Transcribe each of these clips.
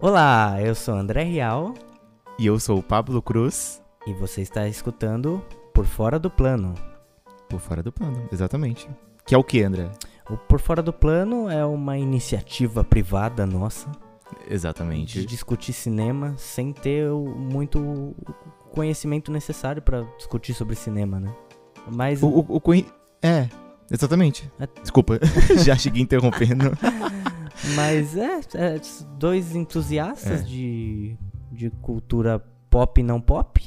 Olá, eu sou André Real E eu sou o Pablo Cruz, e você está escutando Por Fora do Plano. por fora do plano, exatamente. Que é o que, André? O Por Fora do Plano é uma iniciativa privada nossa de Exatamente. discutir cinema sem ter muito conhecimento necessário para discutir sobre cinema, né? Mas O, o, o É, exatamente. É. Desculpa, já cheguei interrompendo. Mas é, é dois entusiastas É. de, de cultura pop e não pop.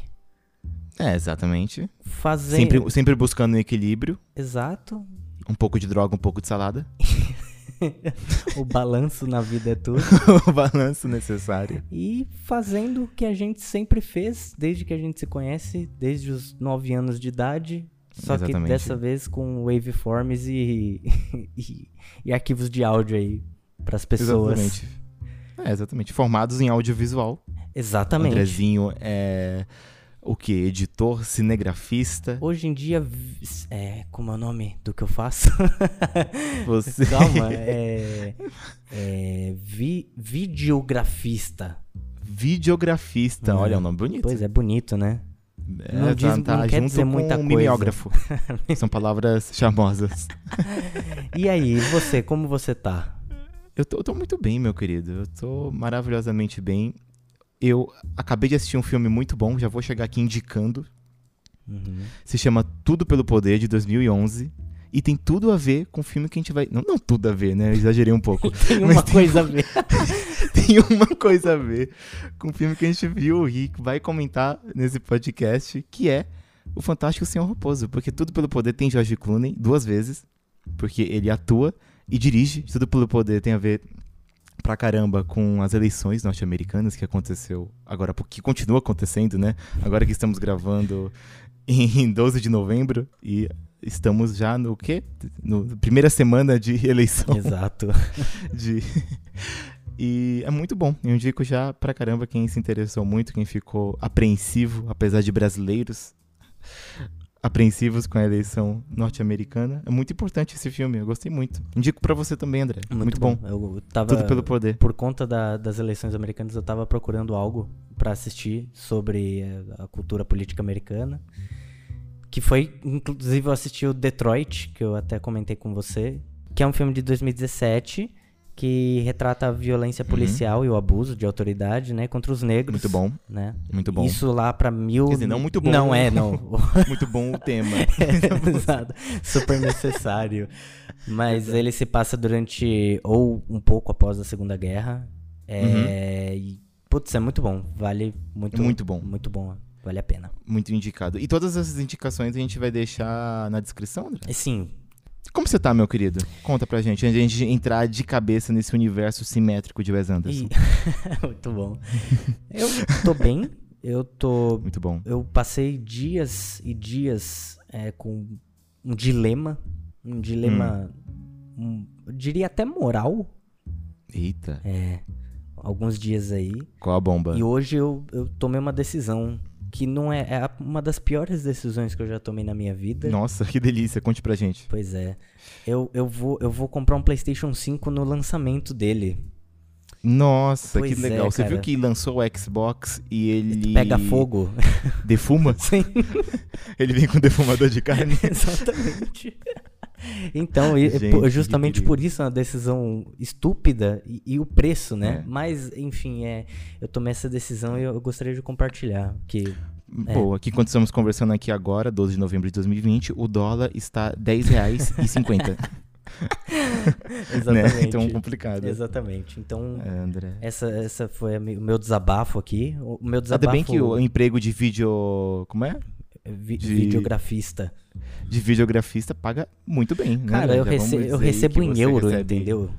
É, exatamente. Fazendo. Sempre, sempre buscando um equilíbrio. Exato. Um pouco de droga, um pouco de salada. o balanço na vida é tudo. o balanço necessário. E fazendo o que a gente sempre fez, desde que a gente se conhece, desde os 9 anos de idade. Só que Exatamente. dessa vez com waveforms e, e, e arquivos de áudio aí pras pessoas. Exatamente. É, exatamente. Formados em audiovisual. Exatamente. Andrezinho é o que? Editor, cinegrafista. Hoje em dia, é, como é o nome do que eu faço? Você. Calma, é, é vi- videografista. Videografista. É. Olha, é um nome bonito. Pois é, bonito, né? É, Não diz- não quer dizer muita um coisa. mimeógrafo. São palavras charmosas. E aí, você, como você tá? Eu tô, eu tô muito bem, meu querido. Eu tô maravilhosamente bem. Eu acabei de assistir um filme muito bom, já vou chegar aqui indicando. Uhum. Se chama Tudo pelo Poder, de 2011. E tem tudo a ver com o filme que a gente vai. Não, não tudo a ver, né? Eu exagerei um pouco. Tem uma tem- coisa a ver. tem uma coisa a ver com o filme que a gente viu e que vai comentar nesse podcast, que é O Fantástico Senhor Raposo. Porque Tudo pelo Poder tem George Clooney duas vezes, porque ele atua e dirige. Tudo pelo Poder tem a ver pra caramba com as eleições norte-americanas que aconteceu agora, que continua acontecendo, né? Agora que estamos gravando em 12 de novembro e estamos já no quê? No primeira semana de eleição Exato. de. E é muito bom. Eu indico já pra caramba quem se interessou muito, quem ficou apreensivo, apesar de brasileiros apreensivos com a eleição norte-americana. É muito importante esse filme, eu gostei muito. Indico pra você também, André. Muito, bom. Eu tava, Tudo pelo poder. Por conta da- das eleições americanas, eu tava procurando algo pra assistir sobre eh, a cultura política americana. Que foi, inclusive, eu assisti o Detroit, que eu até comentei com você, que é um filme de 2017 que retrata a violência policial e o abuso de autoridade, né, contra os negros. Uhum. Muito bom, Né? muito bom. Isso lá pra mil. Quer dizer, não muito bom. Não é, não. Muito bom o tema. É, Exato. Super necessário. Mas ele se passa durante, ou um pouco após a Segunda Guerra. É, e, putz, é muito bom. Vale muito, Uhum. Muito bom. Muito bom. Vale a pena. muito indicado. E todas essas indicações a gente vai deixar na descrição, André? E sim, Como você tá, meu querido? Conta pra gente, antes de a gente entrar de cabeça nesse universo simétrico de Wes Anderson. e- muito bom. Eu tô bem. Eu tô. Muito bom. Eu passei dias e dias é, com um dilema. Um dilema. um- eu diria até moral. Eita, É. Alguns dias aí. qual a bomba? E hoje eu, eu tomei uma decisão que não é, é uma das piores decisões que eu já tomei na minha vida. Nossa, que delícia. Conte pra gente. Pois é. Eu, eu, vou, eu vou comprar um PlayStation 5 no lançamento dele. Nossa, Pois que é, legal. Você cara. viu que lançou o Xbox e ele. Pega fogo. Defuma? Sim, Ele vem com defumador de carne. exatamente. Então, Gente, que justamente por isso é uma decisão estúpida e, e o preço, né? É. Mas, enfim, é, eu tomei essa decisão e eu, gostaria de compartilhar. Que É. Boa, aqui quando estamos conversando aqui agora, 12 de novembro de 2020, o dólar está R$10,50. né? exatamente. Então complicado. Exatamente. Então, É, André. Essa, essa foi o meu desabafo aqui. O meu Ainda desabafo bem que o emprego de vídeo. Como é? Vi- de- videografista. De videografista paga muito bem. né, Cara, eu, rece- eu recebo em euro, recebe- entendeu?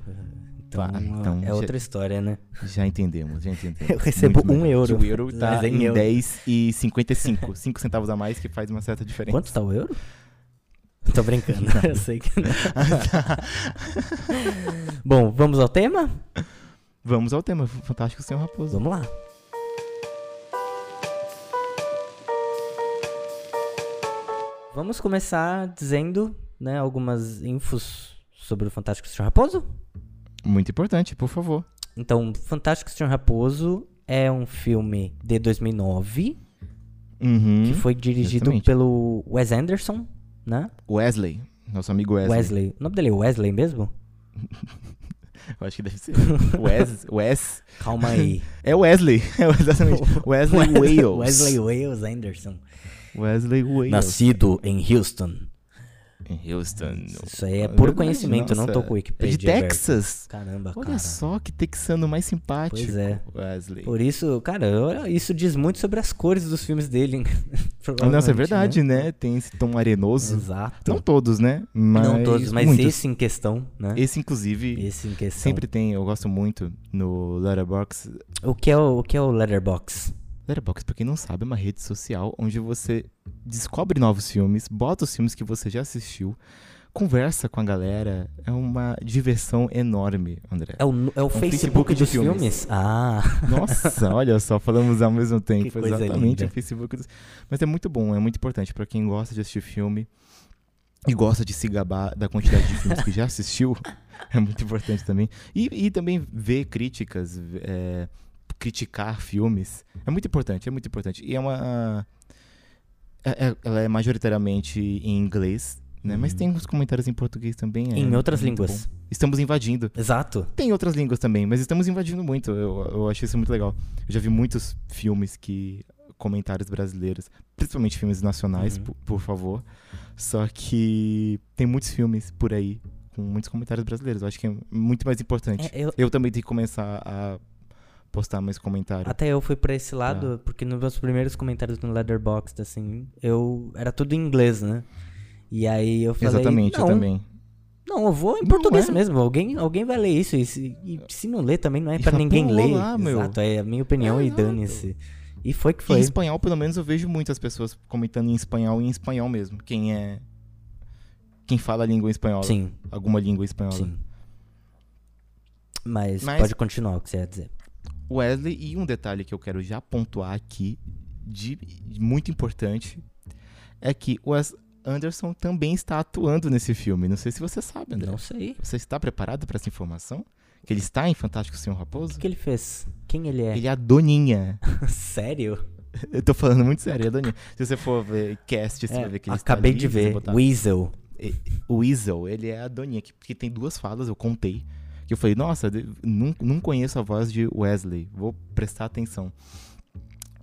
Então, Tá, então é já- outra história, né? Já entendemos, já entendemos. Eu recebo Muito um melhor. euro, O euro tá mas é em em euro. 10,55. 5 centavos a mais que faz uma certa diferença. Quanto tá o euro? Tô brincando, eu sei que não. Bom, vamos ao tema? Vamos ao tema. Fantástico Senhor Raposo. Vamos lá. Vamos começar dizendo, né, algumas infos sobre o Fantástico Senhor Raposo. Muito importante, por favor. Então, Fantástico Senhor Raposo é um filme de 2009 Uhum. que foi dirigido exatamente. pelo Wes Anderson, né? Wesley, nosso amigo Wesley. Wesley. O nome dele é Wesley mesmo? Eu acho que deve ser. Wes, Wes. Calma aí. É Wesley, é exatamente. Wesley Wales. Wesley Wales Anderson. Wesley Wales. Nascido em Houston. Em Houston. Isso aí é puro verdade, conhecimento, não nossa. tô com o É Wikipedia. de aberto. Texas. Caramba, Olha cara. só que texano mais simpático. Pois é. Wesley. Por isso, cara, isso diz muito sobre as cores dos filmes dele. Ah, Nossa, é verdade, né? Tem esse tom arenoso. Exato. Não todos, né? Mas Não todos, mas muitos. esse em questão, né? Esse, inclusive, Esse em questão. sempre tem, eu gosto muito no Letterboxd. O que é o, o que é o Letterbox? Letterboxd, pra quem não sabe, é uma rede social onde você descobre novos filmes, bota os filmes que você já assistiu, conversa com a galera. É uma diversão enorme, André. É o, é o Facebook, Facebook de dos filmes. filmes? Ah, Nossa, olha só, falamos ao mesmo tempo. coisa Exatamente, o Facebook. dos- Mas é muito bom, é muito importante pra quem gosta de assistir filme e gosta de se gabar da quantidade de filmes que já assistiu. É muito importante também. E, e também ver críticas, é, criticar filmes. É muito importante, é muito importante. E é uma. é- é- ela é majoritariamente em inglês. Né? Mas Uhum. tem uns comentários em português também. é- em outras línguas. bom. Estamos invadindo. Exato. Tem outras línguas também, mas estamos invadindo muito. Eu, eu acho isso muito legal. Eu já vi muitos filmes que. comentários brasileiros, principalmente filmes nacionais, Uhum. por, por favor. Só que tem muitos filmes por aí com muitos comentários brasileiros. Eu acho que é muito mais importante. É, eu- Eu também tenho que começar a postar mais comentários. até eu fui pra esse Tá. lado, porque nos meus primeiros comentários no Letterboxd, assim, eu. Era tudo em inglês, né? E aí eu falei. Exatamente, não, eu também. Não, eu vou em português é. mesmo. Alguém, alguém vai ler isso. E se, e se não ler também não é pra fala, ninguém "Pô, ler. lá, meu." Exato, é a minha opinião É, e dane-se. E foi que Em foi. espanhol, pelo menos, eu vejo muitas pessoas comentando em espanhol e em espanhol mesmo. Quem é. Quem fala a língua espanhola. Sim, Alguma língua espanhola. sim. Mas, Mas- pode continuar o que você ia dizer. Wesley, e um detalhe que eu quero já pontuar aqui, de, de muito importante, é que o Wes Anderson também está atuando nesse filme. Não sei se você sabe, André. Não sei. Você está preparado para essa informação? Que ele está em Fantástico Senhor O Raposo? que, que ele fez? Quem ele é? Ele é a Doninha. Sério? Eu tô falando muito sério, é a Doninha. Se você for ver cast, você É, vai ver que ele está acabei ali, de ver. botar- Weasel. O Weasel, ele é a Doninha, que, que tem duas falas, eu contei. Que eu falei, nossa, não, não conheço a voz de Wesley, vou prestar atenção.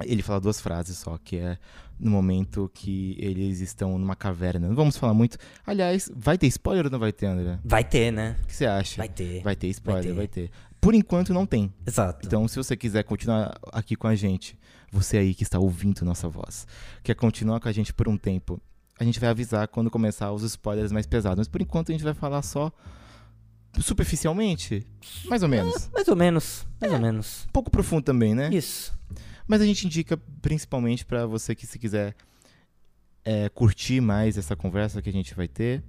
Ele fala duas frases só, que é no momento que eles estão numa caverna. Não vamos falar muito. Aliás, vai ter spoiler ou não vai ter, André? Vai ter, né? O que você acha? Vai ter. Vai ter spoiler, ter. vai ter. Por enquanto não tem. Exato. Então, se você quiser continuar aqui com a gente, você aí que está ouvindo nossa voz, quer continuar com a gente por um tempo, a gente vai avisar quando começar os spoilers mais pesados. Mas por enquanto a gente vai falar só superficialmente, mais ou menos. mais ou menos. Mais ou menos. Um pouco profundo também, né? Isso. Mas a gente indica principalmente para você que se quiser é, curtir mais essa conversa que a gente vai ter,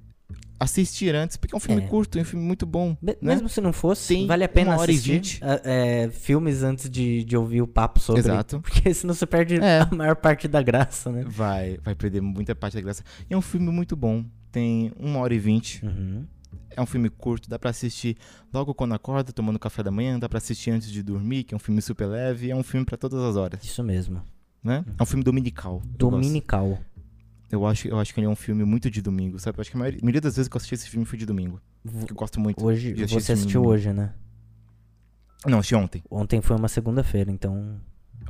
assistir antes, porque é um filme É. curto, é um filme muito bom. Me- né? Mesmo se não fosse, Tem vale a pena assistir ah, é, filmes antes de, de ouvir o papo sobre. Exato. Porque senão você perde É. a maior parte da graça, né? Vai, vai perder muita parte da graça. E é um filme muito bom. Tem uma hora e vinte. Uhum. É um filme curto, dá pra assistir logo quando acorda, tomando café da manhã, dá pra assistir antes de dormir, que é um filme super leve, é um filme pra todas as horas, Isso mesmo. né? É um filme dominical. eu. Dominical. Eu acho, eu acho que ele é um filme muito de domingo, sabe? Eu acho que a maioria, a maioria das vezes que eu assisti esse filme foi de domingo. V- Porque eu gosto muito. Hoje, você assistiu hoje, né? Não, assisti ontem. Ontem foi uma segunda-feira, então.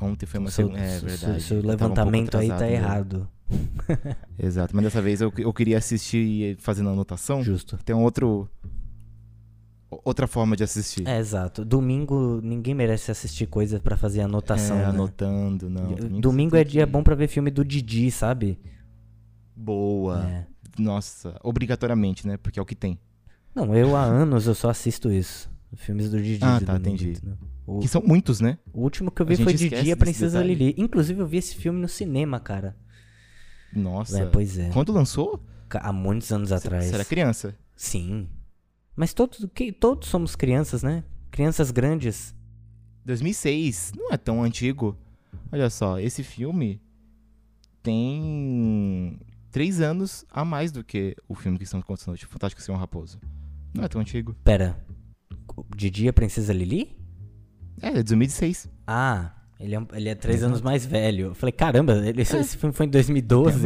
Ontem foi uma seu, segunda. É seu- verdade. seu Eu tava um levantamento aí tá mesmo. errado. Exato, mas dessa vez eu, eu queria assistir fazendo anotação. Justo. Tem um outro. Outra forma de assistir. É, exato. Domingo, ninguém merece assistir coisa pra fazer anotação. É, né? anotando, não. Domingo, você é dia que- bom pra ver filme do Didi, sabe? Boa. É. Nossa, obrigatoriamente, né? Porque é o que tem. Não, eu há anos eu só assisto isso. Filmes do Didi. Ah, tá, domingo, entendi. entendeu? O, Que são muitos, né? o último que eu vi foi gente Didi esquece e a desse Princesa detalhe. Lili. Inclusive, eu vi esse filme no cinema, cara. Nossa. É, pois é. Quando lançou? Há muitos anos atrás. Você era criança. Sim. Mas todos, que, todos somos crianças, né? Crianças grandes. 2006. Não é tão antigo. Olha só, esse filme tem três anos a mais do que o filme que estamos contando hoje, Fantástico Senhor Raposo. Não é tão antigo. Pera. Didi e a Princesa Lili? É, é 2006. Ah, ele é, ele é três anos mais velho. Eu falei, caramba, ele- esse, esse filme foi em 2012.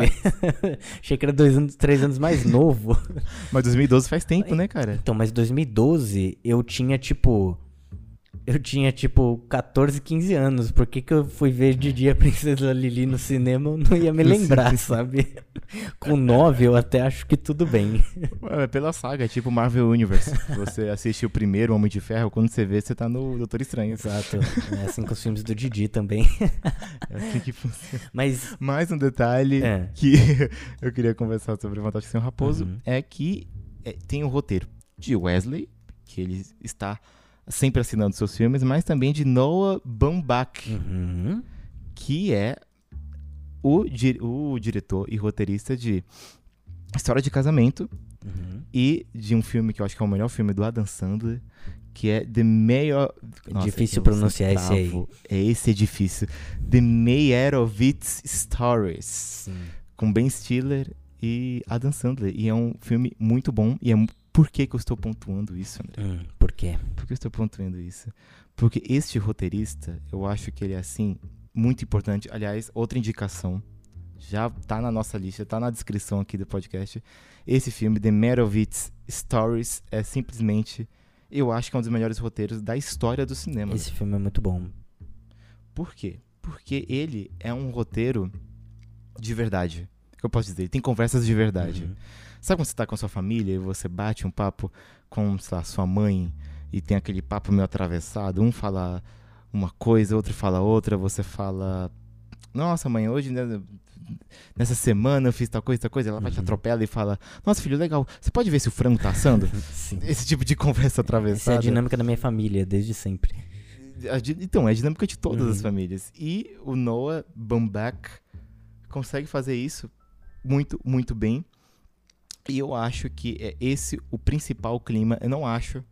Achei que era dois anos, três anos mais novo. Mas 2012 faz tempo, né, cara? Então, mas 2012 eu tinha tipo. Eu tinha tipo 14, 15 anos. Por que, que eu fui ver de dia a Princesa Lili no cinema? Eu não ia me lembrar, sabe? Com 9 eu até acho que tudo bem. É pela saga, é tipo Marvel Universe. Você assiste o primeiro Homem de Ferro, quando você vê, você tá no Doutor Estranho. Exato. É assim com os filmes do Didi também. É assim que funciona. Mas. Mais um detalhe É. que eu queria conversar sobre Fantástico Senhor Raposo Uhum. é que é, tem o roteiro de Wesley, que ele está sempre assinando seus filmes, mas também de Noah Baumbach, Uhum. que é o, di- o diretor e roteirista de História de Casamento Uhum. e de um filme que eu acho que é o melhor filme do Adam Sandler, que é The Mayor... Nossa, Difícil eu pronunciar esse aí. É, esse é difícil. The Meyerowitz Stories Sim. com Ben Stiller e Adam Sandler. E é um filme muito bom. E é por que, que eu estou pontuando isso, André? Hum, por quê? Por que eu estou pontuando isso? Porque este roteirista, eu acho que ele é assim, muito importante. Aliás, outra indicação. Já tá na nossa lista, tá na descrição aqui do podcast. Esse filme, The Merovitz Stories, é simplesmente. Eu acho que é um dos melhores roteiros da história do cinema. Esse filme é muito bom. Por quê? Porque ele é um roteiro de verdade. O que eu posso dizer? Ele tem conversas de verdade. Uhum. Sabe quando você tá com a sua família e você bate um papo com, sei lá, sua mãe e tem aquele papo meio atravessado? Um fala uma coisa, outro fala outra, você fala. Nossa, mãe, hoje, né, nessa semana eu fiz tal coisa, tal coisa. Ela vai te Uhum. atropela e fala: Nossa, filho, legal, você pode ver se o frango tá assando? Sim. Esse tipo de conversa Essa é atravessada. a dinâmica da minha família, desde sempre. Então, é a dinâmica de todas as Uhum. famílias. E o Noah Baumbach consegue fazer isso muito, muito bem. E eu acho que é esse o principal clima. Eu não acho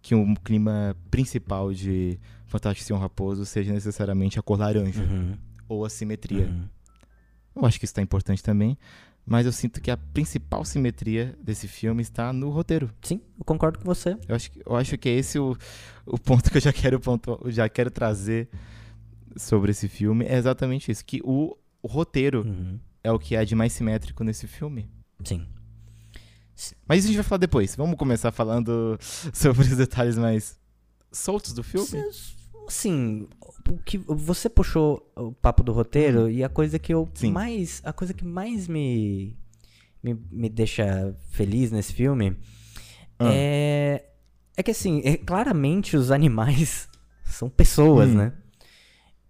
que o clima principal de Fantástico Senhor Raposo seja necessariamente a cor laranja Uhum. ou a simetria. Uhum. Eu acho que isso tá importante também. Mas eu sinto que a principal simetria desse filme está no roteiro. Sim, eu concordo com você. Eu acho, que- eu acho que é esse o, o ponto que eu já quero, eu já quero trazer sobre esse filme. É exatamente isso. Que o, o roteiro Uhum. é o que há de mais simétrico nesse filme. Sim. Mas isso a gente vai falar depois. Vamos começar falando sobre os detalhes mais soltos do filme? Sim, o que você puxou o papo do roteiro e a coisa que eu. Sim. mais, a coisa que mais me me, me deixa feliz nesse filme Ah. é é que assim, é, claramente os animais são pessoas, Hum. né?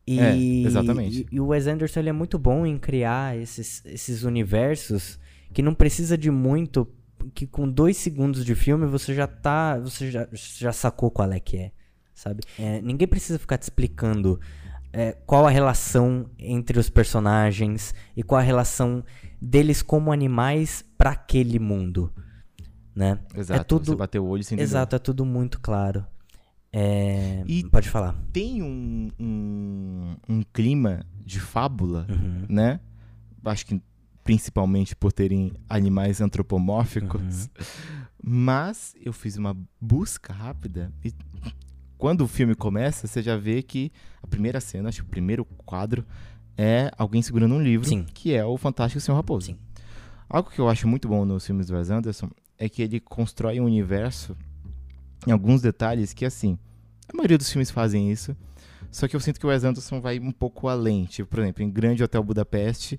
E, É, exatamente. E, e o Wes Anderson ele é muito bom em criar esses, esses universos que não precisa de muito, que com dois segundos de filme você já tá, você já, já sacou qual é que é, sabe? É, ninguém precisa ficar te explicando é, qual a relação entre os personagens e qual a relação deles como animais para aquele mundo, né? Exato. é tudo, Você bateu o olho sem exato, é tudo muito claro. É, E- pode falar. Tem um, um, um clima de fábula, Uhum. né? Acho que principalmente por terem animais antropomórficos. Mas eu fiz uma busca rápida e quando o filme começa, você já vê que a primeira cena, acho que o primeiro quadro é alguém segurando um livro, Sim. que é o Fantástico Senhor Raposo. Sim. Algo que eu acho muito bom nos filmes do Wes Anderson é que ele constrói um universo em alguns detalhes que, assim, a maioria dos filmes fazem isso, só que eu sinto que o Wes Anderson vai um pouco além. Tipo, por exemplo, em Grande Hotel Budapeste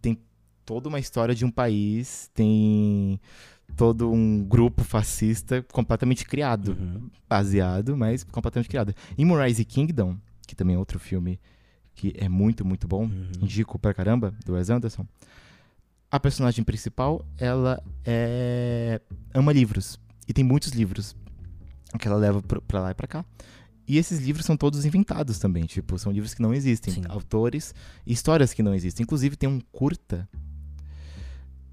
tem toda uma história de um país, tem todo um grupo fascista completamente criado, Uhum. baseado, mas completamente criado. Em Moonrise Kingdom, que também é outro filme que é muito, muito bom, Uhum. indico pra caramba, do Wes Anderson, a personagem principal, ela é... ama livros. E tem muitos livros que ela leva pra- lá e pra cá. E esses livros são todos inventados também, tipo, são livros que não existem, Sim. autores histórias que não existem. Inclusive tem um curta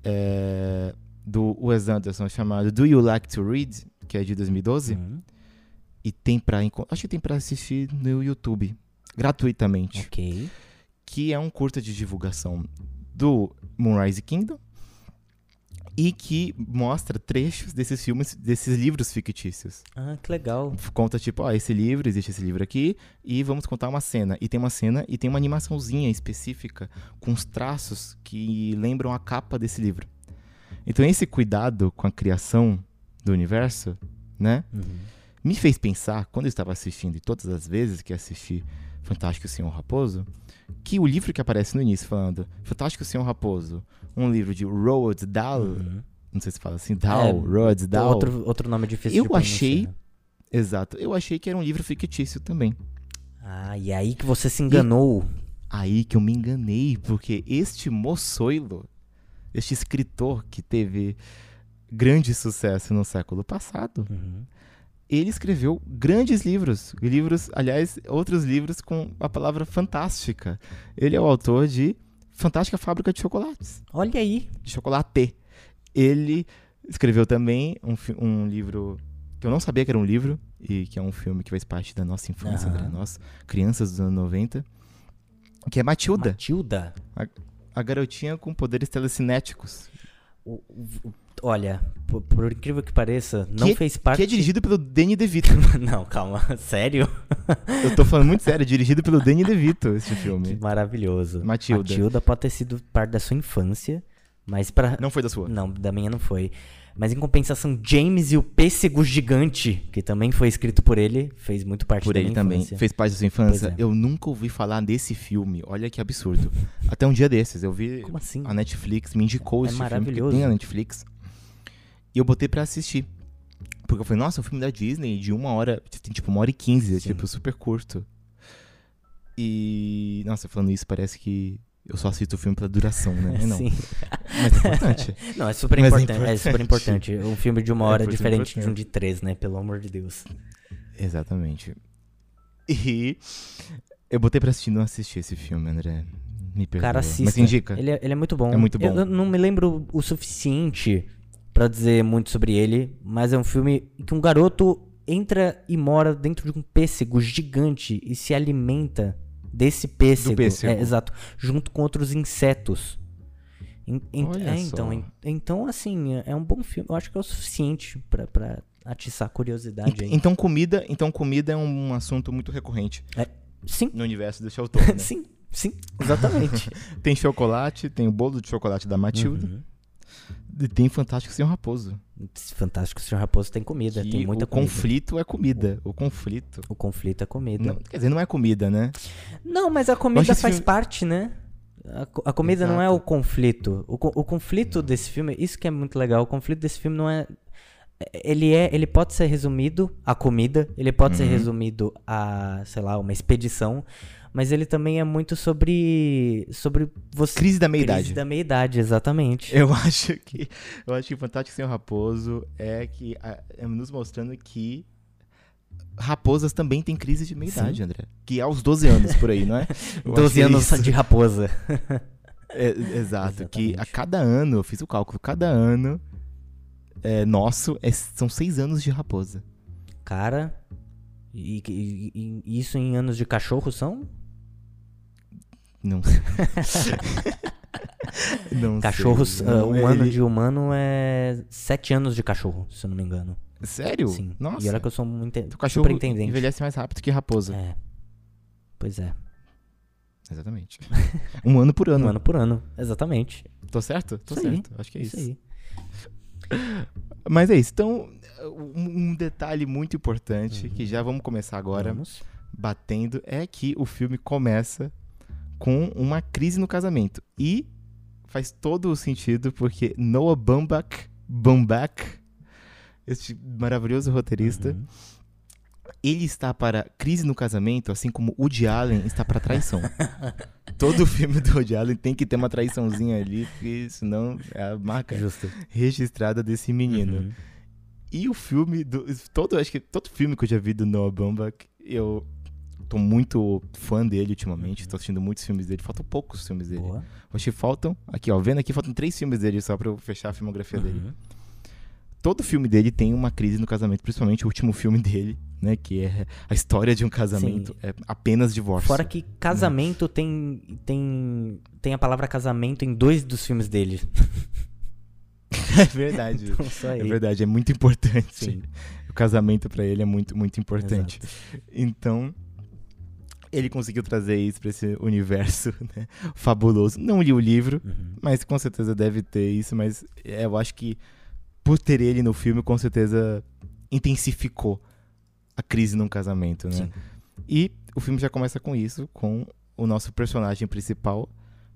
é, do Wes Anderson chamado Do You Like to Read, que é de 2012, Uhum. e tem pra enco- acho que tem pra assistir no YouTube, gratuitamente Ok. que é um curta de divulgação do Moonrise Kingdom e que mostra trechos desses filmes, desses livros fictícios. Ah, que legal. Conta tipo, ó, esse livro, existe esse livro aqui, e vamos contar uma cena. E tem uma cena e tem uma animaçãozinha específica com os traços que lembram a capa desse livro. Então esse cuidado com a criação do universo, né, Uhum. me fez pensar, quando eu estava assistindo, e todas as vezes que assisti Fantástico Senhor Raposo, que o livro que aparece no início falando Fantástico Senhor Raposo, um livro de Roald Dahl, Uhum. não sei se fala assim, Dahl, É, Roald Dahl. Outro, outro nome difícil Eu achei- Exato. Eu achei que era um livro fictício também. Ah, e aí que você se enganou. Aí que eu me enganei, porque este moçoilo, este escritor que teve grande sucesso no século passado, Uhum. ele escreveu grandes livros. Livros, aliás, outros livros com a palavra fantástica. Ele é o autor de Fantástica Fábrica de Chocolates, Olha aí. de chocolate. Ele escreveu também um, um livro que eu não sabia que era um livro, e que é um filme que faz parte da nossa infância, Aham. André, nós, crianças dos anos 90, que é Matilda, Matilda. a garotinha com poderes telecinéticos, O- o- olha, por, por incrível que pareça, não Que- fez parte. que é dirigido pelo Danny DeVito. não, calma. Sério? eu tô falando muito sério, é dirigido pelo Danny DeVito, esse Que filme. maravilhoso. Matilda. Matilda pode ter sido parte da sua infância, mas pra. Não foi da sua. Não, da minha não foi. Mas em compensação, James e o Pêssego Gigante, que também foi escrito por ele, fez muito parte Por da ele minha também. infância. Fez parte da sua infância. É. Eu nunca ouvi falar desse filme. Olha que absurdo. Até um dia desses, eu vi Como assim? a Netflix, me indicou É esse filme, que maravilhoso. tem a Netflix. E eu botei pra assistir. Porque eu falei, nossa, é um filme da Disney de uma hora, tem tipo uma hora e quinze, é tipo super curto. E, nossa, falando isso, parece que eu só assisto o filme pela duração, né? Não, Sim. mas é importante. Não, é super Mas é importante. É, super importante. Um filme de uma É, hora super diferente de um importante. de três, né? Pelo amor de Deus. Exatamente. E eu botei pra assistir, não assisti esse filme, André. Me perdoa. Cara, assista. Mas indica. Ele é, ele é muito bom. É muito bom. Eu, eu não me lembro o suficiente pra dizer muito sobre ele, mas é um filme que um garoto entra e mora dentro de um pêssego gigante e se alimenta desse pêssego. pêssego. É, exato. Junto com outros insetos. En- en- é, então, en- então, assim, é- é um bom filme. Eu acho que é o suficiente pra, pra atiçar a curiosidade Ent- aí. Então comida, então comida é um assunto muito recorrente Sim, no universo desse autor. né? sim, sim, exatamente. tem chocolate, tem o bolo de chocolate da Matilda Uhum. Tem Fantástico Senhor Raposo. Fantástico, o Sr. Raposo tem comida, que tem muita o comida. conflito é comida. O conflito. O conflito é comida. Não, quer dizer, não é comida, né? Não, mas a comida faz filme- parte, né? A, a comida não é Exato. o conflito. O, o conflito desse filme, isso que é muito legal. O conflito desse filme não é. Ele é. Ele pode ser resumido a comida, ele pode ser Uhum. resumido a, sei lá, uma expedição. Mas ele também é muito sobre. sobre você. Crise da Crise meia-idade. da meia-idade, exatamente. Eu acho que eu acho que Fantástico Senhor Raposo é que é nos mostrando que raposas também têm crise de meia-idade, André. Que é aos 12 anos por aí, não é? Eu acho 12 que é anos isso. de raposa. É, exato, que a Exatamente. cada ano, eu fiz o cálculo, cada ano é, nosso é- são seis anos de raposa. Cara. E- e- e isso em anos de cachorro são? Não sei. não Cachorros, sei. ah, Não, um ano ele- de humano é sete anos de cachorro, se eu não me engano. Sério? Sim. Nossa. E olha que eu sou muito O cachorro super entendente. envelhece mais rápido que raposa. É. Pois é. Exatamente. um ano por ano. Um ano por ano, exatamente. Tô certo? Tô Isso aí. certo. Acho que é isso. aí. Mas é isso. Então, um, um detalhe muito importante, Uhum. que já vamos começar agora Vamos. batendo, é que o filme começa com uma crise no casamento. E faz todo o sentido, porque Noah Baumbach, Baumbach este maravilhoso roteirista, Uhum. ele está para crise no casamento, assim como Woody Allen está para traição. Todo filme do Woody Allen tem que ter uma traiçãozinha ali, porque senão é a marca Justo. registrada desse menino. Uhum. E o filme do todo, acho que todo filme que eu já vi do Noah Baumbach, eu tô muito fã dele ultimamente, tô assistindo muitos filmes dele, faltam poucos filmes dele. Boa. Acho que faltam, aqui ó, vendo aqui, faltam três filmes dele só pra eu fechar a filmografia dele. Uhum. Todo filme dele tem uma crise no casamento, principalmente o último filme dele, né, que é a história de um casamento, é apenas divórcio. Fora que casamento tem, tem tem a palavra casamento em dois dos filmes dele. É verdade. Então, É verdade, é muito importante. Sim. O casamento pra ele é muito, muito importante. Exato. Então, ele conseguiu trazer isso pra esse universo né, fabuloso. Não li o livro, Uhum. mas com certeza deve ter isso. Mas é, eu acho que por ter ele no filme, com certeza intensificou a crise num casamento, né? Sim. E o filme já começa com isso, com o nosso personagem principal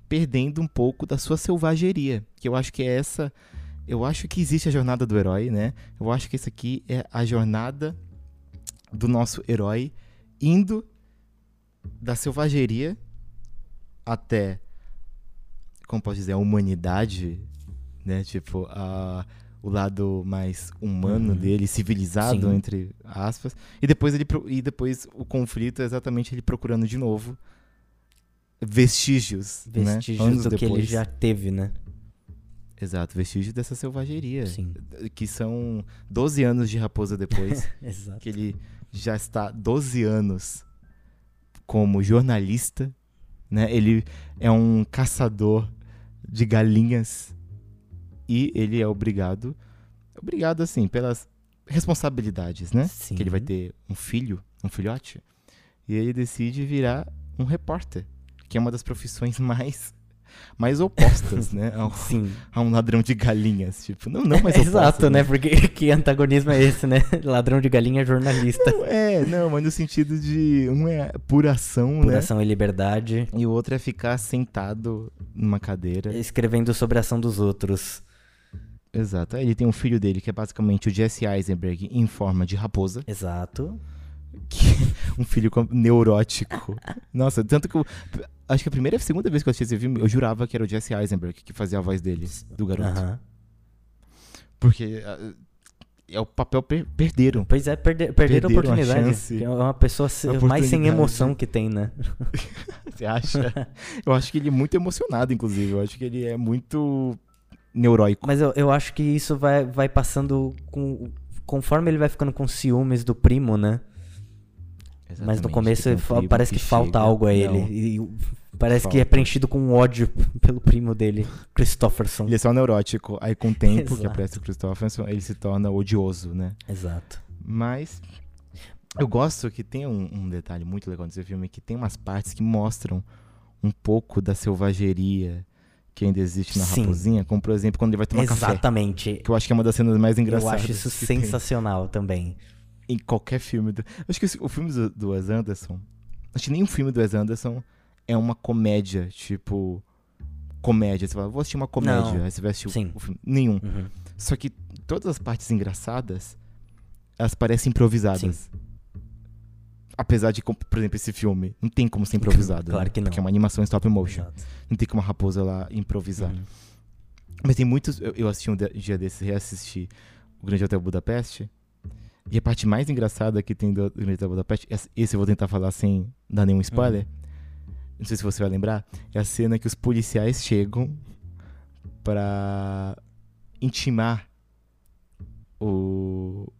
perdendo um pouco da sua selvageria. Que eu acho que é essa. Eu acho que existe a jornada do herói, né? Eu acho que isso aqui é a jornada do nosso herói indo da selvageria até, como posso dizer, a humanidade, né? Tipo, a, o lado mais humano Uhum. dele, civilizado, Sim. entre aspas. E depois, ele, e depois o conflito é exatamente ele procurando de novo vestígios, Vestígios né? Anos do que ele depois. já teve, né? Exato, vestígios dessa selvageria. Sim. Que são 12 anos de Raposa depois. Exato. que ele já está 12 anos como jornalista, né? Ele é um caçador de galinhas e ele é obrigado, obrigado assim, pelas responsabilidades, né? Sim. Que ele vai ter um filho, um filhote, e ele decide virar um repórter, que é uma das profissões mais mais opostas, né? Sim. a um ladrão de galinhas, tipo, não, não mais Exato, opostas, né? Porque que antagonismo é esse, né? Ladrão de galinha é jornalista. Não, é, não, mas no sentido de um é pura ação, Por né? ação e liberdade. E o outro é ficar sentado numa cadeira. Escrevendo sobre a ação dos outros. Exato. Ele tem um filho dele que é basicamente o Jesse Eisenberg em forma de raposa, Exato. um filho neurótico. Nossa, tanto que eu acho que a primeira e a segunda vez que eu assisti esse filme, eu jurava que era o Jesse Eisenberg que fazia a voz dele, do garoto. Porque ah, é o papel per perderam. Pois é, perder, perder a Perderam a oportunidade. chance. É uma pessoa mais sem emoção que tem, né? Você acha? eu acho que ele é muito emocionado, inclusive. Eu acho que ele é muito neuróico. Mas eu, eu acho que isso vai, vai passando com. Conforme ele vai ficando com ciúmes do primo, né? Mas no Exatamente, começo um parece que, falta chega- algo a ele. Não, E, parece que é Falta. preenchido com ódio pelo primo dele, Christopherson. Ele é só neurótico. Aí com o tempo que aparece o Christopherson, ele se torna odioso, né? Exato. Mas eu gosto que tem um, um detalhe muito legal nesse filme, que tem umas partes que mostram um pouco da selvageria que ainda existe na Sim. raposinha, como por exemplo quando ele vai tomar café. Exatamente. Que eu acho que é uma das cenas mais Eu engraçadas. acho isso que tem sensacional também. Em qualquer filme. Do... Acho que o filme do, do Wes Anderson. Acho que nenhum filme do Wes Anderson é uma comédia, tipo. Comédia. Você fala, vou assistir uma comédia. Não. Aí você vai assistir Sim. o filme. Nenhum. Uhum. Só que todas as partes engraçadas, elas parecem improvisadas. Apesar de, por exemplo, esse filme não tem como ser improvisado. Claro né? que não. Porque é uma animação em stop motion. Exato. Não tem como a raposa lá improvisar. Uhum. Mas tem muitos. Eu, eu assisti um dia desses, reassisti o Grande Hotel Budapeste. E a parte mais engraçada que tem do Grande Budapeste, esse- eu vou tentar falar sem dar nenhum spoiler. Não sei se você vai lembrar. É a cena que os policiais chegam pra intimar o.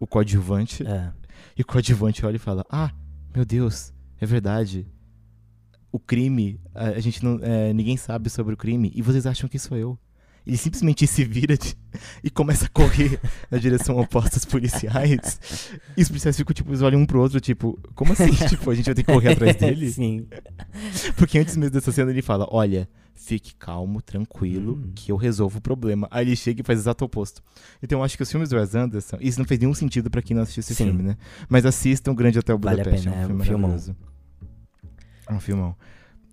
o coadjuvante. É. E o coadjuvante olha e fala: Ah, meu Deus, é verdade. O crime, a, a gente não. é, ninguém sabe sobre o crime e vocês acham que sou eu. Ele simplesmente se vira de- e começa a correr na direção oposta aos policiais. E os policiais ficam, tipo, eles olham um pro outro, tipo, como assim? tipo, a gente vai ter que correr atrás dele? Sim. Porque antes mesmo dessa cena ele fala: Olha, fique calmo, tranquilo, Hum. que eu resolvo o problema. Aí ele chega e faz o exato oposto. Então eu acho que os filmes do Wes Anderson, isso não fez nenhum sentido pra quem não assistiu esse Sim. filme, né? Mas assistam o Grande Hotel Vale a Budapeste, pena, é é um um filme filmão. maravilhoso. É um filmão.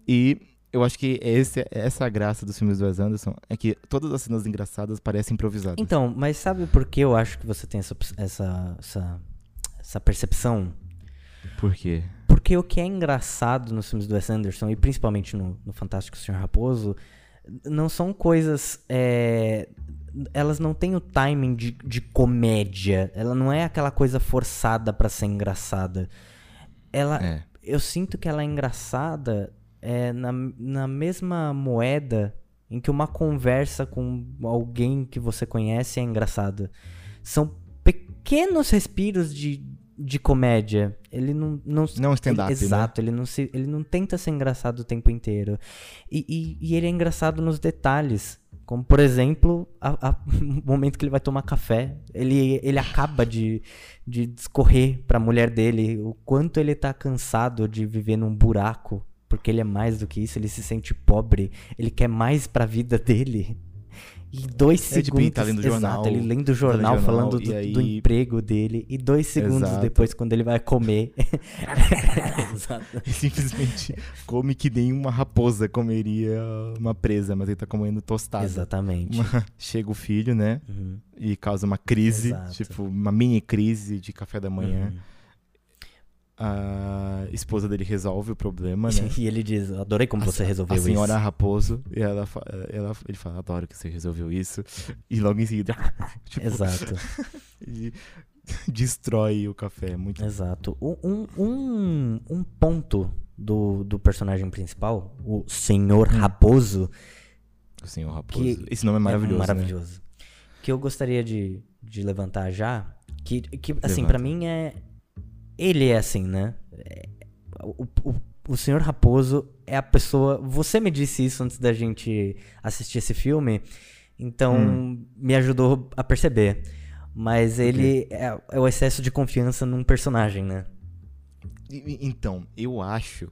E eu acho que esse, essa é a graça dos filmes do Wes Anderson, é que todas as cenas engraçadas parecem improvisadas. Então, mas sabe por que eu acho que você tem essa, essa, essa, essa percepção? Por quê? Porque o que é engraçado nos filmes do Wes Anderson, e principalmente no, no Fantástico Senhor Raposo, não são coisas. é, elas não têm o timing de, de comédia. Ela não é aquela coisa forçada pra ser engraçada. Ela, É. eu sinto que ela é engraçada é, na, na mesma moeda em que uma conversa com alguém que você conhece é engraçada. São pequenos respiros de, de comédia. Ele não. Não, Não stand-up, né? Exato, ele, não se, ele não tenta ser engraçado o tempo inteiro. E, e, e ele é engraçado nos detalhes. Como, por exemplo, a- a- o momento que ele vai tomar café. Ele, ele acaba de, de discorrer pra mulher dele o quanto ele tá cansado de viver num buraco. Porque ele é mais do que isso, ele se sente pobre. Ele quer mais pra vida dele. E dois É, segundos. tipo, ele tá lendo exato, jornal, ele lendo o tá lendo jornal, jornal, falando do, aí- do emprego dele. E dois segundos Exato. depois, quando ele vai comer. Simplesmente come que nem uma raposa comeria uma presa, mas ele tá comendo tostado. Exatamente. Uma- Chega o filho, né? Uhum. E causa uma crise, Exato. tipo, uma mini crise de café da manhã. Uhum. A esposa dele resolve o problema, né? E ele diz, adorei como você A- resolveu a senhora isso. Raposo, e ela, ela, ele fala, adoro que você resolveu isso. E logo em seguida, tipo, Exato, ele destrói o café. Muito exato. Um, um, um, ponto do, do personagem principal, o Senhor Hum. Raposo, o senhor Raposo. Esse nome é maravilhoso, é né? maravilhoso. Que eu gostaria de, de levantar já, que, que assim, pra mim é... Ele é assim, né? É- o, o, o Senhor Raposo é a pessoa... Você me disse isso antes da gente assistir esse filme, então Hum. me ajudou a perceber. Mas ele é, é o excesso de confiança num personagem, né? Então, eu acho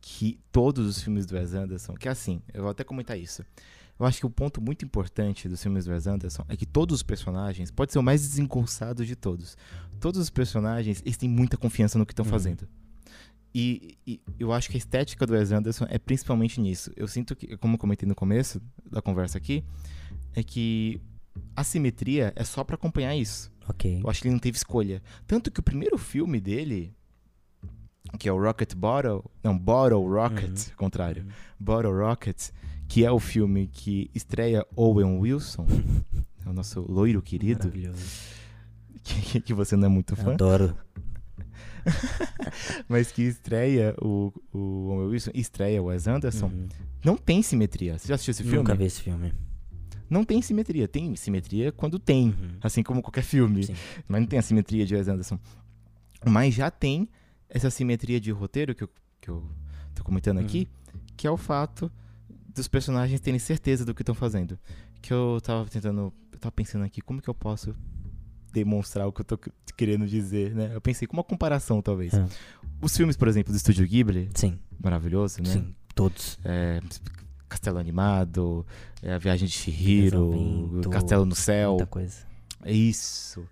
que todos os filmes do Wes Anderson, que é assim, eu vou até comentar isso. Eu acho que o ponto muito importante dos filmes do Wes Anderson é que todos os personagens, pode ser o mais desengonçado de todos, todos os personagens, eles têm muita confiança no que estão Uhum. fazendo. E, e eu acho que a estética do Wes Anderson é principalmente nisso. Eu sinto que, como eu comentei no começo da conversa aqui, é que a simetria é só pra acompanhar isso. Ok. Eu acho que ele não teve escolha. Tanto que o primeiro filme dele, que é o Rocket Bottle, não, Bottle Rocket, contrário, Uhum. Bottle Rocket, que é o filme que estreia Owen Wilson, é o nosso loiro querido, Maravilhoso. Que, que você não é muito fã, Adoro. mas que estreia o, o Owen Wilson, estreia o Wes Anderson, Uhum. não tem simetria. Você já assistiu esse filme? Nunca vi esse filme. Não tem simetria. Tem simetria quando tem, Uhum. assim como qualquer filme. Sim. Mas não tem a simetria de Wes Anderson. Mas já tem essa simetria de roteiro que eu, que eu tô comentando aqui, que é o fato dos personagens terem certeza do que estão fazendo. Que eu tava tentando. Eu tava pensando aqui, como que eu posso demonstrar o que eu tô querendo dizer, né? Eu pensei com uma comparação, talvez. É. Os filmes, por exemplo, do Estúdio Ghibli, Sim, maravilhoso, né? sim, todos. É, Castelo Animado, é, A Viagem de Desenvolvimento, Castelo no Céu. Muita coisa. É isso.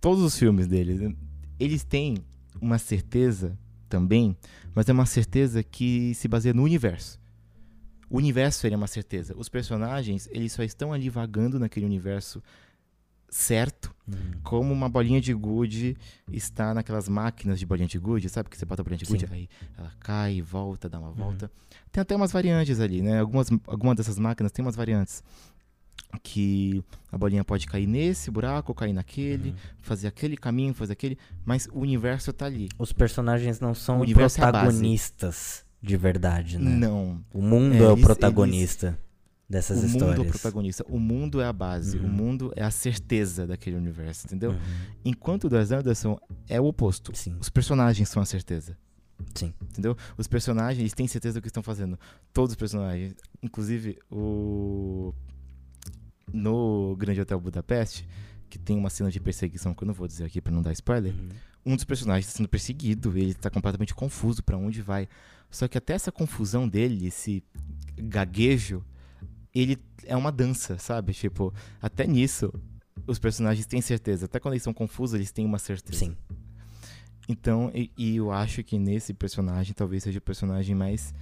Todos os filmes deles, eles têm uma certeza também, mas é uma certeza que se baseia no universo. O universo ele é uma certeza. Os personagens, eles só estão ali vagando naquele universo certo, Uhum. como uma bolinha de gude está naquelas máquinas de bolinha de gude, sabe que você bota a bolinha de gude, aí ela cai volta, dá uma Uhum. volta. Tem até umas variantes ali, né? Algumas, algumas dessas máquinas tem umas variantes que a bolinha pode cair nesse buraco, cair naquele, Uhum. fazer aquele caminho, fazer aquele, mas o universo tá ali. Os personagens não são é protagonistas de verdade, né? Não. O mundo É, é, o eles- protagonista dessas o mundo é histórias. o protagonista. O mundo é a base. O Uhum. mundo é a certeza daquele universo, entendeu? Uhum. Enquanto o Wes Anderson é o oposto. Sim, Os personagens são a certeza. sim. Entendeu? Os personagens eles têm certeza do que estão fazendo. Todos os personagens. Inclusive, o. No Grande Hotel Budapeste, que tem uma cena de perseguição que eu não vou dizer aqui pra não dar spoiler. Uhum. Um dos personagens está sendo perseguido, ele tá completamente confuso pra onde vai. Só que até essa confusão dele, esse gaguejo, ele é uma dança, sabe? Tipo, até nisso, os personagens têm certeza. Até quando eles são confusos, eles têm uma certeza. Sim. Então, e, e eu acho que nesse personagem talvez seja o personagem mais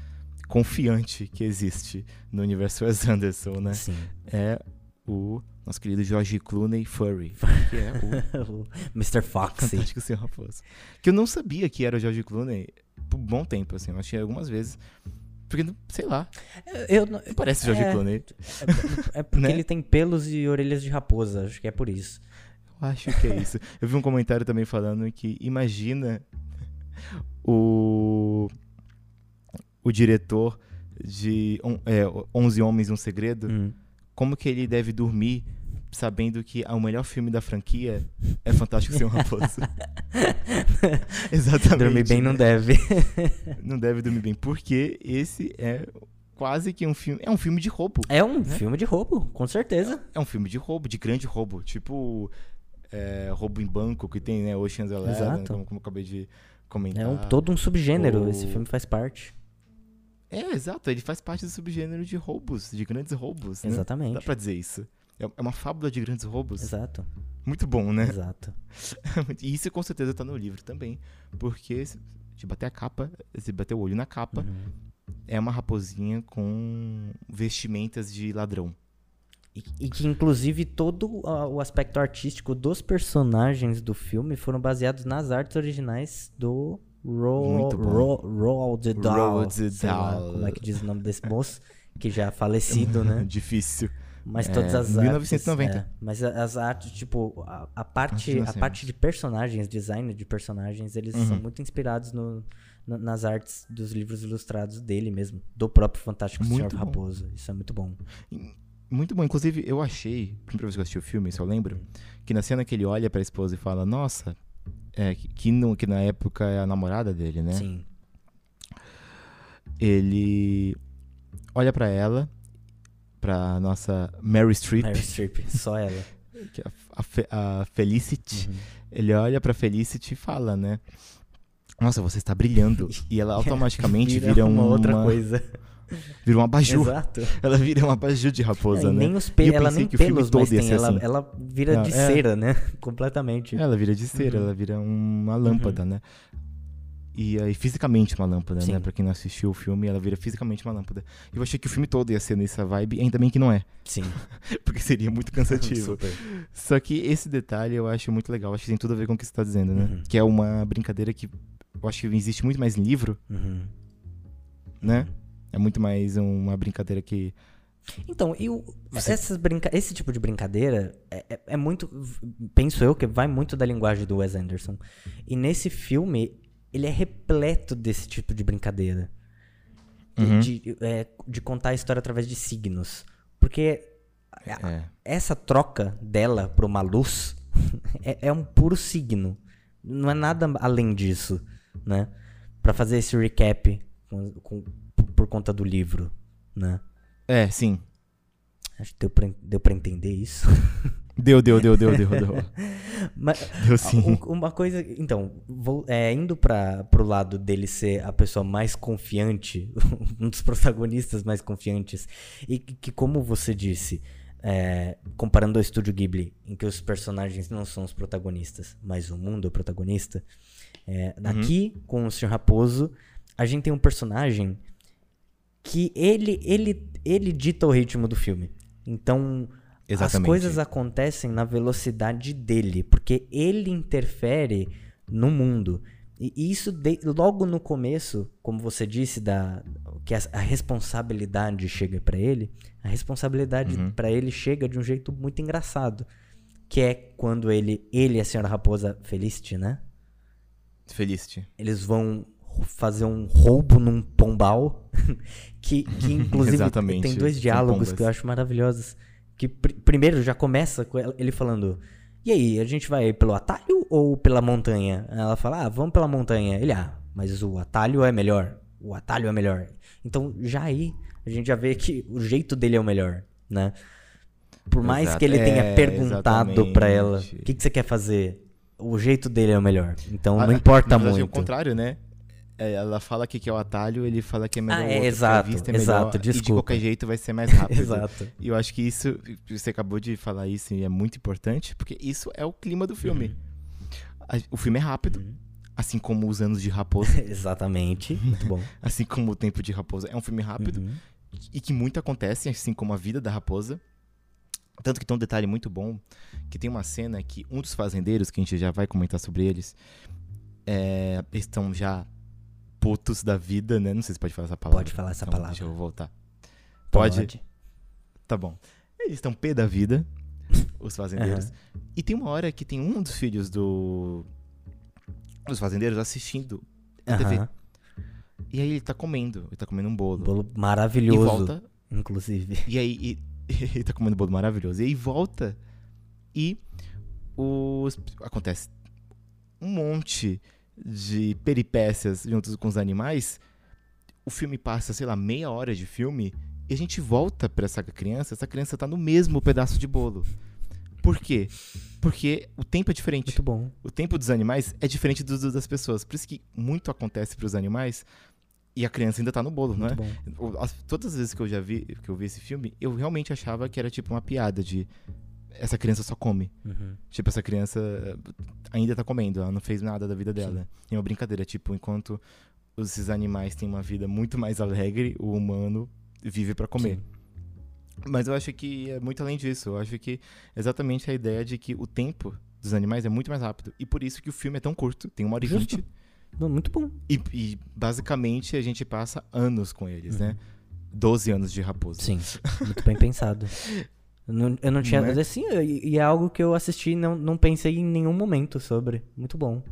confiante que existe no universo Wes Anderson, né? Sim. É o nosso querido George Clooney Furry, que é o o Mr. Foxy. Fantástico Senhor Raposo. Que eu não sabia que era o George Clooney por um bom tempo, assim. Eu achei algumas vezes. Porque, sei lá, Eu, não- não parece o George É. Clooney. é porque Né? ele tem pelos e orelhas de raposa, acho que é por isso. Eu acho que é isso. Eu vi um comentário também falando que imagina o o diretor de on, é, 11 Homens e um Segredo, Hum. como que ele deve dormir sabendo que o melhor filme da franquia é Fantástico Senhor Raposo. Exatamente. Dormir bem não deve. Não deve dormir bem, porque esse é quase que um filme. É um filme de roubo. É um filme de roubo, com certeza. É um filme de roubo, de grande roubo. Tipo. é, roubo em banco que tem, né? Ocean's Eleven, Exato. como, como eu acabei de comentar. É um, todo um subgênero, esse filme faz parte. É, exato. Ele faz parte do subgênero de roubos, de grandes roubos. né? Exatamente. Dá pra dizer isso. É é uma fábula de grandes roubos. Exato, Muito bom, né? exato. e isso com certeza tá no livro também. Porque se bater a capa, se bater o olho na capa, Uhum. é uma raposinha com vestimentas de ladrão. E, e que, inclusive, todo ah, o aspecto artístico dos personagens do filme foram baseados nas artes originais do Ro. Ro Roald Dahl. Roald Dahl. como é que diz o nome desse moço, que já é falecido, né? Difícil. Mas É, todas as 1990. artes. é, mas a- as artes, tipo, a, a parte, de a parte de personagens, design de personagens, eles são Uhum. muito inspirados no, na- nas artes dos livros ilustrados dele mesmo, do próprio Fantástico Muito Senhor bom. Raposo. Isso é muito bom. Muito bom. Inclusive, eu achei, primeira vez que eu assisti o filme, se eu lembro, que na cena que ele olha pra esposa e fala, nossa, é, que, no- que na época é a namorada dele, né? Sim. Ele olha pra ela, pra nossa Mary Streep, Mary Streep, só ela. que é a, a a Felicity. Uhum. Ele olha pra Felicity e fala, né? Nossa, você está brilhando. E ela automaticamente vira, uma, outra uma- coisa. Vira um abajur. Exato. Ela vira um abajur de raposa, e né? nem os E eu ela nem que pelos todo tem, ela, assim. ela vira Não, de é. cera, né? Completamente. Ela vira de cera, Uhum. ela vira uma lâmpada, né? E aí, fisicamente uma lâmpada, né? Sim. Pra quem não assistiu o filme, ela vira fisicamente uma lâmpada. E eu achei que o filme todo ia ser nessa vibe, ainda bem que não é. Sim. Porque seria muito cansativo. Super. Só que esse detalhe eu acho muito legal. Acho que tem tudo a ver com o que você tá dizendo, né? Uhum. Que é uma brincadeira que eu acho que existe muito mais em livro, Uhum. né? É muito mais uma brincadeira que. Então, e Você- essas brinca esse tipo de brincadeira é, é- é muito. Penso eu que vai muito da linguagem do Wes Anderson. E nesse filme, ele é repleto desse tipo de brincadeira. De- Uhum. De, é, de contar a história através de signos. Porque a- É. essa troca dela pra uma luz é, é um puro signo. Não é nada além disso, né? Pra fazer esse recap com- com- por, conta do livro, né? É, sim. Acho que deu pra, deu pra entender isso. Deu, deu, deu, deu, deu, deu. Mas Deu sim. u- uma coisa, então, vou, é, indo para pro lado dele ser a pessoa mais confiante, um dos protagonistas mais confiantes, e que, que, como você disse, é, comparando ao Estúdio Ghibli, em que os personagens não são os protagonistas, mas o mundo é o protagonista, é, Uhum. aqui, com o Sr. Raposo, a gente tem um personagem que ele, ele, ele dita o ritmo do filme. Então, as Exatamente. coisas acontecem na velocidade dele, porque ele interfere no mundo. E isso de- logo no começo, como você disse, da que a, a responsabilidade chega pra ele, a responsabilidade Uhum. pra ele chega de um jeito muito engraçado, que é quando ele, ele e a senhora raposa Felicity, né? Felicity. Eles vão fazer um roubo num pombal, que, que inclusive tem dois diálogos que eu acho maravilhosos. Que pr- primeiro já começa com ele falando: E aí, a gente vai pelo atalho ou pela montanha? Ela fala: Ah, vamos pela montanha. Ele, ah, mas o atalho é melhor. O atalho é melhor. Então já aí a gente já vê que o jeito dele é o melhor, né? Por mais Exato. que ele tenha É, perguntado pra ela: O que, que você quer fazer? O jeito dele é o melhor. Então Ah, não importa na verdade, muito. É o contrário, né? É, ela fala que que é o atalho, ele fala que é melhor Ah, é, outro, exato, é melhor, exato, E de desculpa. qualquer jeito vai ser mais rápido. Exato. E eu acho que isso, você acabou de falar isso e é muito importante, porque isso é o clima do filme. A- O filme é rápido, Uhum. assim como os anos de Raposa, Exatamente. Muito bom. assim como o tempo de Raposa. É um filme rápido Uhum. e que muito acontece, assim como a vida da Raposa. Tanto que tem um detalhe muito bom, que tem uma cena que um dos fazendeiros, que a gente já vai comentar sobre eles, é, eles estão já putos da vida, né? Não sei se pode falar essa palavra. Pode falar essa Então, palavra. Deixa eu voltar. Pode? Tá bom. Eles estão pé da vida, os fazendeiros. E tem uma hora que tem um dos filhos do dos fazendeiros assistindo a TV. Aham. E aí ele tá comendo, ele tá comendo um bolo. Bolo E maravilhoso, volta, inclusive. e aí e- ele tá comendo bolo maravilhoso. E aí volta e os acontece um monte de peripécias juntos com os animais. o filme passa, sei lá, meia hora de filme e a gente volta pra essa criança, essa criança tá no mesmo pedaço de bolo. Por quê? Porque o tempo é diferente. Muito bom. O tempo dos animais é diferente do, do das pessoas. Por isso que muito acontece pros animais e a criança ainda tá no bolo, não é? Muito bom. Todas as vezes que eu já vi, que eu vi esse filme, eu realmente achava que era tipo uma piada de essa criança só come. Uhum. Tipo, essa criança eh, ainda tá comendo, ela não fez nada da vida dela. É uma brincadeira, tipo, enquanto esses animais têm uma vida muito mais alegre, o humano vive pra comer. Sim. Mas eu acho que é muito além disso. Eu acho que exatamente a ideia de que o tempo dos animais é muito mais rápido. E por isso que o filme é tão curto, tem uma hora e vinte. Muito bom. E, e basicamente a gente passa anos com eles, né? 12 anos de raposo. Sim, muito bem pensado. Eu não, eu não tinha. Não é? Assim, e e é algo que eu assisti e não, não pensei em nenhum momento sobre. Muito bom.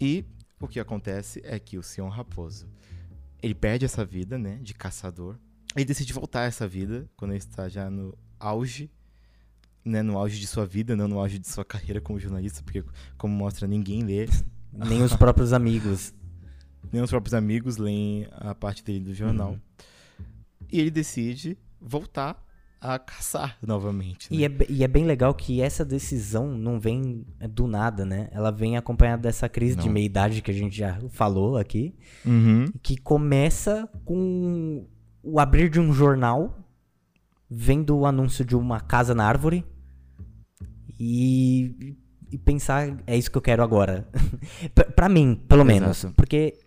E o que acontece é que o Senhor Raposo, ele perde essa vida, né, de caçador. Ele decide voltar a essa vida quando ele está já no auge, né, no auge de sua vida, não no auge de sua carreira como jornalista, porque como mostra, ninguém lê, Nem os próprios amigos. nem os próprios amigos leem a parte dele do jornal. Uhum. E ele decide voltar a caçar novamente. né? E é, e é bem legal que essa decisão não vem do nada, né? Ela vem acompanhada dessa crise de Não. meia-idade que a gente já falou aqui. Uhum. que começa com o abrir de um jornal, vendo o anúncio de uma casa na árvore e, e pensar, é isso que eu quero agora. Pra- pra mim, pelo menos. Exato. Porque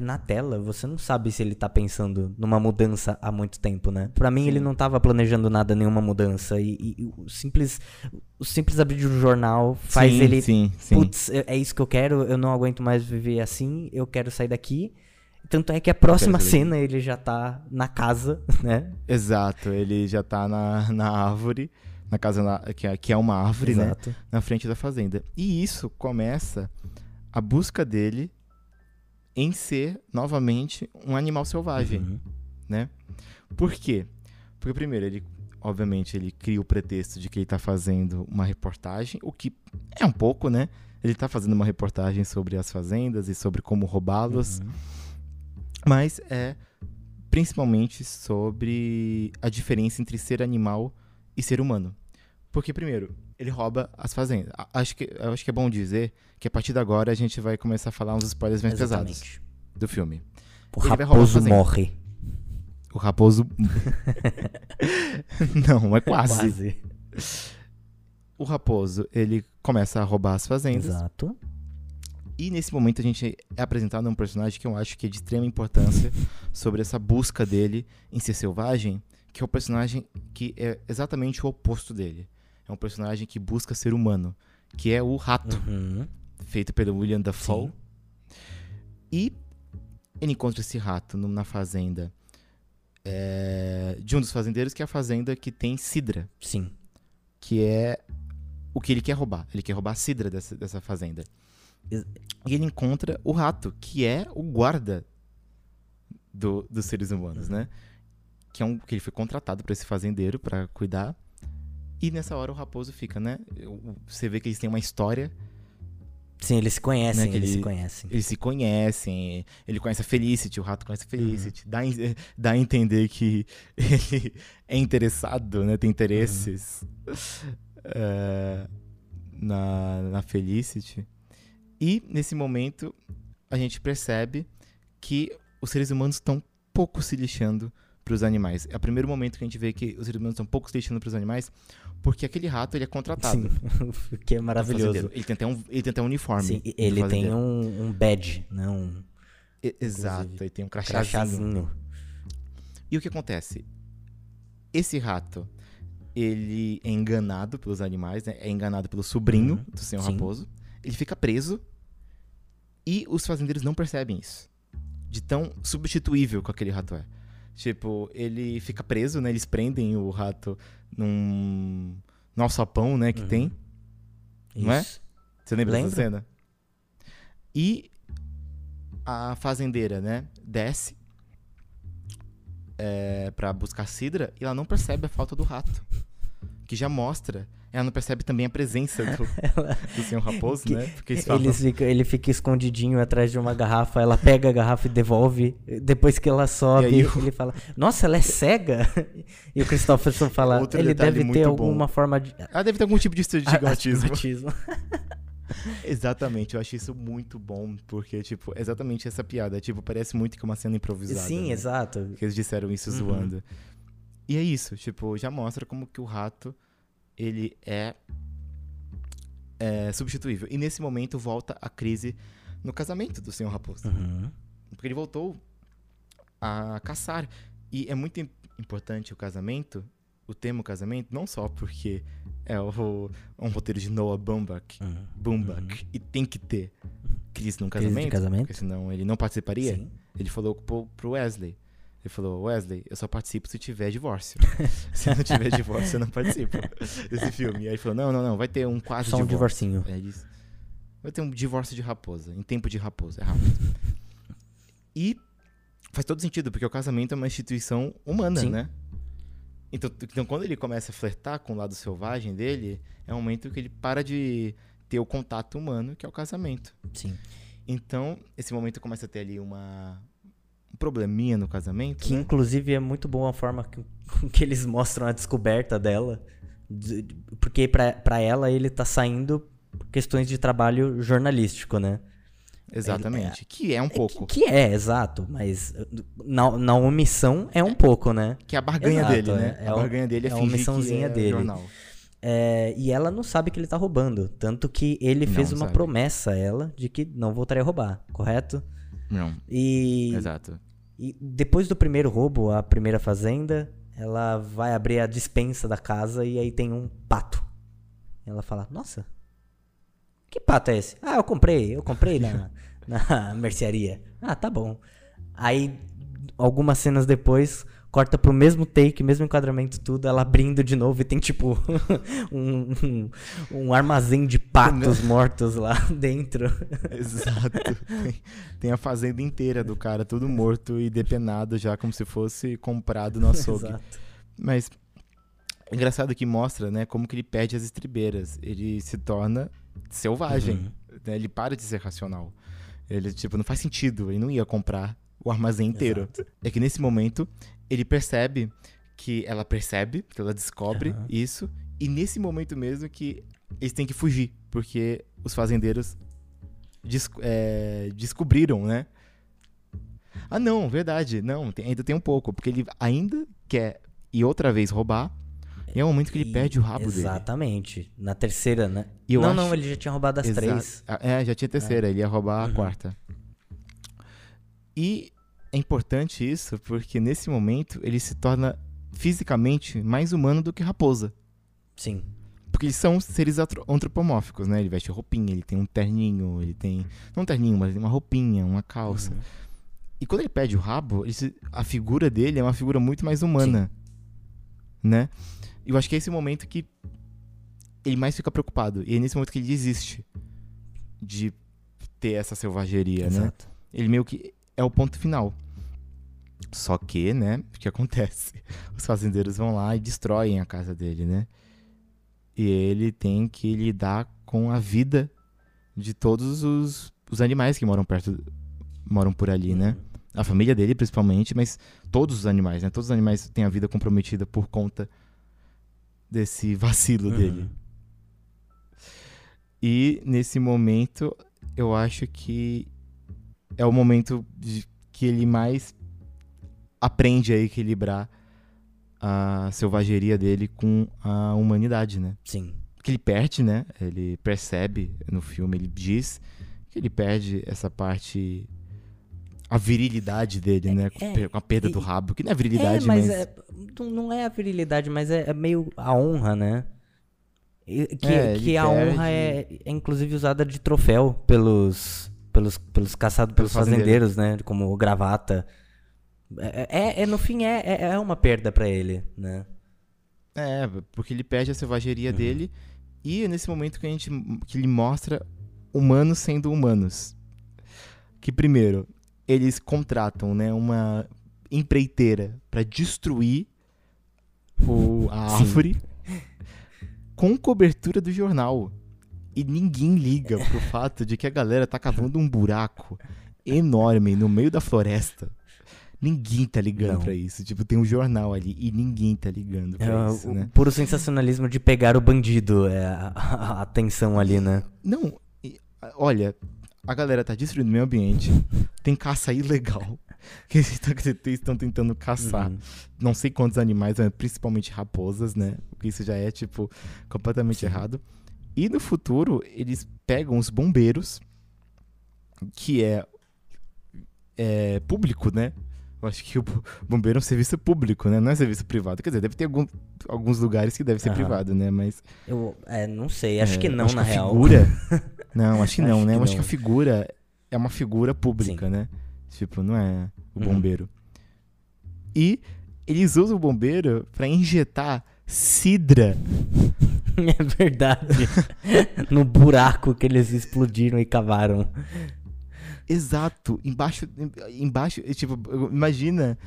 na tela você não sabe se ele tá pensando numa mudança há muito tempo, né? Pra mim ele não tava planejando nada, nenhuma mudança. E, e- o simples o simples abrir de um jornal faz sim, ele Sim, sim. putz, é é isso que eu quero, eu não aguento mais viver assim, eu quero sair daqui. Tanto é que a próxima cena ele já tá na casa, né? Exato, ele já tá na, na árvore, na casa na- que, é, que é uma árvore, né? Exato. Na frente da fazenda. E isso começa a busca dele em ser novamente um animal selvagem, Uhum. né? Por quê? Porque primeiro ele, obviamente, ele cria o pretexto de que ele tá fazendo uma reportagem, o que é um pouco, né? Ele tá fazendo uma reportagem sobre as fazendas e sobre como roubá-las. Uhum. Mas é principalmente sobre a diferença entre ser animal e ser humano. Porque, primeiro, ele rouba as fazendas. A- Acho que, acho que é bom dizer que a partir de agora a gente vai começar a falar uns spoilers mais pesados do filme. O Ele a raposo morre. O raposo. Não, é quase. O raposo, ele começa a roubar as fazendas. Exato. E nesse momento a gente é apresentado um personagem que eu acho que é de extrema importância sobre essa busca dele em ser selvagem, que é o personagem que é exatamente o oposto dele. É um personagem que busca ser humano, que é o rato, Uhum. feito pelo William Dafoe. Sim. E ele encontra esse rato na fazenda é, de um dos fazendeiros, que é a fazenda que tem cidra, Sim. que é o que ele quer roubar. Ele quer roubar a cidra dessa, dessa fazenda. Ex- E ele encontra o rato, que é o guarda do- dos seres humanos, né? Que, é um, que ele foi contratado para esse fazendeiro para cuidar. E nessa hora o raposo fica, né? Você vê que eles têm uma história, Sim, eles se conhecem, Né, eles se conhecem. eles se conhecem, ele conhece a Felicity, o rato conhece a Uhum. Felicity. Dá, em- dá a entender que ele é interessado, né? Tem interesses é, na, na Felicity. E nesse momento a gente percebe que os seres humanos estão pouco se lixando para os animais. É o primeiro momento que a gente vê que os seres humanos estão pouco se lixando para os animais, porque aquele rato ele é contratado. Sim, o que é maravilhoso. Ele tem até um, ele tem até um uniforme. Sim, ele tem um, um badge, né? Um E- Exato, ele tem um crachazinho. crachazinho. E o que acontece? Esse rato, ele é enganado pelos animais, né? É enganado pelo sobrinho Uhum, do senhor sim. raposo. Ele fica preso e os fazendeiros não percebem isso. De tão substituível que aquele rato é. Tipo, ele fica preso, né? Eles prendem o rato num, num alçapão, né? Que Uhum. tem. Não é? Isso. Você lembra dessa Lembro. cena? E a fazendeira, né, desce é, para buscar cidra e ela não percebe a falta do rato. Que já mostra ela não percebe também a presença do, do senhor Raposo, Que- né? Porque falam, Eles fica- ele fica escondidinho atrás de uma garrafa, ela pega a garrafa e devolve. Depois que ela sobe, ele fala: Nossa, ela é cega? E o Christopherson fala: Outro Ele deve ter bom. alguma forma de. ela deve ter algum tipo de estigmatismo. Astigmatismo. Exatamente, eu achei isso muito bom, porque, tipo, exatamente essa piada. Tipo, parece muito que é uma cena improvisada. Sim, né? exato. Que eles disseram isso Uhum. zoando. E é isso, tipo, já mostra como que o rato, ele é, é substituível. E nesse momento volta a crise no casamento do senhor Raposo. Uhum. Porque ele voltou a caçar. E é muito im- importante o casamento, o termo casamento, não só porque é o- um roteiro de Noah Baumbach, Uhum. Baumbach e tem que ter crise num Crise de casamento, casamento? porque senão ele não participaria. Sim. Ele falou pro, pro Wesley. Ele falou, Wesley, eu só participo se tiver divórcio. se não tiver divórcio, eu não participo desse filme. E aí ele falou, não, não, não, vai ter um quase Só um divórcio. divorcinho. É, ele disse, vai ter um divórcio de raposa, em tempo de raposa, é rápido. e faz todo sentido, porque o casamento é uma instituição humana, Sim. né? Então, então, quando ele começa a flertar com o lado selvagem dele, é um momento que ele para de ter o contato humano, que é o casamento. Sim. Então, esse momento começa a ter ali uma um probleminha no casamento, Que né? inclusive é muito boa a forma que, com que eles mostram a descoberta dela. De- de- Porque pra, pra ela ele tá saindo por questões de trabalho jornalístico, né? Exatamente. Que é um É pouco. Que, que é, exato, mas na, na omissão é um pouco, né? Que é a barganha Exato, dele, né? é- é a barganha dele é, é a omissãozinha é dele. jornal. É, e ela não sabe que ele tá roubando. Tanto que ele Não fez uma sabe. promessa a ela de que não voltaria a roubar, correto? Não, E, exato. e depois do primeiro roubo, a primeira fazenda, ela vai abrir a dispensa da casa e aí tem um pato. Ela fala: Nossa, que pato é esse? Ah, eu comprei, eu comprei na, na mercearia. Ah, tá bom. Aí, algumas cenas depois, corta pro mesmo take, mesmo enquadramento, tudo, ela abrindo de novo e tem tipo um, um, um armazém de patos mortos lá dentro. Exato. Tem, tem a fazenda inteira do cara, tudo morto e depenado já, como se fosse comprado no açougue. Exato. Mas é engraçado que mostra, né, como que ele perde as estribeiras. Ele se torna selvagem. Uhum. né? Ele para de ser racional. Ele, tipo, não faz sentido. Ele não ia comprar o armazém inteiro. Exato. É que nesse momento, ele percebe que ela percebe, que ela descobre Aham. isso. E nesse momento mesmo que eles têm que fugir. Porque os fazendeiros des- é, descobriram, né? Ah, não, verdade. Não, tem- ainda tem um pouco. Porque ele ainda quer ir outra vez roubar. E é o momento que ele E- perde o rabo dele. Exatamente. Na terceira, né? Não, acho- não, ele já tinha roubado as três. É, já tinha a terceira, ele ia roubar Uhum. a quarta. E é importante isso porque nesse momento ele se torna fisicamente mais humano do que raposa. Sim. Porque eles são seres antropomórficos, né? Ele veste roupinha, ele tem um terninho, ele tem. Não um terninho, mas ele tem uma roupinha, uma calça. Uhum. E quando ele perde o rabo, se- a figura dele é uma figura muito mais humana. Né? E eu acho que é esse momento que ele mais fica preocupado. E é nesse momento que ele desiste de ter essa selvageria, né? Exato. Ele meio que é o ponto final. Só que, né, o que acontece? Os fazendeiros vão lá e destroem a casa dele, né? E ele tem que lidar com a vida de todos os, os animais que moram perto, moram por ali, né? Uhum. A família dele, principalmente, mas todos os animais, né? Todos os animais têm a vida comprometida por conta desse vacilo Uhum. dele. E nesse momento, eu acho que é o momento de- que ele mais aprende a equilibrar a selvageria dele com a humanidade, né? Sim. Que ele perde, né? Ele percebe no filme, ele diz que ele perde essa parte a virilidade dele, né? Com, é. a perda E- do rabo, que não é É, virilidade, mas, mas, é- não- é a virilidade, mas é, é meio a honra, né? E- Que, É, que a perde- honra é, é inclusive usada de troféu pelos, pelos, pelos caçados, pelos Pelos fazendeiros, né? Como gravata. É, é- é, no fim, é, é, é uma perda pra ele, né? É, porque ele perde a selvageria Uhum. dele e é nesse momento que a gente que ele mostra humanos sendo humanos. Que primeiro, eles contratam, né, uma empreiteira pra destruir o, a Sim. árvore com cobertura do jornal. E ninguém liga pro fato de que a galera tá cavando um buraco enorme no meio da floresta. Ninguém tá ligando Não. pra isso. Tipo, tem um jornal ali e ninguém tá ligando pra É, isso, o né? puro sensacionalismo de pegar o bandido, é a, a- atenção ali, né? Não, olha, a galera tá destruindo o meio ambiente. Tem caça ilegal. Que eles estão tentando caçar. Uhum. Não sei quantos animais, principalmente raposas, né? Porque isso já é, tipo, completamente Sim. errado. E no futuro, eles pegam os bombeiros, que é, é público, né? Eu acho que o bo- bombeiro é um serviço público, né? Não é serviço privado. Quer dizer, deve ter algum- alguns lugares que deve ser Aham. privado, né? Mas Eu é, não sei, acho É, que não, acho na que a real. Figura... Não, acho que não, Acho né? que Eu acho que a não. figura é uma figura pública, né? Tipo, não é o Uhum. bombeiro. E eles usam o bombeiro pra injetar sidra. É verdade. no buraco que eles explodiram e cavaram. Exato, embaixo, embaixo, tipo, imagina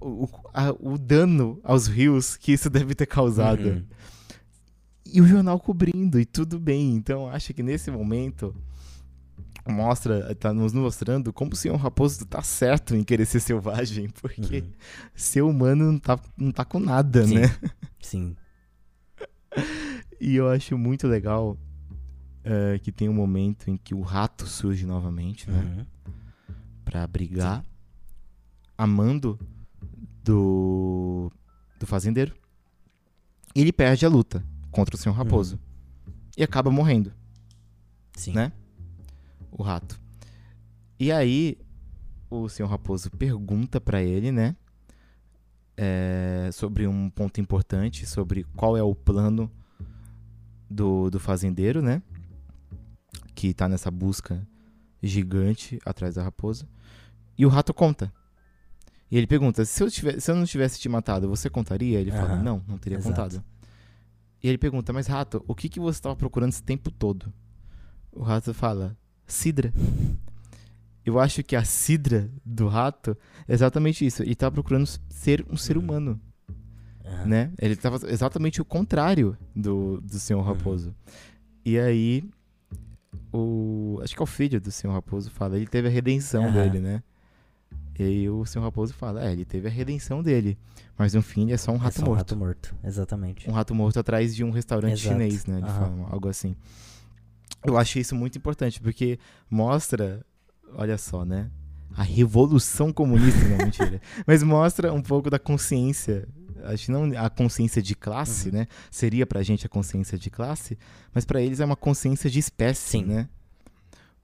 o, a- o dano aos rios que isso deve ter causado. Uhum. E o jornal cobrindo, e tudo bem. Então, acho que nesse momento mostra, tá nos mostrando como o senhor Raposo tá certo em querer ser selvagem, porque Uhum. ser humano não tá, não tá com nada, Sim. né? Sim. E eu acho muito legal eh, que tem um momento em que o rato surge novamente, né? Uhum. Pra brigar, amando do, do fazendeiro. E ele perde a luta contra o senhor Raposo. E acaba morrendo. Sim. né? O rato. E aí, o senhor Raposo pergunta pra ele, né? é, sobre um ponto importante, sobre qual é o plano do, do fazendeiro, né? Que tá nessa busca gigante atrás da raposa. E o rato conta. E ele pergunta: se eu, tivesse, se eu não tivesse te matado, você contaria? Ele fala: não, não teria Exato. contado. E ele pergunta: mas rato, o que, que você estava procurando esse tempo todo? O rato fala: Sidra. Eu acho que a Sidra do rato é exatamente isso. Ele tava procurando ser um ser Uhum. humano, Aham. né? Ele tava exatamente o contrário do, do senhor Uhum. Raposo. E aí, o. Acho que é o filho do senhor Raposo fala, ele teve a redenção Aham. dele, né? E aí o senhor Raposo fala, é, ele teve a redenção dele. Mas no fim ele é só um É rato só um morto rato morto, exatamente. um rato morto atrás de um restaurante Exato. chinês, né? Ele Aham. fala algo assim. Eu acho isso muito importante, porque mostra, olha só, né? A revolução comunista, não, mentira. Mas mostra um pouco da consciência. Acho que não a consciência de classe, Uhum. né? Seria pra gente a consciência de classe, mas pra eles é uma consciência de espécie, Sim. né?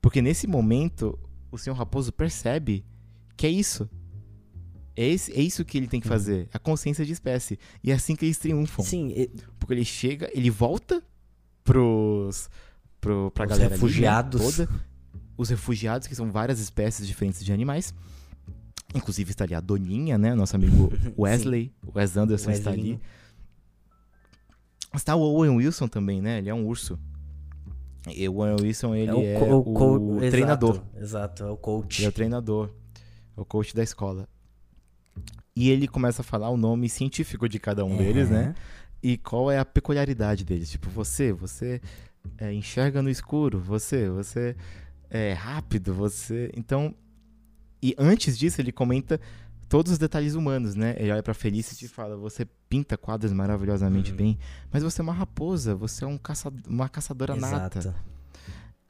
Porque nesse momento, o senhor Raposo percebe que é isso. É, esse- é isso que ele tem que Uhum. fazer, a consciência de espécie. E é assim que eles triunfam. Sim, e- Porque ele chega, ele volta pros. Pro, pra Os galera ali, né, refugiados. toda. Os refugiados, que são várias espécies diferentes de animais. Inclusive está ali a Doninha, né? Nosso amigo Wesley. O Wes Anderson está ali. Está o Owen Wilson também, né? Ele é um urso. E o Owen Wilson, ele é, co- o, co- exato, treinador. Exato, é o coach. Ele é o treinador. É o coach da escola. E ele começa a falar o nome científico de cada um deles, né? e qual é a peculiaridade deles. Tipo, você, você é, enxerga no escuro, você, você é rápido, você. Então. E antes disso, ele comenta todos os detalhes humanos, né? Ele olha pra Felicity e fala: Você pinta quadros maravilhosamente Uhum. bem, mas você é uma raposa, você é um caça... uma caçadora nata. Exato.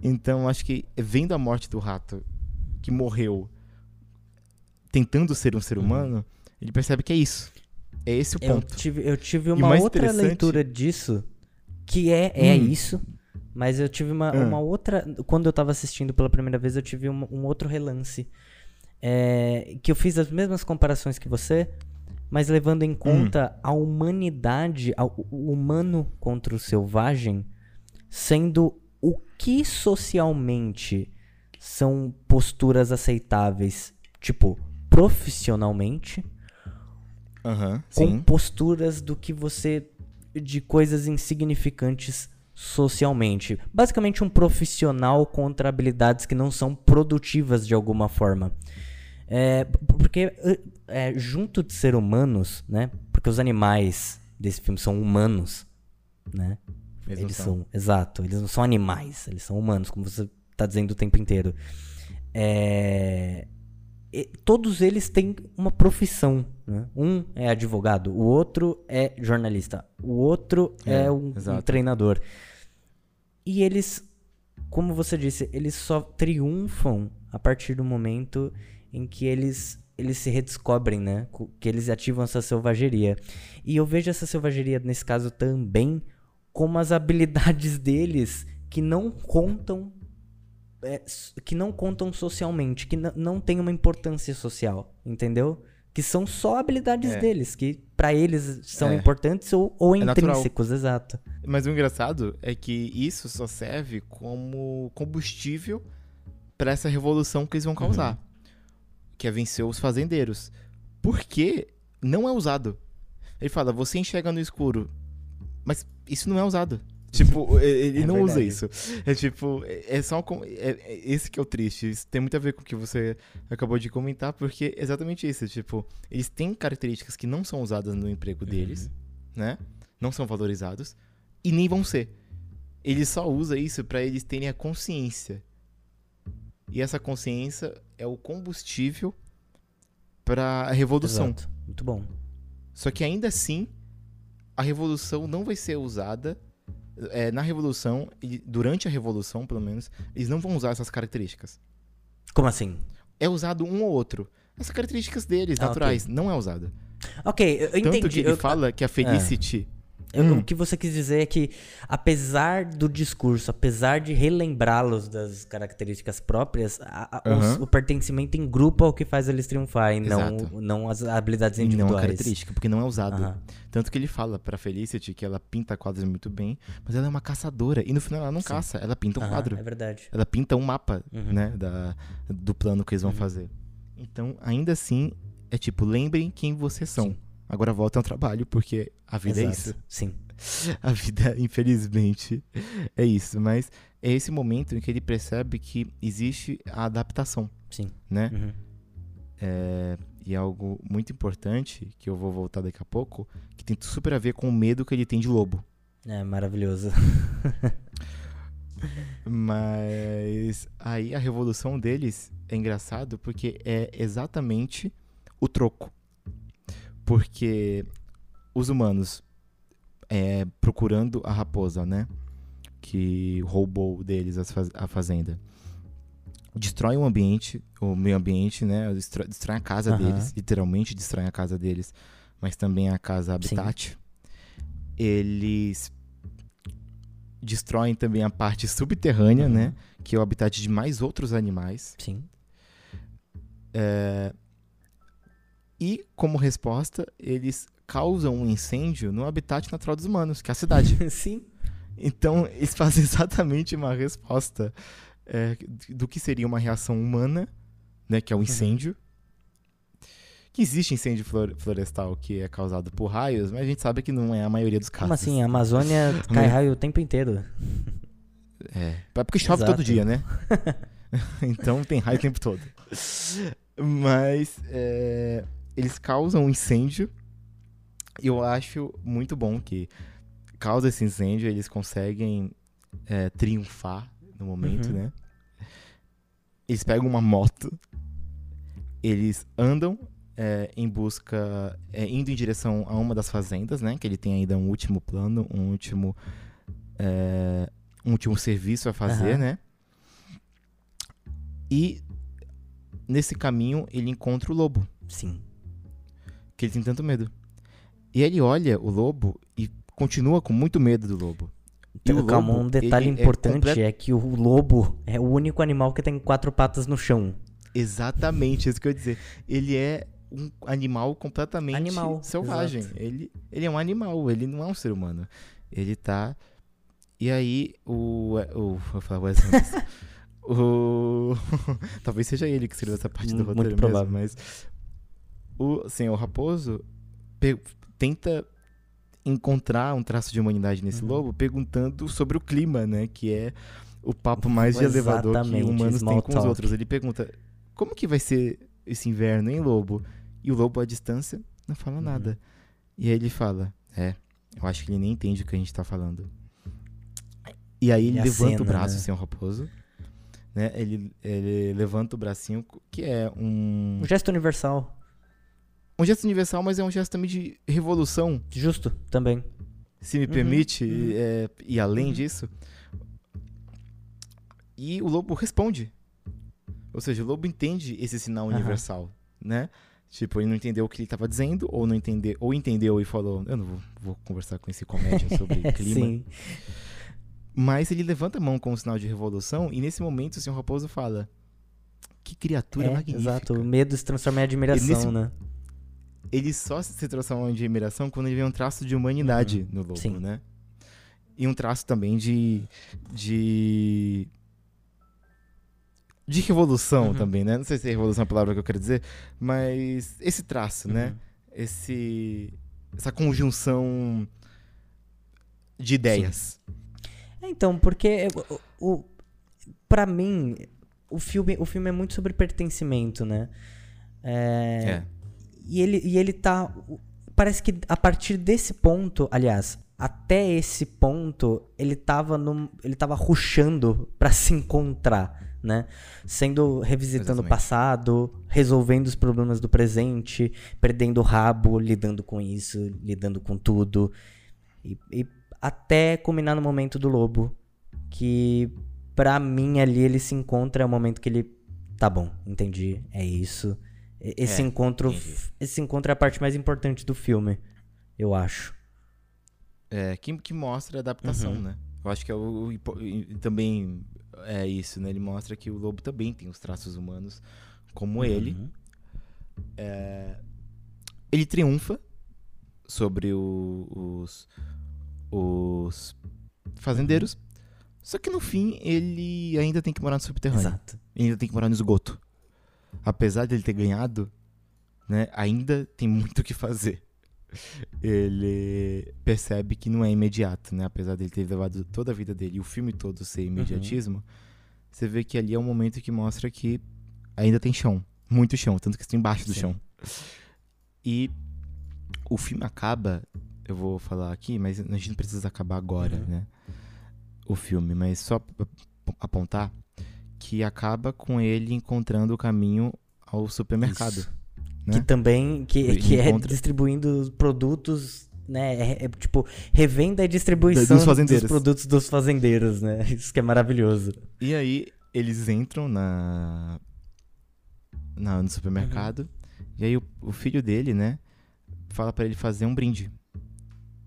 Então, acho que vendo a morte do rato, que morreu tentando ser um ser Uhum. humano, ele percebe que é isso. É esse o Eu ponto. tive, eu tive uma outra interessante- leitura disso, que é, é Hum. isso, mas eu tive uma, Ah. uma outra. Quando eu tava assistindo pela primeira vez, eu tive um, um outro relance. É, que eu fiz as mesmas comparações que você, mas levando em conta a humanidade, a- o humano contra o selvagem, sendo o que socialmente são posturas aceitáveis, tipo, profissionalmente, Aham, com sim. posturas do que você. de coisas insignificantes socialmente. Basicamente, um profissional contra habilidades que não são produtivas de alguma forma. É, porque, é, junto de ser humanos, né? Porque os animais desse filme são humanos, né? Eles Eles, não são. exato, eles não são animais, eles são humanos, como você tá dizendo o tempo inteiro. É, e- todos eles têm uma profissão. né? Um é advogado, o outro é jornalista, o outro é, É, um, um treinador. E eles, como você disse, eles só triunfam a partir do momento em que eles eles se redescobrem, né? Que eles ativam essa selvageria. E eu vejo essa selvageria nesse caso também como as habilidades deles que não contam é, que não contam socialmente, que não tem uma importância social, entendeu? Que são só habilidades É. deles, que pra eles são É. importantes ou, ou É natural. intrínsecos, exato. Mas o engraçado é que isso só serve como combustível para essa revolução que eles vão causar. Que é vencer os fazendeiros. Porque não é usado. Ele fala, você enxerga no escuro. Mas isso não é usado. Tipo, ele É não usa verdade. isso. É tipo, é é só. com- É, é esse que é o triste. Isso tem muito a ver com o que você acabou de comentar, porque é exatamente isso. Tipo, eles têm características que não são usadas no emprego deles, né? Não são valorizados. E nem vão ser. Ele só usa isso pra eles terem a consciência. E essa consciência é o combustível pra a revolução. Exato. Muito bom. Só que ainda assim, a revolução não vai ser usada. É, na revolução, e durante a revolução, pelo menos, eles não vão usar essas características. Como assim? É usado um ou outro. As características deles, Ah, naturais, não é usado. Ok, eu, eu Tanto entendi. que ele Eu- fala que a Felicity. Eu- Hum. O que você quis dizer é que, apesar do discurso, apesar de relembrá-los das características próprias, a- a- os- Aham. o pertencimento em grupo é o que faz eles triunfarem, não, Exato. não as habilidades Não é uma individuais. característica, porque não é usado. Aham. Tanto que ele fala pra Felicity que ela pinta quadros muito bem, mas ela é uma caçadora. E no final ela não caça, ela pinta um Aham, quadro. É verdade. Ela pinta um mapa, Uhum. né, da, do plano que eles vão fazer. Então, ainda assim, é tipo, lembrem quem vocês são. Sim. Agora voltem ao trabalho, porque a vida é Exato. isso. Sim. A vida, infelizmente, é isso. Mas é esse momento em que ele percebe que existe a adaptação, Sim. né? Uhum. É, e algo muito importante, que eu vou voltar daqui a pouco, que tem super a ver com o medo que ele tem de lobo. É maravilhoso. Mas aí a revolução deles é engraçado porque é exatamente o troco. Porque os humanos é, procurando a raposa, né? Que roubou deles a fazenda. Destrói o ambiente, o meio ambiente, né? Destrói, destrói a casa Aham. deles, literalmente destrói a casa deles, mas também a casa habitat. Eles destroem também a parte subterrânea, Uhum. né? Que é o habitat de mais outros animais. Sim. É, E, como resposta, eles causam um incêndio no habitat natural dos humanos, que é a cidade. Sim. então, eles fazem exatamente uma resposta é, do que seria uma reação humana, né? Que é o incêndio. Que existe incêndio flor- florestal que é causado por raios, mas a gente sabe que não é a maioria dos casos. Como assim? A Amazônia cai raio o tempo inteiro. É. É porque chove Exato. todo dia, né? então tem raio o tempo todo. Mas é, eles causam um incêndio. E eu acho muito bom que causa esse incêndio, eles conseguem é, triunfar no momento, Uhum. né? Eles pegam uma moto, eles andam é, em busca, é, indo em direção a uma das fazendas, né? Que ele tem ainda um último plano, um último, é, um último serviço a fazer, Aham. né? E nesse caminho ele encontra o lobo, Sim. Que ele tem tanto medo. E ele olha o lobo e continua com muito medo do lobo. E o Calma, lobo, um detalhe é importante complet- é, que o lobo é o único animal que tem quatro patas no chão. Exatamente, isso que eu ia dizer. Ele é um animal completamente Animal, selvagem. exato. Ele, ele é um animal, ele não é um ser humano. Ele tá. E aí, o. o eu falava Wes Anderson. o. Talvez seja ele que escreveu essa parte do Muito roteiro provável. mesmo, mas. O senhor Raposo tenta encontrar um traço de humanidade nesse Uhum. lobo perguntando sobre o clima, né? Que é o papo mais de elevador que humanos têm com os talk. outros. Ele pergunta: como que vai ser esse inverno, hein, lobo? E o lobo à distância não fala Uhum. nada. E aí ele fala: é, eu acho que ele nem entende o que a gente tá falando. E aí ele E levanta cena, o braço, né? senhor Raposo. Né? Ele, ele levanta o bracinho, que é um, Um gesto universal. Um gesto universal, mas é um gesto também de revolução, Justo, também. se me Uhum, permite, uhum. é, e além Uhum. disso. E o lobo responde. Ou seja, o lobo entende esse sinal universal, né? Tipo, ele não entendeu o que ele estava dizendo, ou não entendeu, ou entendeu e falou, eu não vou, vou conversar com esse comédia sobre clima. Sim. Mas ele levanta a mão com um sinal de revolução, e nesse momento o senhor Raposo fala, que criatura É, magnífica. exato. O medo se transforma em admiração, nesse- né? Ele só se transforma em admiração quando ele vê um traço de humanidade no lobo, Uhum. Sim. né? E um traço também de. de. de revolução Uhum. também, né? Não sei se é revolução a palavra que eu quero dizer, mas esse traço, né? Uhum. Esse. essa conjunção de ideias. É, Então, porque o, o, pra mim, o filme, o filme é muito sobre pertencimento, né? É, É. E ele, e ele tá. Parece que a partir desse ponto, aliás, até esse ponto, ele tava num, ele tava ruxando pra se encontrar, né? Sendo revisitando o Exatamente. passado, resolvendo os problemas do presente, perdendo o rabo, lidando com isso, lidando com tudo. E, e até culminar no momento do lobo, que pra mim ali ele se encontra é o momento que ele tá bom, entendi, é isso. Esse É, encontro, entendi. esse encontro é a parte mais importante do filme, eu acho. É, que, que mostra a adaptação, Uhum. né? Eu acho que é o, o também é isso, né? Ele mostra que o lobo também tem os traços humanos como ele. Uhum. Ele triunfa sobre o- os, os fazendeiros. Só que no fim ele ainda tem que morar no subterrâneo. Exato. Ele ainda tem que morar no esgoto. Apesar dele ter ganhado, né, ainda tem muito o que fazer. Ele percebe que não é imediato, né? Apesar dele ter levado toda a vida dele e o filme todo ser imediatismo, você vê que ali é um momento que mostra que ainda tem chão. Muito chão, tanto que está embaixo do Sim. chão. E o filme acaba, eu vou falar aqui, mas a gente não precisa acabar agora, Uhum. né? O filme, mas só ap- apontar que acaba com ele encontrando o caminho ao supermercado. Né? Que também, que, Ele que é encontra- distribuindo produtos, né? É, é, tipo, revenda e distribuição dos fazendeiros. produtos dos fazendeiros, né? Isso que é maravilhoso. E aí eles entram na, na- no supermercado e aí o, o filho dele, né, fala pra ele fazer um brinde.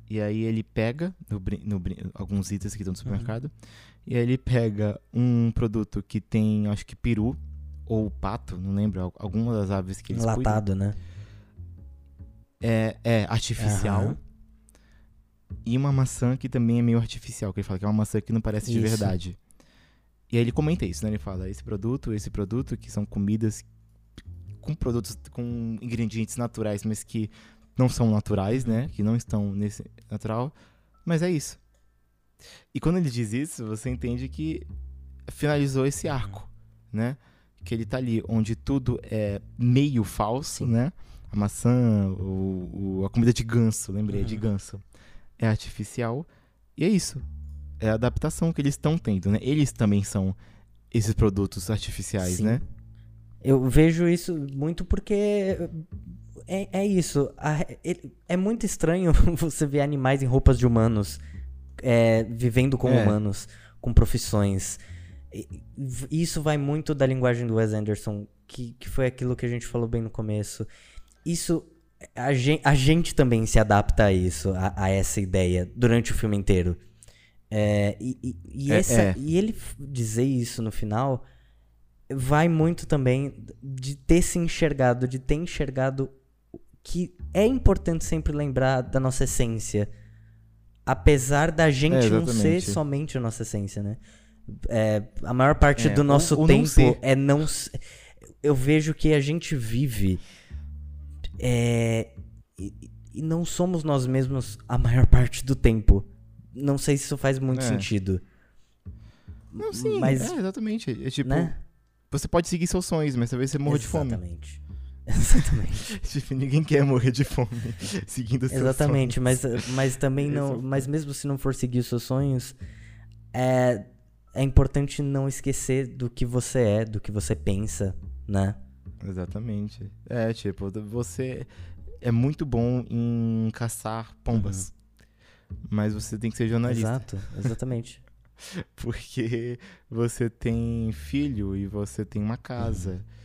E aí ele pega no no alguns itens que estão no supermercado e aí ele pega um produto que tem, acho que peru ou pato, não lembro, al- alguma das aves que eles cuidam. Enlatado, né? É, é artificial. Aham. E uma maçã que também é meio artificial, que ele fala que é uma maçã que não parece de Isso. verdade. E aí ele comenta isso, né? Ele fala, esse produto, esse produto, que são comidas com produtos, com ingredientes naturais, mas que não são naturais, né? Que não estão nesse natural. Mas é isso. E quando ele diz isso, você entende que finalizou esse arco, né? Que ele tá ali onde tudo é meio falso, Sim. né? A maçã, o, o- a comida de ganso, lembrei, de Uhum. ganso. É artificial. E é isso. É a adaptação que eles estão tendo, né? Eles também são esses produtos artificiais, Sim. né? Eu vejo isso muito porque é, é isso. é muito estranho você ver animais em roupas de humanos, é, vivendo com É. humanos, com profissões. Isso vai muito da linguagem do Wes Anderson, que, que foi aquilo que a gente falou bem no começo. Isso. A gente, a gente também se adapta a isso, a, a essa ideia, durante o filme inteiro. É, e, e- e É, essa- é. e ele dizer isso no final vai muito também de ter se enxergado, de ter enxergado que é importante sempre lembrar da nossa essência. Apesar da gente É, não ser somente a nossa essência, né? É, a maior parte É, do nosso ou não tempo ser. é não. Eu vejo que a gente vive. é, e, e não somos nós mesmos a maior parte do tempo. Não sei se isso faz muito É. sentido. Não, sim, Mas, é, exatamente. É tipo, né? você pode seguir seus sonhos, mas talvez você morra de fome. Exatamente. Exatamente. Tipo, ninguém quer morrer de fome seguindo seus Exatamente, sonhos. mas, mas também é não. o Mas mesmo se não for seguir os seus sonhos, é, é importante não esquecer do que você é, do que você pensa, né? Exatamente. É, tipo, você é muito bom em caçar pombas. Uhum. Mas você tem que ser jornalista. Exato, exatamente. Porque você tem filho e você tem uma casa. Uhum.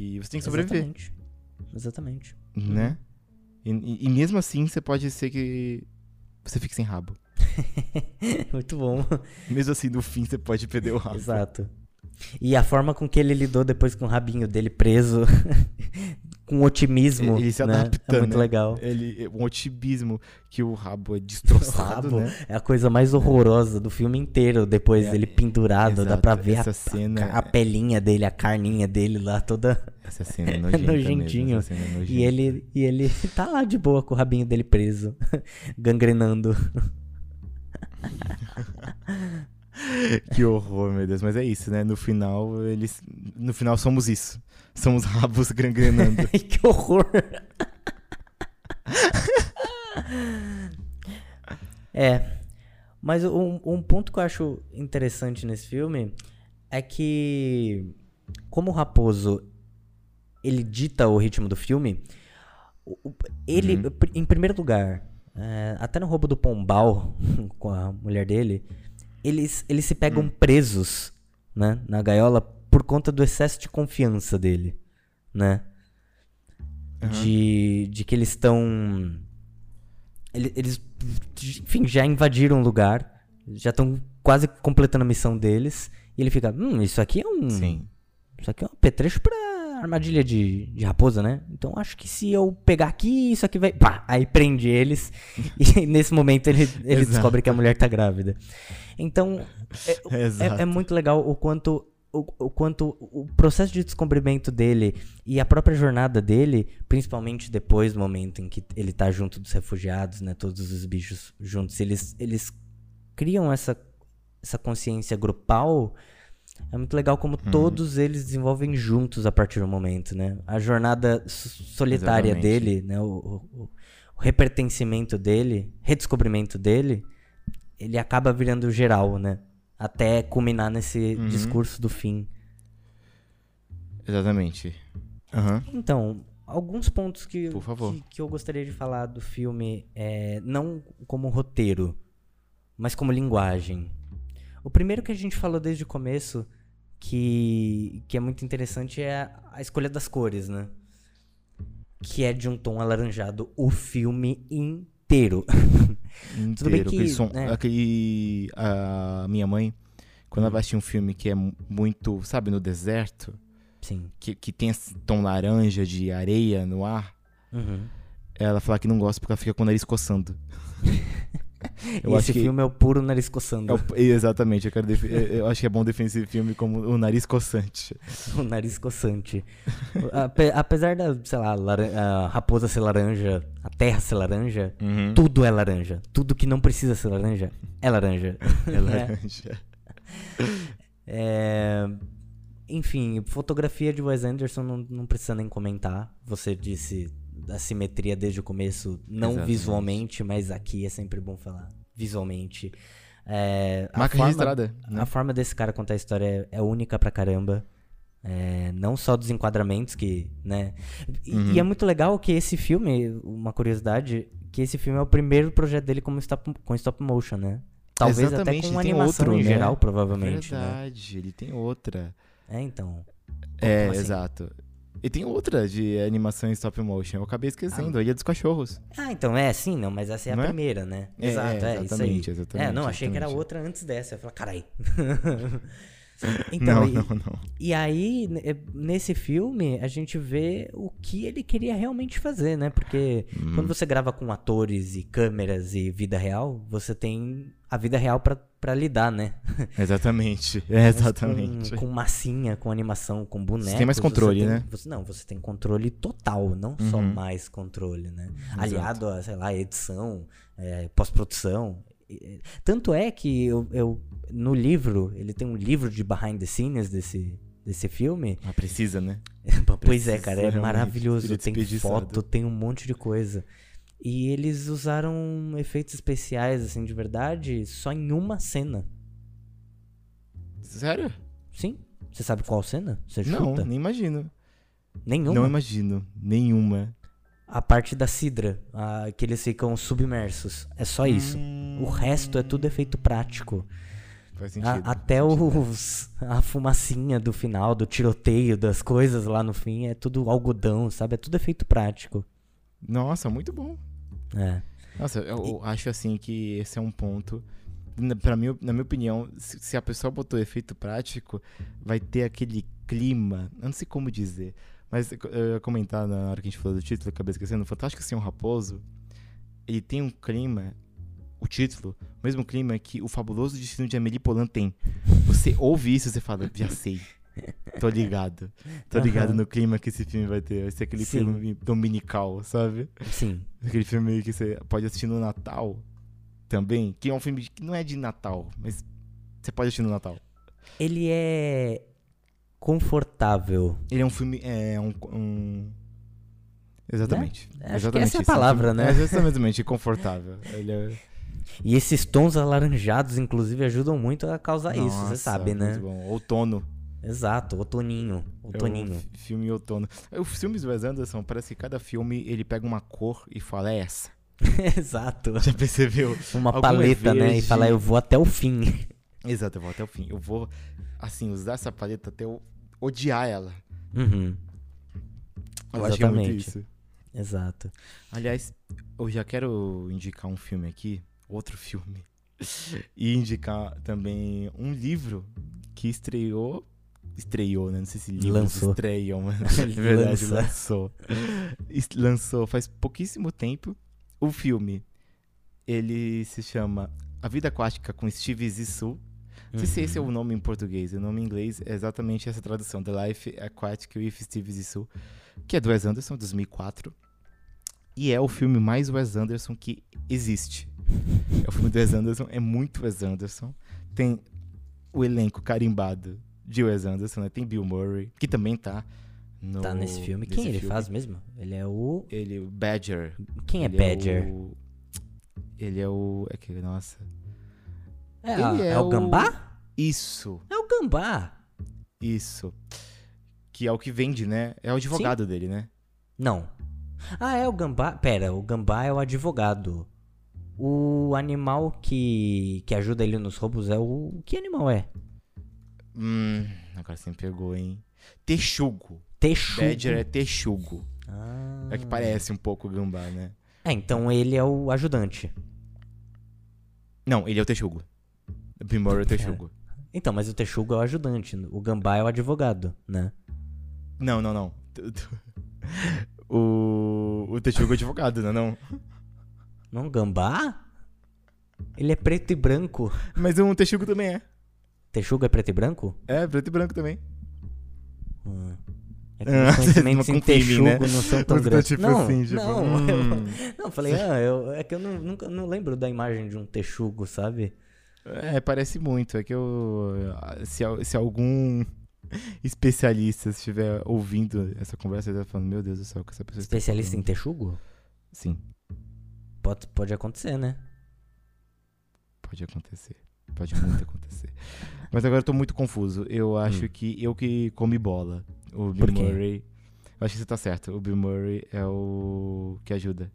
E você tem que sobreviver. Exatamente. Exatamente. Né? Uhum. E, e, mesmo assim, você pode ser que você fique sem rabo. Muito bom. Mesmo assim, no fim, você pode perder o rabo. Exato. E a forma com que ele lidou depois com o rabinho dele preso, com otimismo, ele, se adapta, né? É muito né? legal. Ele, um otimismo que o rabo é destroçado, rabo né? É a coisa mais horrorosa do filme inteiro, depois é, dele pendurado, exato. dá pra ver a, cena... a, a, pelinha dele, a carninha dele lá toda... Essa cena é nojenta nojentinho. Mesmo, cena é nojenta. E ele, e ele tá lá de boa com o rabinho dele preso, gangrenando. que horror, meu Deus. Mas é isso, né? No final, eles. No final somos isso. Somos rabos gangrenando. que horror! é. Mas um, um ponto que eu acho interessante nesse filme é que, como o Raposo ele dita o ritmo do filme, ele, uhum. em primeiro lugar, é, até no roubo do Pombal com a mulher dele, eles, eles se pegam hum. presos, né, na gaiola por conta do excesso de confiança dele, né? Uhum. De, de que eles estão. Eles, enfim, já invadiram o lugar, já estão quase completando a missão deles, e ele fica: Hum, isso aqui é um. Sim. Isso aqui é um apetrecho pra armadilha de, de raposa, né? Então acho que se eu pegar aqui, isso aqui vai. Pá! Aí prende eles. e nesse momento ele, ele descobre que a mulher tá grávida. Então é, é, é muito legal o quanto o, o, quanto o processo de descobrimento dele e a própria jornada dele, principalmente depois do momento em que ele tá junto dos refugiados, né, todos os bichos juntos, eles, eles criam essa, essa consciência grupal é muito legal como uhum. todos eles desenvolvem juntos a partir do momento, né? A jornada solitária Exatamente. dele, né? O, o, o, repertencimento dele, redescobrimento dele, ele acaba virando geral, né? Até culminar nesse uhum. discurso do fim. Exatamente. Uhum. Então, alguns pontos que, que, que, eu gostaria de falar do filme, é, não como roteiro, mas como linguagem. O primeiro que a gente falou desde o começo, que, que é muito interessante, é a escolha das cores, né? Que é de um tom alaranjado o filme inteiro. inteiro Tudo bem que, aquele, som, né? aquele a minha mãe, quando hum. ela vai assistir um filme que é muito, sabe, no deserto, Sim. Que, que tem esse tom laranja de areia no ar, uhum. ela fala que não gosta porque ela fica com o nariz coçando. Eu esse filme que... é o puro nariz coçando. É o... Exatamente, eu, def... eu, acho que é bom definir esse filme como o nariz coçante. o nariz coçante. Apesar da, sei lá, a raposa ser laranja, a terra ser laranja, uhum. tudo é laranja. Tudo que não precisa ser laranja é laranja. É laranja. é... Enfim, fotografia de Wes Anderson não, não precisa nem comentar. Você disse da simetria desde o começo, não Exatamente. visualmente, mas aqui é sempre bom falar visualmente. É, Marca forma, registrada. Né? A forma desse cara contar a história é, é única pra caramba. É, não só dos enquadramentos que, né? E, uhum. e, é muito legal que esse filme, uma curiosidade, que esse filme é o primeiro projeto dele como stop, com stop motion, né? Talvez Exatamente, até com animação outro, em né? geral, provavelmente. É verdade, né? ele tem outra. É, então. É, assim? exato. E tem outra de animação em stop motion. Eu acabei esquecendo, ah. a Ilha dos Cachorros. Ah, então é, sim, não, mas essa é a não é? primeira, né? É, Exato, é, é exatamente, exatamente. É, não, achei exatamente. que era outra antes dessa. Eu falei, carai. então, não, e, não, não. E aí, nesse filme, a gente vê o que ele queria realmente fazer, né? Porque hum. quando você grava com atores e câmeras e vida real, você tem a vida real para lidar, né? Exatamente. É, exatamente. Com, com, massinha, com animação, com boneco. Você tem mais controle, tem, né? Você, não, você tem controle total, não uhum. só mais controle, né? Exato. Aliado a, sei lá, edição, é, pós-produção. Tanto é que eu, eu, no livro, ele tem um livro de behind the scenes desse, desse filme. Ah, precisa, né? pois é, cara, é maravilhoso. Tem foto, tem um monte de coisa. E eles usaram efeitos especiais, assim, de verdade, só em uma cena. Sério? Sim. Você sabe qual cena? Você Não, chuta? nem imagino. Nenhuma. Não imagino. Nenhuma. A parte da cidra, a- que eles ficam submersos. É só isso. O resto é tudo efeito prático. Faz A- sentido. até faz sentido. os, a fumacinha do final, do tiroteio, das coisas lá no fim, é tudo algodão, sabe? É tudo efeito prático. Nossa, muito bom. É. Nossa, eu, eu acho assim que esse é um ponto. Na, pra mim, na minha opinião, se, se a pessoa botou efeito prático, vai ter aquele clima. Eu não sei como dizer. Mas eu ia comentar na hora que a gente falou do título, acabei esquecendo. Fantástico Senhor Raposo. Ele tem um clima. O título, o mesmo clima que o fabuloso destino de Amélie Poulain tem. Você ouve isso e você fala, já sei. Tô ligado. Tô ligado no clima que esse filme vai ter. Vai ser aquele Sim. filme dominical, sabe? Sim. Aquele filme que você pode assistir no Natal também. Que é um filme que não é de Natal, mas você pode assistir no Natal. Ele é confortável. Ele é um filme. É um. um- Exatamente. Né? Exatamente essa é a palavra, né? É exatamente, confortável. É... E esses tons alaranjados, inclusive, ajudam muito a causar isso, você Nossa, sabe, né? bom. Outono. Exato, outoninho. É Outoninho. fi- filme outono. Os filmes do Wes Anderson, parece que cada filme ele pega uma cor e fala, é essa. Exato. Já percebeu? Uma Algum é paleta, né? E falar, eu vou até o fim. Exato, eu vou até o fim. Eu vou, assim, usar essa paleta até eu odiar ela. Uhum, Eu acho que é muito Exatamente. isso. exato. Aliás, eu já quero indicar um filme aqui, outro filme, e indicar também um livro que estreou. Estreou, né? Não sei se livros Lançou. estreiam, mas verdade, Lança. lançou. Lançou faz pouquíssimo tempo. O filme, ele se chama A Vida Aquática com Steve Zissou. Não sei se esse é Uhum. o nome em português. O nome em inglês é exatamente essa tradução: The Life Aquatic with Steve Zissou, que é do Wes Anderson, 2004. E é o filme mais Wes Anderson que existe. É o filme do Wes Anderson, é muito Wes Anderson. Tem o elenco carimbado de Wes Anderson, né? Tem Bill Murray, que também tá no, Tá nesse filme. Quem ele faz mesmo? Ele é o. Ele, o Badger. Quem é Ele Badger? o- Ele é o. É que, nossa. É, ele a- é é o o- Gambá? Isso, É o Gambá. isso. Que é o que vende, né? É o advogado dele, né? Não. Ah, é o Gambá. Pera, o Gambá é o advogado. O animal que, que ajuda ele nos roubos é o. Que animal é? Hum, agora você me pegou, hein? Texugo. Texugo. Badger é texugo. Ah. É que parece um pouco o gambá, né? É, então ele é o ajudante. Não, ele é o texugo. Murray é o texugo. Então, mas o Texugo é o ajudante. O Gambá é o advogado, né? Não, não, não. O, o texugo é advogado, não é não? Não, Gambá? Ele é preto e branco. Mas um texugo também é. Texugo é preto e branco? É, preto e branco também. Hum. É que meus conhecimentos em mim, Texugo né? não são tão grandes. tipo não, assim, tipo, não, hum. eu, não, falei, ah, eu, é que eu não, nunca não lembro da imagem de um Texugo, sabe? É, parece muito. É que eu. Se, se algum especialista estiver ouvindo essa conversa, ele tá falando, meu Deus do céu, que essa pessoa está Especialista em falando." Texugo? Sim, Pode, pode acontecer, né? pode acontecer. Pode muito acontecer. Mas agora eu tô muito confuso. Eu acho Hum. que eu que come bola. O Bill? Murray. Eu acho que você tá certo. O Bill Murray é o que ajuda.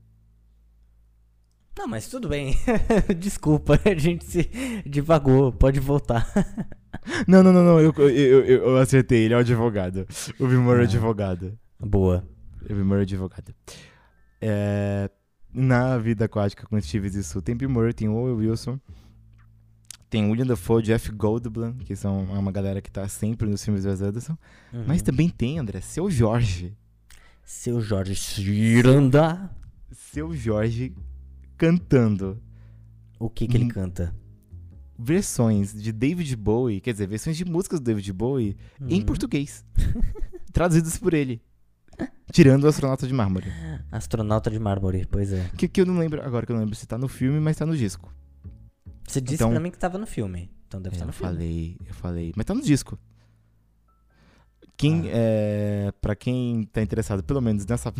Não, mas tudo bem. Desculpa, a gente se divagou. Pode voltar. Não, não, não, não. Eu, eu, eu, acertei. Ele é o advogado. O Bill Murray é Ah. advogado. Boa. O Bill Murray é advogado. É, na vida aquática com Steve Zissou tem Bill Murray, tem Owen Wilson, tem William Dafoe, Jeff Goldblum, que são uma galera que tá sempre nos filmes do Wes Anderson. Mas Uhum. também tem, André, Seu Jorge. Seu Jorge Ciranda. Seu Jorge cantando O que que ele Hum. canta? versões de David Bowie, quer dizer, versões de músicas do David Bowie em Hum. português. traduzidas por ele. Tirando o astronauta de mármore. Astronauta de mármore, pois é. Que, que eu não lembro, agora que eu não lembro se tá no filme, mas tá no disco. Você disse Então- pra mim que tava no filme. Então deve É, estar eu no filme. falei, eu falei. Mas tá no disco. Quem, Ah. é, pra quem tá interessado, pelo menos nessa-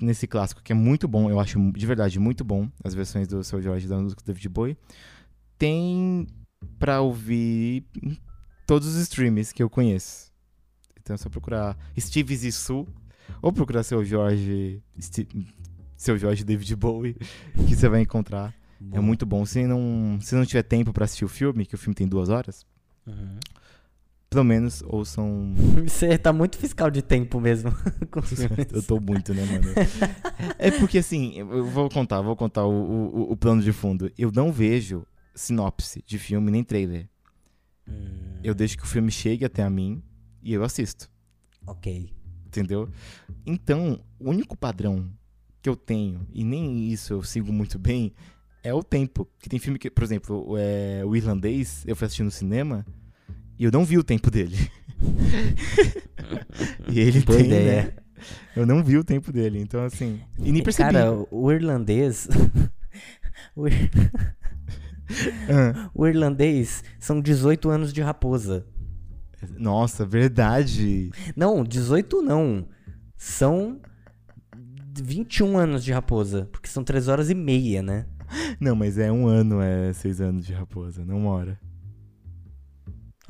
nesse clássico, que é muito bom, eu acho de verdade muito bom, as versões do Seu Jorge da música do David Bowie, tem pra ouvir todos os streams que eu conheço. Então é só procurar Steve Zissou ou procurar seu Jorge. Seu Jorge David Bowie, que você vai encontrar. É Bom. muito bom. Se não, se não tiver tempo pra assistir o filme, que o filme tem duas horas, Uhum. Pelo menos ouçam. Você tá muito fiscal de tempo mesmo. Eu tô muito, né, mano? É porque assim, eu vou contar, vou contar o, o, o plano de fundo. Eu não vejo sinopse de filme nem trailer. Hum, Eu deixo que o filme chegue até a mim e eu assisto. Ok. Entendeu? Então, o único padrão que eu tenho, e nem isso eu sigo muito bem, é o tempo. Que tem filme que, por exemplo, o, é, o irlandês, eu fui assistir no cinema e eu não vi o tempo dele. e ele Boa tem, ideia. né? Eu não vi o tempo dele, então assim. E nem percebi. Cara, o irlandês. o, ir- Ah, o irlandês são 18 anos de raposa. nossa, verdade. Não, 18 não. São 21 anos de raposa. Porque são 3 horas e meia, né? Não, mas é um ano, é seis anos de raposa, não uma hora.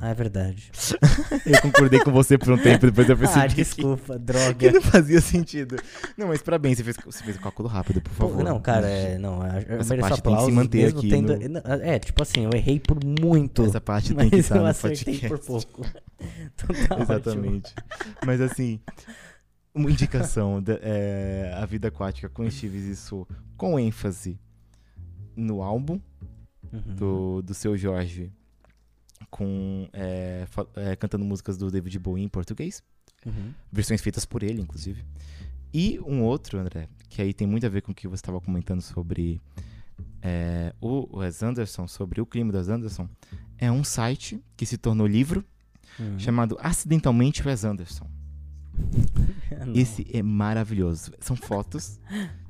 Ah, é verdade. Eu concordei com você por um tempo, depois eu percebi Ah, que- desculpa, que droga. não fazia sentido. Não, mas parabéns, você fez, você fez o cálculo rápido, por Pô, favor. não, cara, é, não, eu eu Essa mereço parte tem que se aplausos manter aqui tendo... no- É, tipo assim, eu errei por muito. Essa parte tem que estar eu no acertei podcast. por pouco. Então tá ótimo. Exatamente. Mas assim, uma indicação da é, A Vida Aquática com Steve Zissou, com ênfase no álbum Uhum. do, do seu Jorge, com é, é, cantando músicas do David Bowie em português, Uhum. versões feitas por ele, inclusive. E um outro, André, que aí tem muito a ver com o que você estava comentando sobre é, o Wes Anderson, sobre o clima do Wes Anderson, é um site que se tornou livro Uhum. chamado Acidentalmente Wes Anderson. Esse é maravilhoso. São fotos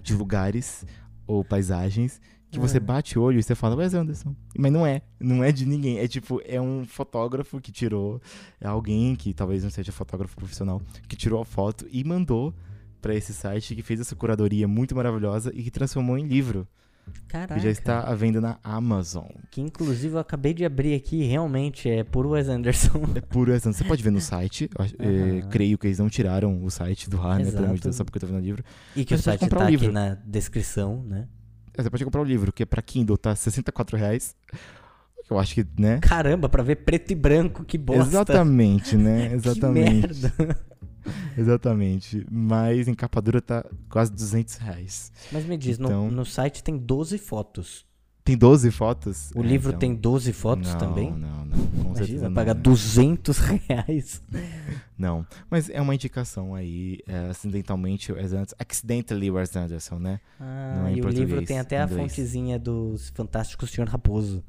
de lugares ou paisagens que você Ah. bate o olho e você fala Wes Anderson. Mas não é. Não é de ninguém. É tipo, é um fotógrafo que tirou. É alguém que talvez não seja fotógrafo profissional, que tirou a foto e mandou pra esse site que fez essa curadoria muito maravilhosa e que transformou em livro. Caraca. Que já está à venda na Amazon. Que inclusive eu acabei de abrir aqui realmente é puro Wes Anderson. É puro Wes Anderson. Você pode ver no site. acho- é, creio que eles não tiraram o site do ar, né? Pelo amor de Deus, Exato. só porque eu tô vendo o livro. E que Mas o site tá aqui livro. na descrição, né? É, Você pode comprar o livro, que é pra Kindle, tá? 64 reais. Eu acho que, né? Caramba, pra ver preto e branco, que bosta. Exatamente, né? Exatamente. Que merda. Exatamente. Mas em capa dura tá quase 200 reais. Mas me diz, no- Então- no, site tem 12 fotos. Tem 12 fotos? O É, livro então- tem 12 fotos não, também? Não, não, com certeza Imagina, não. pagar né? 200 reais. Não, mas é uma indicação aí, é, acidentalmente, Wes Anderson, accidentally Wes Anderson, né? Ah, Não é e o livro tem até a fontezinha dos Fantásticos Senhor Raposo.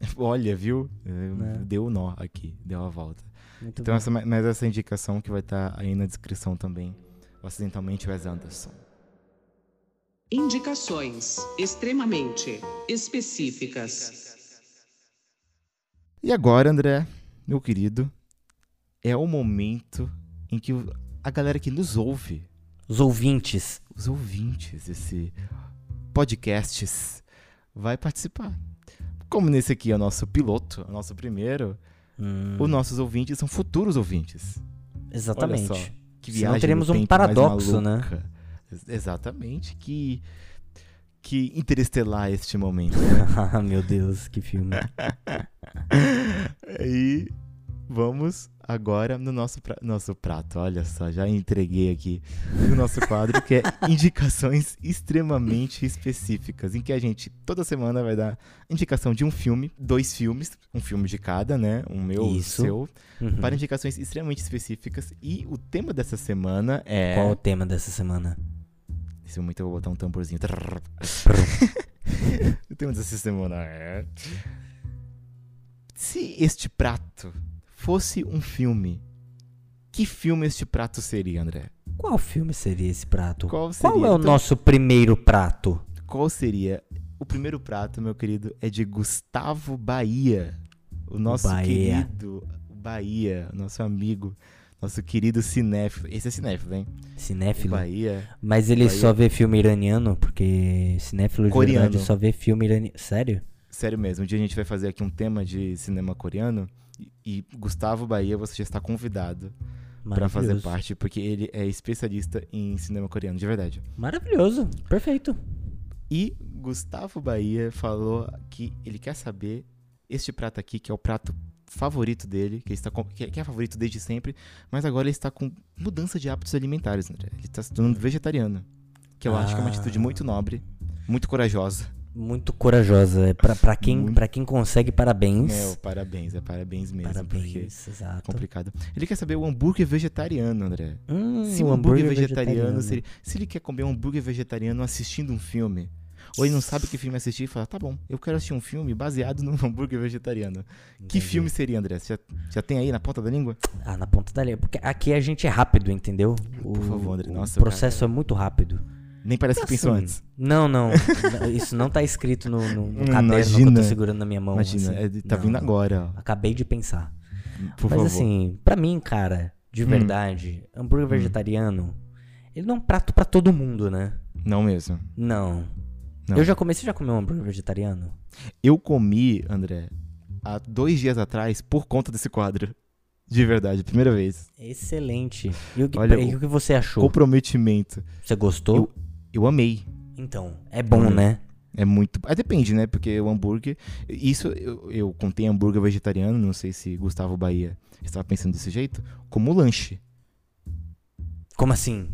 Olha, viu? É, Né? Deu o nó aqui, deu a volta. Muito Então, essa, mas essa indicação que vai estar aí na descrição também. O acidentalmente Wes Anderson. Indicações extremamente específicas. E agora, André, meu querido, é o momento em que a galera que nos ouve, Os ouvintes. os ouvintes desse podcasts, vai participar. Como nesse aqui é o nosso piloto, o nosso primeiro, Hum, os nossos ouvintes são futuros ouvintes. exatamente. Olha só, que Senão viagem teremos no um paradoxo, né? Exatamente. Que, que interestelar este momento. ah, meu Deus, que filme. E vamos agora no nosso, pra- nosso prato. Olha só, já entreguei aqui no nosso quadro, que é indicações extremamente específicas, em que a gente toda semana vai dar indicação de um filme, dois filmes, um filme de cada, né? Um meu, o seu, Uhum. para indicações extremamente específicas. E o tema dessa semana é. Qual o tema dessa semana? Nesse momento eu vou botar um tamborzinho. Tema dessa semana é. Se este prato fosse um filme, que filme este prato seria, André? Qual filme seria esse prato? Qual seria? Qual é o Então, nosso primeiro prato? Qual seria? O primeiro prato, meu querido, é de Gustavo Bahia. O nosso Bahia. querido Bahia, nosso amigo, nosso querido cinéfilo. Esse é cinéfilo, hein? Cinéfilo. Bahia. Mas ele Bahia. só vê filme iraniano, porque cinéfilo de Coreano. verdade só vê filme iraniano. Sério? Sério mesmo, um dia a gente vai fazer aqui um tema de cinema coreano E, e Gustavo Bahia, você já está convidado para fazer parte, porque ele é especialista em cinema coreano, de verdade. Maravilhoso. Perfeito. E Gustavo Bahia falou que ele quer saber este prato aqui, que é o prato favorito dele, que, está com- que é- que é favorito desde sempre, mas agora ele está com mudança de hábitos alimentares, André. Ele está se tornando vegetariano. Que eu acho que é uma Ah. atitude muito nobre, muito corajosa. Muito corajosa. É pra, pra, quem, Muito. pra quem consegue, parabéns. Meu, parabéns, é parabéns mesmo. Parabéns, é exato. complicado. Ele quer saber o hambúrguer vegetariano, André. Hum, Se o hambúrguer, vegetariano, se, ele, se ele quer comer um hambúrguer vegetariano assistindo um filme, ou ele não sabe que filme assistir, fala, tá bom, eu quero assistir um filme baseado num hambúrguer vegetariano. Que Entendi. filme seria, André? Você já, já tem aí na ponta da língua? Ah, na ponta da língua. Porque aqui a gente é rápido, entendeu? O, Por favor, André. o Nossa, processo é muito rápido. Nem parece que pensou antes. Não, não. Isso não tá escrito no, no- no Hum, caderno que eu imagina. tô segurando na minha mão. Imagina, assim. é, tá Não, vindo agora, ó. Acabei de pensar. Por Mas favor. assim, pra mim, cara, de Hum. verdade, hambúrguer vegetariano, ele não é um prato pra todo mundo, né? Não mesmo. Não. Não. Eu já comecei, já comeu um hambúrguer vegetariano? Eu comi, André, há dois dias atrás por conta desse quadro. De verdade, primeira vez. Excelente. E o que, Olha, e o que você achou? Comprometimento. Você gostou? Eu- Eu amei. Então, é bom, Hum. né? É muito. Ah, depende, né? Porque o hambúrguer. Isso eu, eu contei hambúrguer vegetariano, não sei se Gustavo Bahia estava pensando desse jeito, como lanche. Como assim?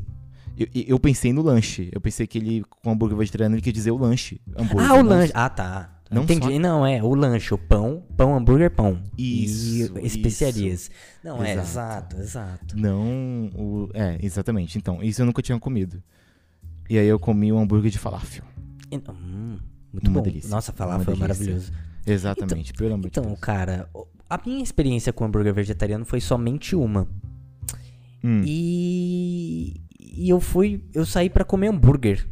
Eu, eu pensei no lanche. Eu pensei que ele, com hambúrguer vegetariano, ele quer dizer o lanche. Hambúrguer, ah, o lanche. Ah, tá. não Entendi. só- Não, é o lanche, o pão, pão, hambúrguer, pão. Isso, E especiarias. Não, é, Exato. exato, exato. Não o. É, exatamente. Então, isso eu nunca tinha comido. E aí eu comi um hambúrguer de falafel. E- hum, muito Uma bom. delícia. Nossa, foi delícia. maravilhoso. Exatamente, pelo amor de Então, cara, o- a minha experiência com hambúrguer vegetariano foi somente uma. Hum, E, e eu fui, eu saí pra comer hambúrguer.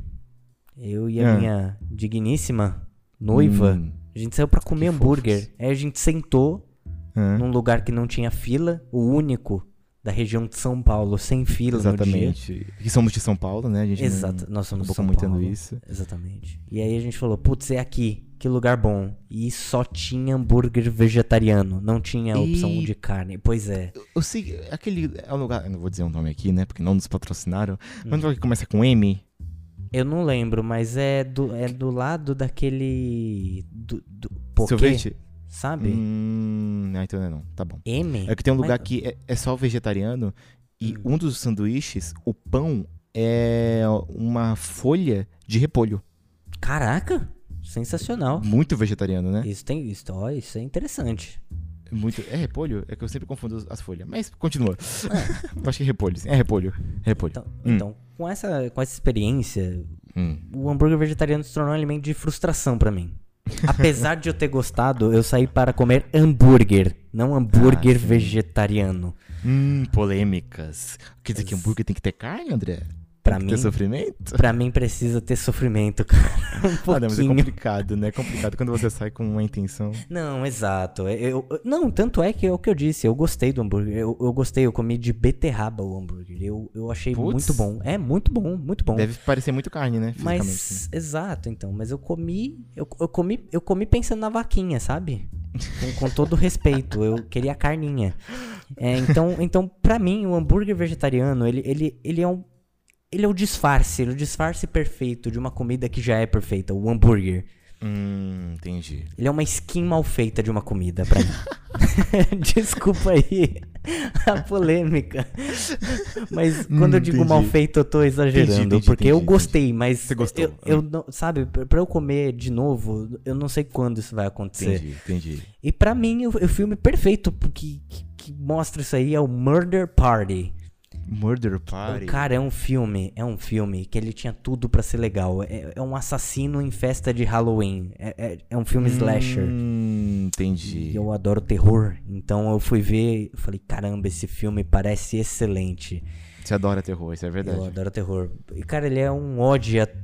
Eu e a Ah. minha digníssima noiva, hum, a gente saiu pra comer hambúrguer. fofos. Aí a gente sentou hã? num lugar que não tinha fila, o único da região de São Paulo, sem fila no dia. Exatamente. Que somos de São Paulo, né? A gente Exato, não nós somos de São Paulo. isso. Exatamente. E aí a gente falou, putz, é aqui, que lugar bom. E só tinha hambúrguer vegetariano, não tinha opção E- de carne. Pois é. Eu sei, aquele é um lugar, eu não vou dizer o nome aqui, né? Porque não nos patrocinaram. Hum. Mas lugar que começa com M. Eu não lembro, mas é do, é do lado daquele. Do, do poké, Sorvete? sabe? Hum, ah, então não é não. Tá bom. M? É que tem um lugar Mas- que é, é só vegetariano e Hum. um dos sanduíches, o pão é uma folha de repolho. Caraca! Sensacional. Muito vegetariano, né? Isso tem. Isso, ó, isso é interessante. Muito. É repolho? É que eu sempre confundo as folhas. Mas continua. eu acho que é repolho. sim. É repolho. É repolho. Então, Hum. então com, essa, com essa experiência, Hum. o hambúrguer vegetariano se tornou um alimento de frustração pra mim. Apesar de eu ter gostado, eu saí para comer hambúrguer, não hambúrguer Ah, vegetariano. Hum, polêmicas. Quer dizer que hambúrguer tem que ter carne, André? Pra mim, ter sofrimento? pra mim precisa ter sofrimento, cara. Um Ah, não, mas é complicado, né? É complicado quando você sai com uma intenção. Não, exato. Eu, eu- não, tanto é que é o que eu disse, eu gostei do hambúrguer. Eu, eu gostei, eu comi de beterraba o hambúrguer. Eu, eu achei Putz. muito bom. É muito bom, muito bom. Deve parecer muito carne, né? Mas, exato, então. Mas eu comi, eu, eu comi, eu comi pensando na vaquinha, sabe? Com, com todo respeito, eu queria a carninha. É, então, então, pra mim, o hambúrguer vegetariano, ele, ele, ele é um, ele é o disfarce, ele é o disfarce perfeito de uma comida que já é perfeita, o hambúrguer. Hum, entendi. Ele é uma skin mal feita de uma comida pra mim. Desculpa aí a polêmica. Mas quando eu Hum, digo mal entendi. feito, eu tô exagerando. Entendi, entendi, porque eu gostei, mas. Você gostou, Eu, eu não, sabe, pra pra eu comer de novo, eu não sei quando isso vai acontecer. Entendi, entendi. E pra mim, o, o filme perfeito que, que, que mostra isso aí é o Murder Party. Murder Party. Cara, é um filme, é um filme que ele tinha tudo pra ser legal. É, é um assassino em festa de Halloween. É, é, é um filme slasher. Hum, E entendi. eu adoro terror. Então eu fui ver e falei, caramba, esse filme parece excelente. Você adora terror, isso é verdade. Eu adoro terror. E, cara, ele é um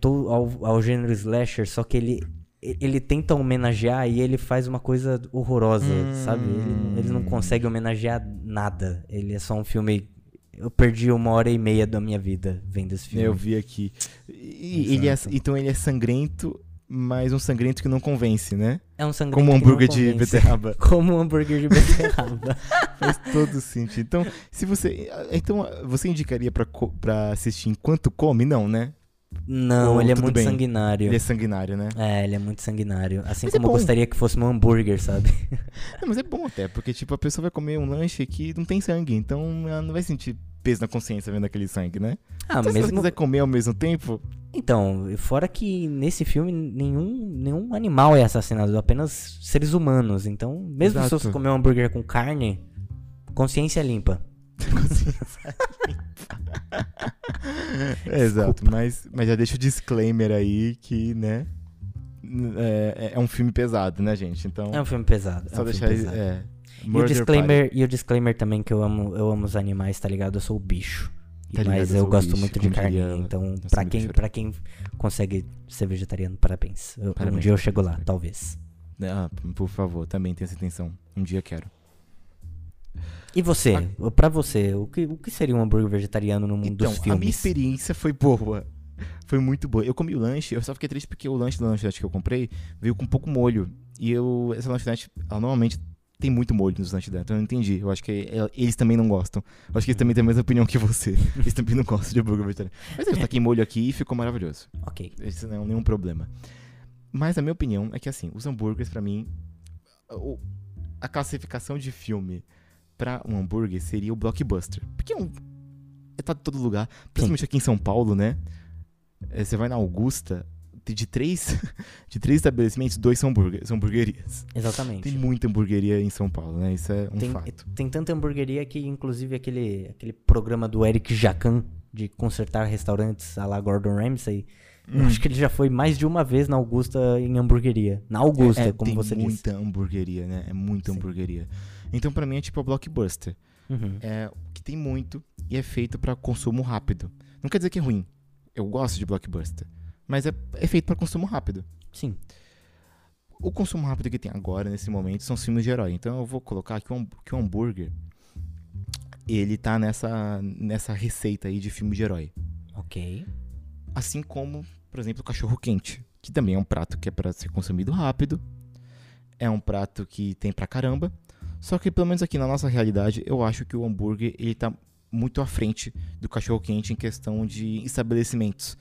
to- ao, ao gênero slasher, só que ele, ele tenta homenagear e ele faz uma coisa horrorosa, sabe? Ele, ele não consegue homenagear nada. Ele é só um filme. Eu perdi uma hora e meia da minha vida vendo esse filme. Eu vi aqui. E ele é- então ele é sangrento, mas um sangrento que não convence, né? É um sangrento Como um hambúrguer de beterraba. Como um hambúrguer de beterraba. Faz todo sentido. Então, se você. Então, você indicaria pra assistir enquanto come? Não, né? Não, Ou ele é muito bem. sanguinário. Ele é sanguinário, né? É, ele é muito sanguinário. Assim Mas é como eu bom. gostaria que fosse um hambúrguer, sabe? Não, mas é bom até, porque, tipo, a pessoa vai comer um lanche que não tem sangue, então ela não vai sentir peso na consciência vendo aquele sangue, né? Ah, então, se você mesmo. quiser comer ao mesmo tempo, Então, fora que nesse filme nenhum, nenhum animal é assassinado, apenas seres humanos. Então, mesmo se Exato. você comer um hambúrguer com carne, consciência limpa. É, exato, mas, mas já deixa o disclaimer aí que, né? É, é um filme pesado, né, gente? Então, É um filme pesado. só é um deixar pesado. É, E o, disclaimer, e o disclaimer também que eu amo, eu amo os animais, tá ligado? Eu sou o bicho. Tá ligado, mas eu eu gosto bicho, muito de carne. Então, pra quem, pra quem consegue ser vegetariano, parabéns. Eu- Um Parabéns. dia eu chego lá, talvez. Ah, por favor, também tenha essa intenção. Um dia quero. E você? Pra você, o que, o que seria um hambúrguer vegetariano no mundo Então, dos a minha filmes? experiência foi boa. Foi muito boa. Eu comi o lanche, eu só fiquei triste porque o lanche da lanchonete que eu comprei veio com pouco molho. E eu, essa lanchonete, ela normalmente tem muito molho nos lanches dela, então eu não entendi. Eu acho que ela- eles também não gostam. Eu acho que eles também têm a mesma opinião que você. Eles também não gostam de hambúrguer vegetariano. Mas eu taquei molho aqui e ficou maravilhoso. Ok. Isso não é nenhum problema. Mas a minha opinião é que, assim, os hambúrgueres, pra mim, a classificação de filme pra um hambúrguer seria o blockbuster. Porque é um. É tá em todo lugar. Principalmente aqui em São Paulo, né? É, Você vai na Augusta, de- três, de três estabelecimentos, dois são, são hamburguerias. Exatamente. Tem muita hamburgueria em São Paulo, né? Isso é um Tem, fato. tem tanta hamburgueria que, inclusive, aquele, aquele programa do Eric Jacan de consertar restaurantes à la Gordon Ramsay, eu Hum. acho que ele já foi mais de uma vez na Augusta em hamburgueria. Na Augusta, É, como tem você disse. muita hamburgueria, né? É muita Sim. hamburgueria. Então, pra mim, é tipo a blockbuster. Uhum. é, que tem muito e é feito pra consumo rápido. Não quer dizer que é ruim. Eu gosto de blockbuster. Mas é, é feito pra consumo rápido. Sim. O consumo rápido que tem agora, nesse momento, são os filmes de herói. Então eu vou colocar que o, ham- que o hambúrguer, ele tá nessa, nessa receita aí de filme de herói. Ok. Assim como, por exemplo, o cachorro quente, que também é um prato que é pra ser consumido rápido. É um prato que tem pra caramba. Só que pelo menos aqui na nossa realidade, eu acho que o hambúrguer ele tá muito à frente do cachorro quente em questão de estabelecimentos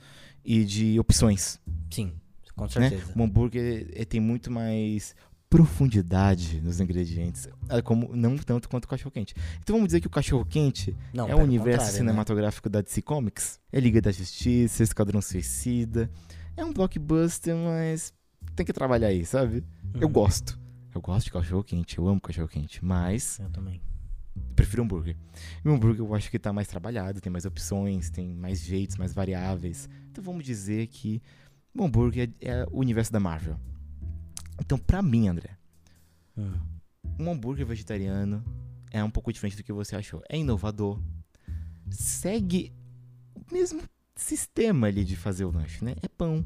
e de opções, Sim, com né? certeza. O hambúrguer eh, tem muito mais profundidade nos ingredientes, eh, como não tanto quanto o cachorro quente. Então vamos dizer que o cachorro quente Não, é o universo né? cinematográfico da DC Comics. É Liga da Justiça, Esquadrão Suicida. É um blockbuster, mas tem que trabalhar aí, sabe? Eu Uhum. gosto. Eu gosto de cachorro quente, eu amo cachorro quente, mas Eu também. eu prefiro hambúrguer. E o hambúrguer eu acho que tá mais trabalhado, tem mais opções, tem mais jeitos, mais variáveis. Então vamos dizer que o hambúrguer é, é o universo da Marvel. Então, pra mim, André, Hum. um hambúrguer vegetariano é um pouco diferente do que você achou. É inovador. Segue o mesmo sistema ali de fazer o lanche, né? É pão,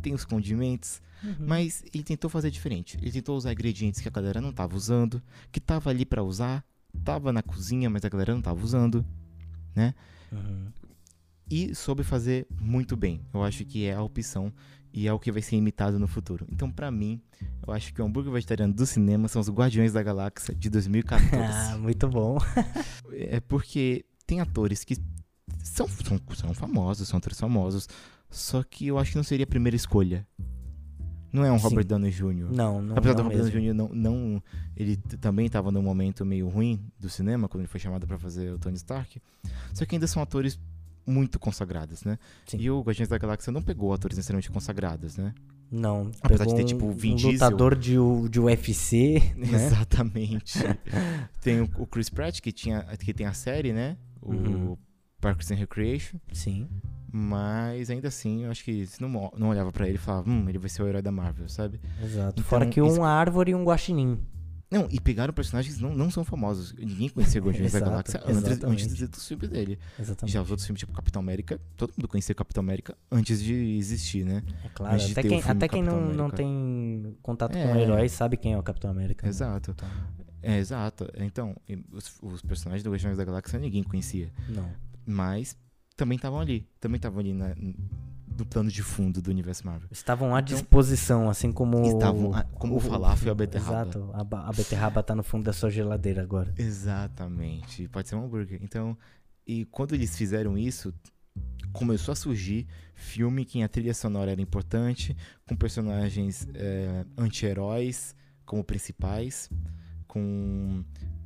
tem os condimentos, Uhum. mas ele tentou fazer diferente. Ele tentou usar ingredientes que a galera não tava usando, que tava ali pra usar, tava na cozinha, mas a galera não tava usando, Uhum. E soube fazer muito bem. Eu acho que é a opção e é o que vai ser imitado no futuro. Então, pra mim, eu acho que o hambúrguer vegetariano do cinema são os Guardiões da Galáxia de 2014. Ah, muito bom. É porque tem atores que são, são, são famosos, são atores famosos, só que eu acho que não seria a primeira escolha. Não é um Sim. Robert Downey Jr. Não, não, Apesar do não Robert Downey. Jr. não, não ele também estava num momento meio ruim do cinema quando ele foi chamado pra fazer o Tony Stark. Só que ainda são atores muito consagrados, né? Sim. E o Guardiões da Galáxia não pegou atores necessariamente consagrados, né? Não, Apesar de ter, tipo, um, o Vin um Diesel. lutador de, de UFC, né? Exatamente. tem o, o Chris Pratt que tinha que tem a série, né? O Uhum. Parks and Recreation. Sim. Mas ainda assim, eu acho que se não, não olhava pra ele e falava, hum, ele vai ser o herói da Marvel, sabe? Exato. Então, Fora que isso- uma árvore e um guaxinim. Não, e pegaram personagens que não, não são famosos. Ninguém conhecia Guardiões da Galáxia antes, antes dos filmes dele. Exatamente. Já os outros filmes, tipo Capitão América, todo mundo conhecia Capitão América antes de existir, né? É claro, até quem, filme até quem não, não tem contato É. com o herói sabe quem é o Capitão América. né? Exato. Então, É, exato. Então, os, os personagens do Guardiões da Galáxia ninguém conhecia. não. Mas também estavam ali. Também estavam ali na- do plano de fundo do universo Marvel. Estavam à disposição, assim como. Estavam, ah, como o falafel e a beterraba. Exato. A, a beterraba tá no fundo da sua geladeira agora. Exatamente. Pode ser um hambúrguer. Então, e quando eles fizeram isso, começou a surgir filme que a trilha sonora era importante, com personagens é, anti-heróis como principais, com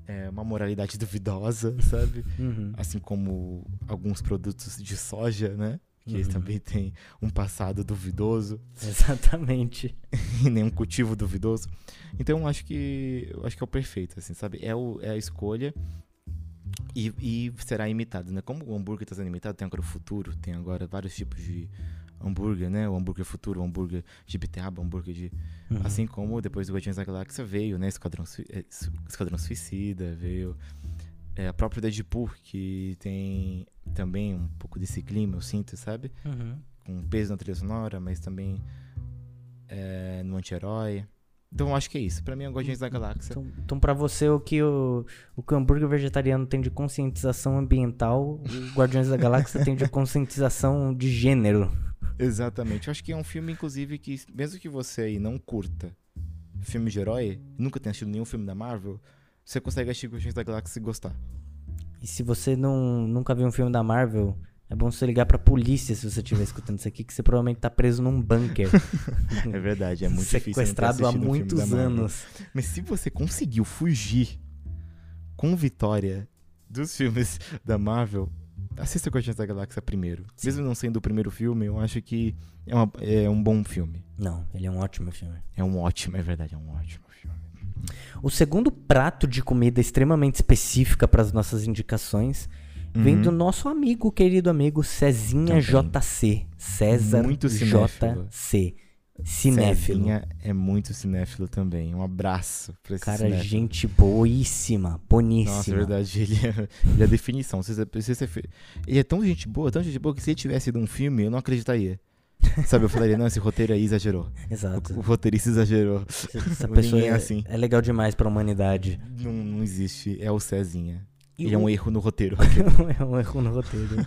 é, uma moralidade duvidosa, sabe? Uhum. Assim como alguns produtos de soja, né? Que eles Uhum. também têm um passado duvidoso Exatamente. e nenhum cultivo duvidoso. Então acho que acho que é o perfeito, assim, sabe? É, o, é a escolha e, e será imitado, né? Como o hambúrguer está sendo imitado, tem agora o futuro, tem agora vários tipos de hambúrguer, né? O hambúrguer futuro, o hambúrguer de beterraba, o hambúrguer de... Uhum. Assim como depois do Guardiões da Galáxia veio, né? Esquadrão, eh, Esquadrão Suicida, veio... É, a própria Deadpool, que tem também um pouco desse clima, eu sinto, sabe? Uhum. com peso na trilha sonora, mas também é, no anti-herói. Então acho que é isso. Pra mim é o Guardiões da Galáxia. Então, então para você, o que o, o que o hambúrguer vegetariano tem de conscientização ambiental, o Guardiões da Galáxia tem de conscientização de gênero. Exatamente. Eu acho que é um filme, inclusive, que mesmo que você aí não curta filme de herói, nunca tenha assistido nenhum filme da Marvel, você consegue assistir Guardiões da Galáxia e gostar. E se você não, nunca viu um filme da Marvel, é bom você ligar pra polícia se você estiver escutando isso aqui, que você provavelmente tá preso num bunker. É verdade, é muito difícil. não ter Sequestrado há um muitos Marvel. anos. Mas se você conseguiu fugir com vitória dos filmes da Marvel, assista Guardiões da Galáxia primeiro. Sim. Mesmo não sendo o primeiro filme, eu acho que é, uma- é um bom filme. Não, ele é um ótimo filme. É um ótimo, é verdade, é um ótimo. O segundo prato de comida extremamente específica para as nossas indicações vem Uhum. do nosso amigo, querido amigo Cezinha Também. JC. César Muito cinéfilo. JC. Cinéfilo. Cezinha é muito cinéfilo também. Um abraço pra esse Cara, cinéfilo. gente boíssima, boníssima. Nossa, é verdade, ele é, ele é a definição. Ele é tão gente boa, tão gente boa, que se ele tivesse ido um filme, eu não acreditaria. Sabe, eu falaria, não, esse roteiro aí exagerou. Exato. O, o roteirista exagerou. Essa pessoa é é, assim. é legal demais pra humanidade. Não, não existe, é o Cezinha. E ele é o- um erro no roteiro. é um erro no roteiro.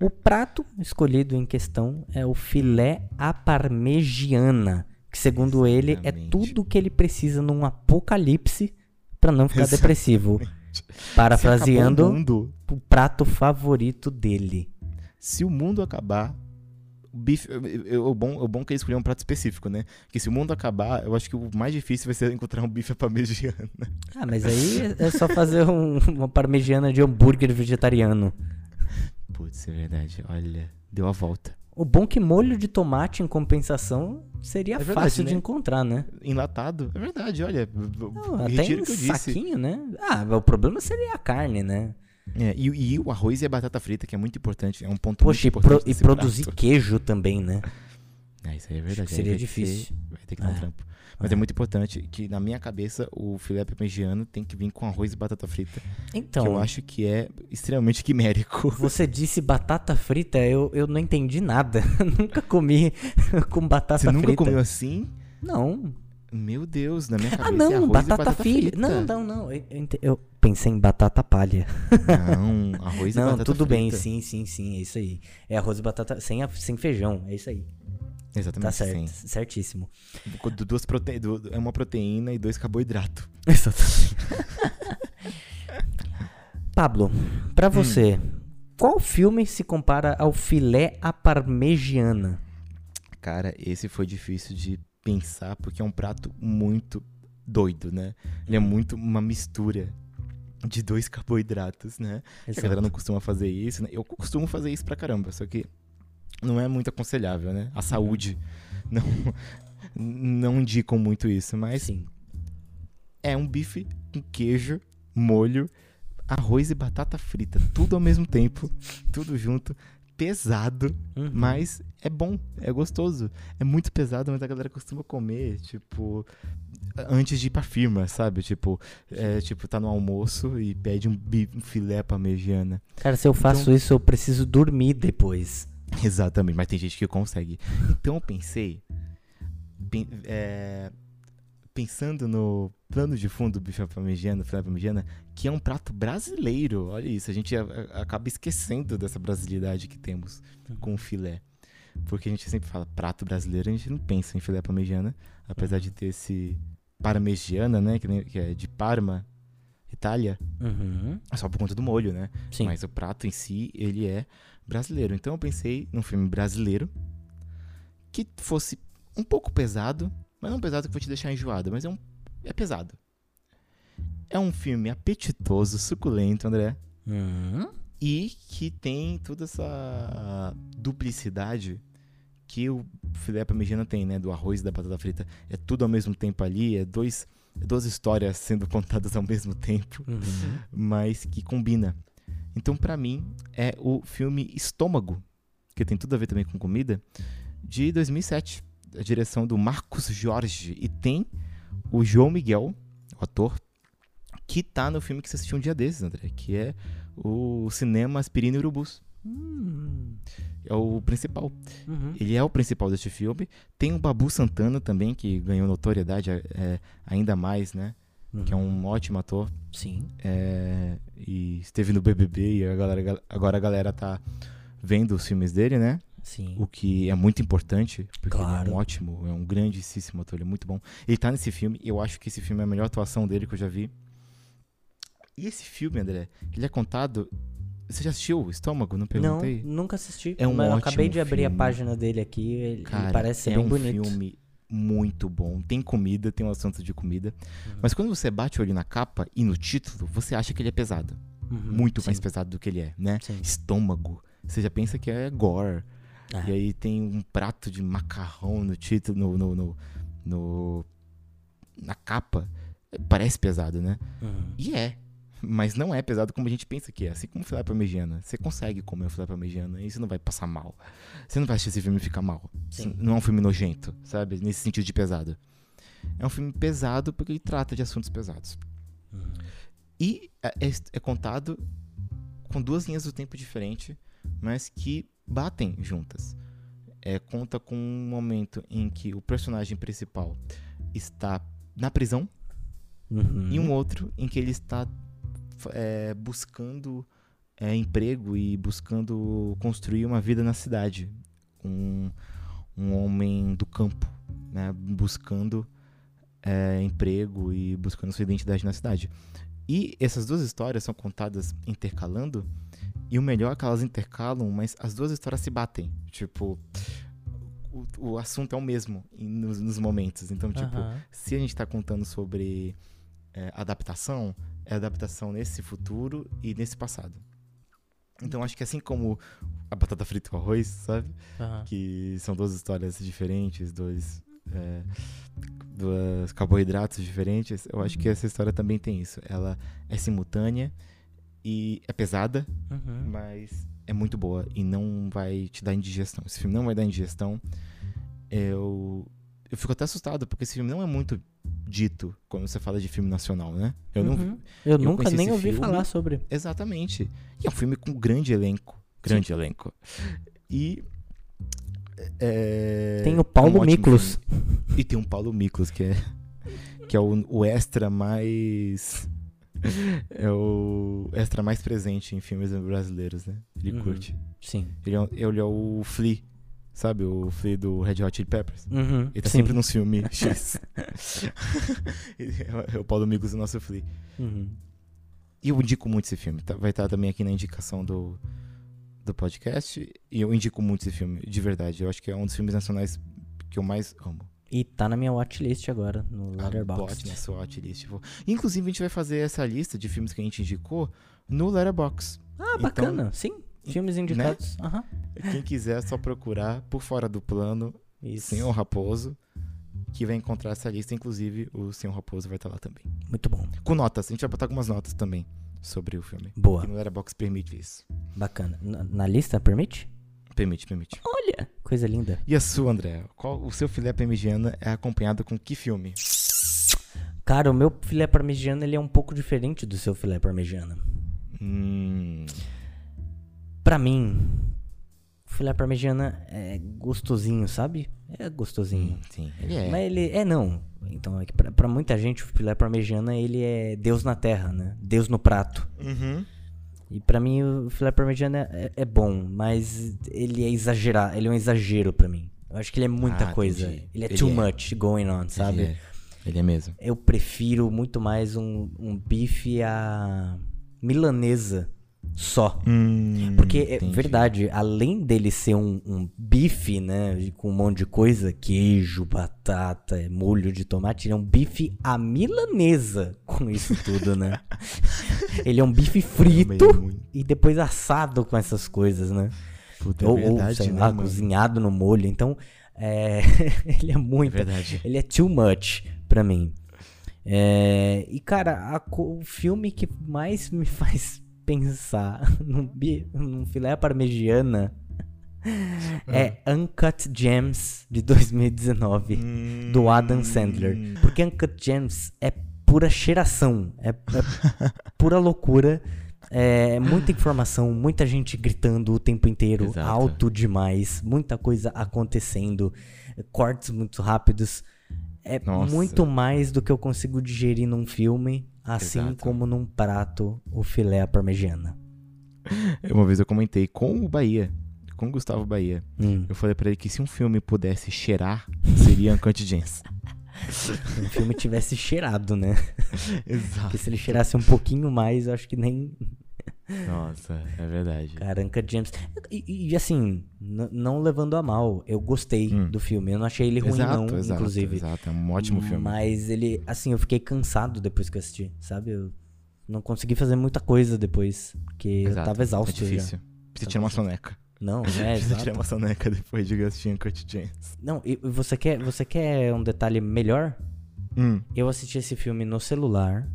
o prato escolhido em questão é o filé à parmegiana, que segundo ele é Exatamente. tudo que ele precisa num apocalipse pra não ficar Exatamente. depressivo. Se Parafraseando o prato favorito dele. se o mundo acabar, bife. eu- eu- O bom, o bom é que ele escolheu um prato específico, né? Porque se o mundo acabar, eu acho que o mais difícil vai ser encontrar um bife à parmegiana. Ah, mas aí é- é só fazer um- uma parmegiana de hambúrguer vegetariano. Putz, é verdade. Olha, deu a volta. O bom é que molho de tomate em compensação seria É verdade, fácil de né? encontrar, né? Enlatado. É verdade, olha. Não, até em o que eu disse. saquinho, né? Ah, o problema seria a carne, né? É, e, e o arroz e a batata frita, que é muito importante. É um ponto Poxa, e, muito importante. e desse produzir prato. queijo também, né? É, isso aí é verdade. seria aí difícil. Ter, vai ter que dar É. um trampo. Mas é. muito importante que, na minha cabeça, o filé parmegiano tem que vir com arroz e batata frita. Então, que eu acho que é extremamente quimérico. você disse batata frita, eu, eu não entendi nada. Nunca comi com batata Você nunca frita. comeu assim? Não. Meu Deus, na minha cabeça Ah, é não, arroz batata, e batata filha. frita. Não, não, não. Eu, eu pensei em batata palha. Não, arroz e Não, batata tudo bem, frita. sim, sim, sim, é isso aí. É arroz e batata sem, a- sem feijão, é isso aí. Exatamente, Tá certo, sim. certíssimo. Du- Duas prote... É uma proteína e dois carboidratos. Exatamente. Pablo, Hum. pra você, qual filme se compara ao filé à parmegiana? Cara, esse foi difícil de pensar porque é um prato muito doido, né? Ele é muito uma mistura de dois carboidratos, né? A galera não costuma fazer isso, né? Eu costumo fazer isso pra caramba, só que não é muito aconselhável, né? A saúde não, não indicam muito isso, mas Sim. é um bife com queijo, molho, arroz e batata frita, tudo ao mesmo tempo, tudo junto, pesado, Uhum. mas é bom, é gostoso. É muito pesado, mas a galera costuma comer, tipo, antes de ir pra firma, sabe? Tipo, é, tipo tá no almoço e pede um, um filé parmegiana. Cara, se eu faço Então- isso, eu preciso dormir depois. Exatamente, mas tem gente que consegue. Então eu pensei, pen- é, pensando no plano de fundo do bife parmegiana, filé parmegiana, que é um prato brasileiro. Olha isso, a gente acaba esquecendo dessa brasilidade que temos com o filé. Porque a gente sempre fala prato brasileiro, a gente não pensa em filé parmegiana, apesar de ter esse parmegiana, né? Que, é de Parma, Itália, Uhum. é só por conta do molho, né? Sim. Mas o prato em si, ele é brasileiro. Então eu pensei num filme brasileiro que fosse um pouco pesado, mas não pesado que vai te deixar enjoado, mas é um é pesado. É um filme apetitoso, suculento, André, Uhum. e que tem toda essa duplicidade que o filé parmegiana tem, né, do arroz e da batata frita. É tudo ao mesmo tempo ali, é dois é duas histórias sendo contadas ao mesmo tempo Uhum. mas que combina. Então, pra mim, é o filme Estômago, que tem tudo a ver também com comida, de 2007, a direção do Marcos Jorge. E tem o João Miguel, o ator, que tá no filme que você assistiu um dia desses, André, que é o Cinema Aspirina e Urubus. Hum. É o principal. Uhum. Ele é o principal deste filme. Tem o Babu Santana também, que ganhou notoriedade é, ainda mais, né? Que é um ótimo ator. Sim. É, e esteve no BBB e a galera, agora a galera tá vendo os filmes dele, né? Sim. O que é muito importante, porque ele é Claro. um ótimo, é um grandíssimo ator, ele é muito bom. Ele tá nesse filme, eu acho que esse filme é a melhor atuação dele que eu já vi. E esse filme, André, ele é contado. Você já assistiu o Estômago? Não Não, perguntei? nunca assisti. É um mas eu ótimo acabei de abrir a filme. página dele aqui. Ele, ele Cara, parece ser é bem um bonito. filme muito bom. Tem comida, tem um assunto de comida. Uhum. Mas quando você bate o olho na capa e no título, você acha que ele é pesado. Uhum, muito sim, mais pesado do que ele é, né? Sim. Estômago. Você já pensa que é gore. É. E aí tem um prato de macarrão no título, no, no, no- no- na capa. Parece pesado, né? Uhum. E é. Mas não é pesado como a gente pensa que é. Assim como filé parmegiana. Você consegue comer o filé parmegiana e você não vai passar mal. Você não vai assistir esse filme e ficar mal. Sim. Não é um filme nojento, sabe? Nesse sentido de pesado. É um filme pesado porque ele trata de assuntos pesados. Uhum. E é, é- é contado com duas linhas do tempo diferentes, mas que batem juntas. É, conta com um momento em que o personagem principal está na prisão Uhum. e um outro em que ele está é, buscando é, emprego e buscando construir uma vida na cidade. Um, um homem do campo, né? buscando é, emprego e buscando sua identidade na cidade. E essas duas histórias são contadas intercalando, e o melhor é que elas intercalam, mas as duas histórias se batem. Tipo, o, o assunto é o mesmo nos, nos momentos. Então, tipo, Aham. se a gente está contando sobre é, adaptação, é adaptação nesse futuro e nesse passado. Então acho que assim como a batata frita e o arroz, sabe? Aham. Que são duas histórias diferentes, dois, é, dois carboidratos diferentes, eu acho que essa história também tem isso. Ela é simultânea e é pesada, Uhum. mas é muito boa e não vai te dar indigestão. Esse filme não vai dar indigestão. Eu, eu fico até assustado, porque esse filme não é muito dito quando você fala de filme nacional, né? Eu não. Uhum. Eu, nunca nem ouvi filme. falar sobre. Exatamente. E é um filme com grande elenco. Grande elenco. E. é, Tem o é um Paulo Miklos. filme. E tem um Paulo Miklos, que é. Que é o, o extra mais. É o extra mais presente em filmes brasileiros, né? Ele Uhum. curte. Sim. Ele é, ele é o Flea, sabe? O Flea do Red Hot Chili Peppers. Uhum. Ele tá Sim. sempre num filme X. É o Paulo Miklos, o nosso Flea. Uhum. E eu indico muito esse filme. tá? Vai estar também aqui na indicação do, do podcast. E eu indico muito esse filme, de verdade. Eu acho que é um dos filmes nacionais que eu mais amo. E tá na minha watchlist agora, no Ah, Letterboxd. Bote na sua watchlist. Inclusive, a gente vai fazer essa lista de filmes que a gente indicou no Letterboxd. Ah, Então, bacana. Sim. Filmes indicados. Aham. Quem quiser, é só procurar por fora do plano Isso. Senhor Raposo, que vai encontrar essa lista. Inclusive, o Senhor Raposo vai estar lá também. Muito bom. Com notas. A gente vai botar algumas notas também sobre o filme. Boa. Que no Letterboxd permite isso. Bacana. Na, na lista, permite? Permite, permite. Olha, coisa linda. E a sua, André? Qual, o seu filé parmegiana é acompanhado com que filme? Cara, o meu filé parmegiana ele é um pouco diferente do seu filé parmegiana. Hum, Pra mim, o filé parmegiana é gostosinho, sabe? É gostosinho. sim, ele é. Mas ele é não. Então, é que pra, pra muita gente o filé parmegiana ele é Deus na terra, né? Deus no prato. Uhum. E pra mim o filé parmegiana é, é bom, mas ele é exagerado, ele é um exagero pra mim. Eu acho que ele é muita Ah, coisa. entendi. Ele é Ele too é. much going on, sabe? Ele é, ele é mesmo. Eu prefiro muito mais um, um bife à milanesa só. Hum, Porque é entendi. verdade, além dele ser um, um bife, né, com um monte de coisa, queijo, batata, molho de tomate, ele é um bife à milanesa com isso tudo, né? ele é um bife frito é e depois assado com essas coisas, né? Puta, é ou, verdade, ou, sei né, lá, cozinhado no molho. Então, é, ele é É muito. verdade. Ele é too much pra mim. É, e, cara, a o filme que mais me faz pensar num, bi- num filé parmegiana é Uncut Gems de 2019, do Adam Sandler. Hum. Porque Uncut Gems é pura cheiração, é, é pura loucura. É muita informação, muita gente gritando o tempo inteiro, Exato. alto demais, muita coisa acontecendo, cortes muito rápidos. É Nossa. muito mais do que eu consigo digerir num filme, assim Exato. como num prato o filé à parmegiana. Uma vez eu comentei com o Bahia, com o Gustavo Bahia. Hum, Eu falei pra ele que se um filme pudesse cheirar, seria Uncut Gems. se o filme tivesse cheirado, né? Exato. Porque se ele cheirasse um pouquinho mais, eu acho que nem Nossa, é verdade. Caranca James. E, e, assim, não levando a mal, eu gostei Hum. do filme. Eu não achei ele ruim, exato, não, exato, inclusive. Exato, é um ótimo filme. Mas ele, assim, eu fiquei cansado depois que eu assisti, sabe? Eu não consegui fazer muita coisa depois, porque eu Exato, tava exausto É difícil. Precisa tirar uma soneca. já. Não, é, Precisa tirar uma soneca depois de assistir Uncut Gems. Não, e e você quer, você quer um detalhe melhor? Hum. Eu assisti esse filme no celular,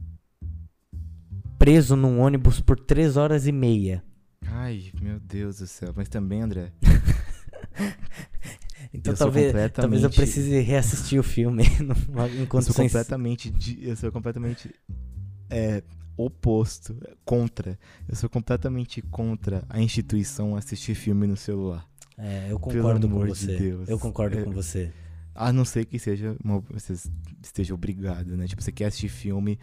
preso num ônibus por 3 horas e meia. Ai, meu Deus do céu. Mas também, André, Então Eu talvez, talvez eu completamente- precise reassistir o filme em eu sou completamente, eu sou completamente é, oposto, contra. Eu sou completamente contra a instituição assistir filme no celular. É, eu concordo com de você. Deus. Eu concordo É, com você. A não ser que seja uma, você esteja obrigado, né? Tipo, você quer assistir filme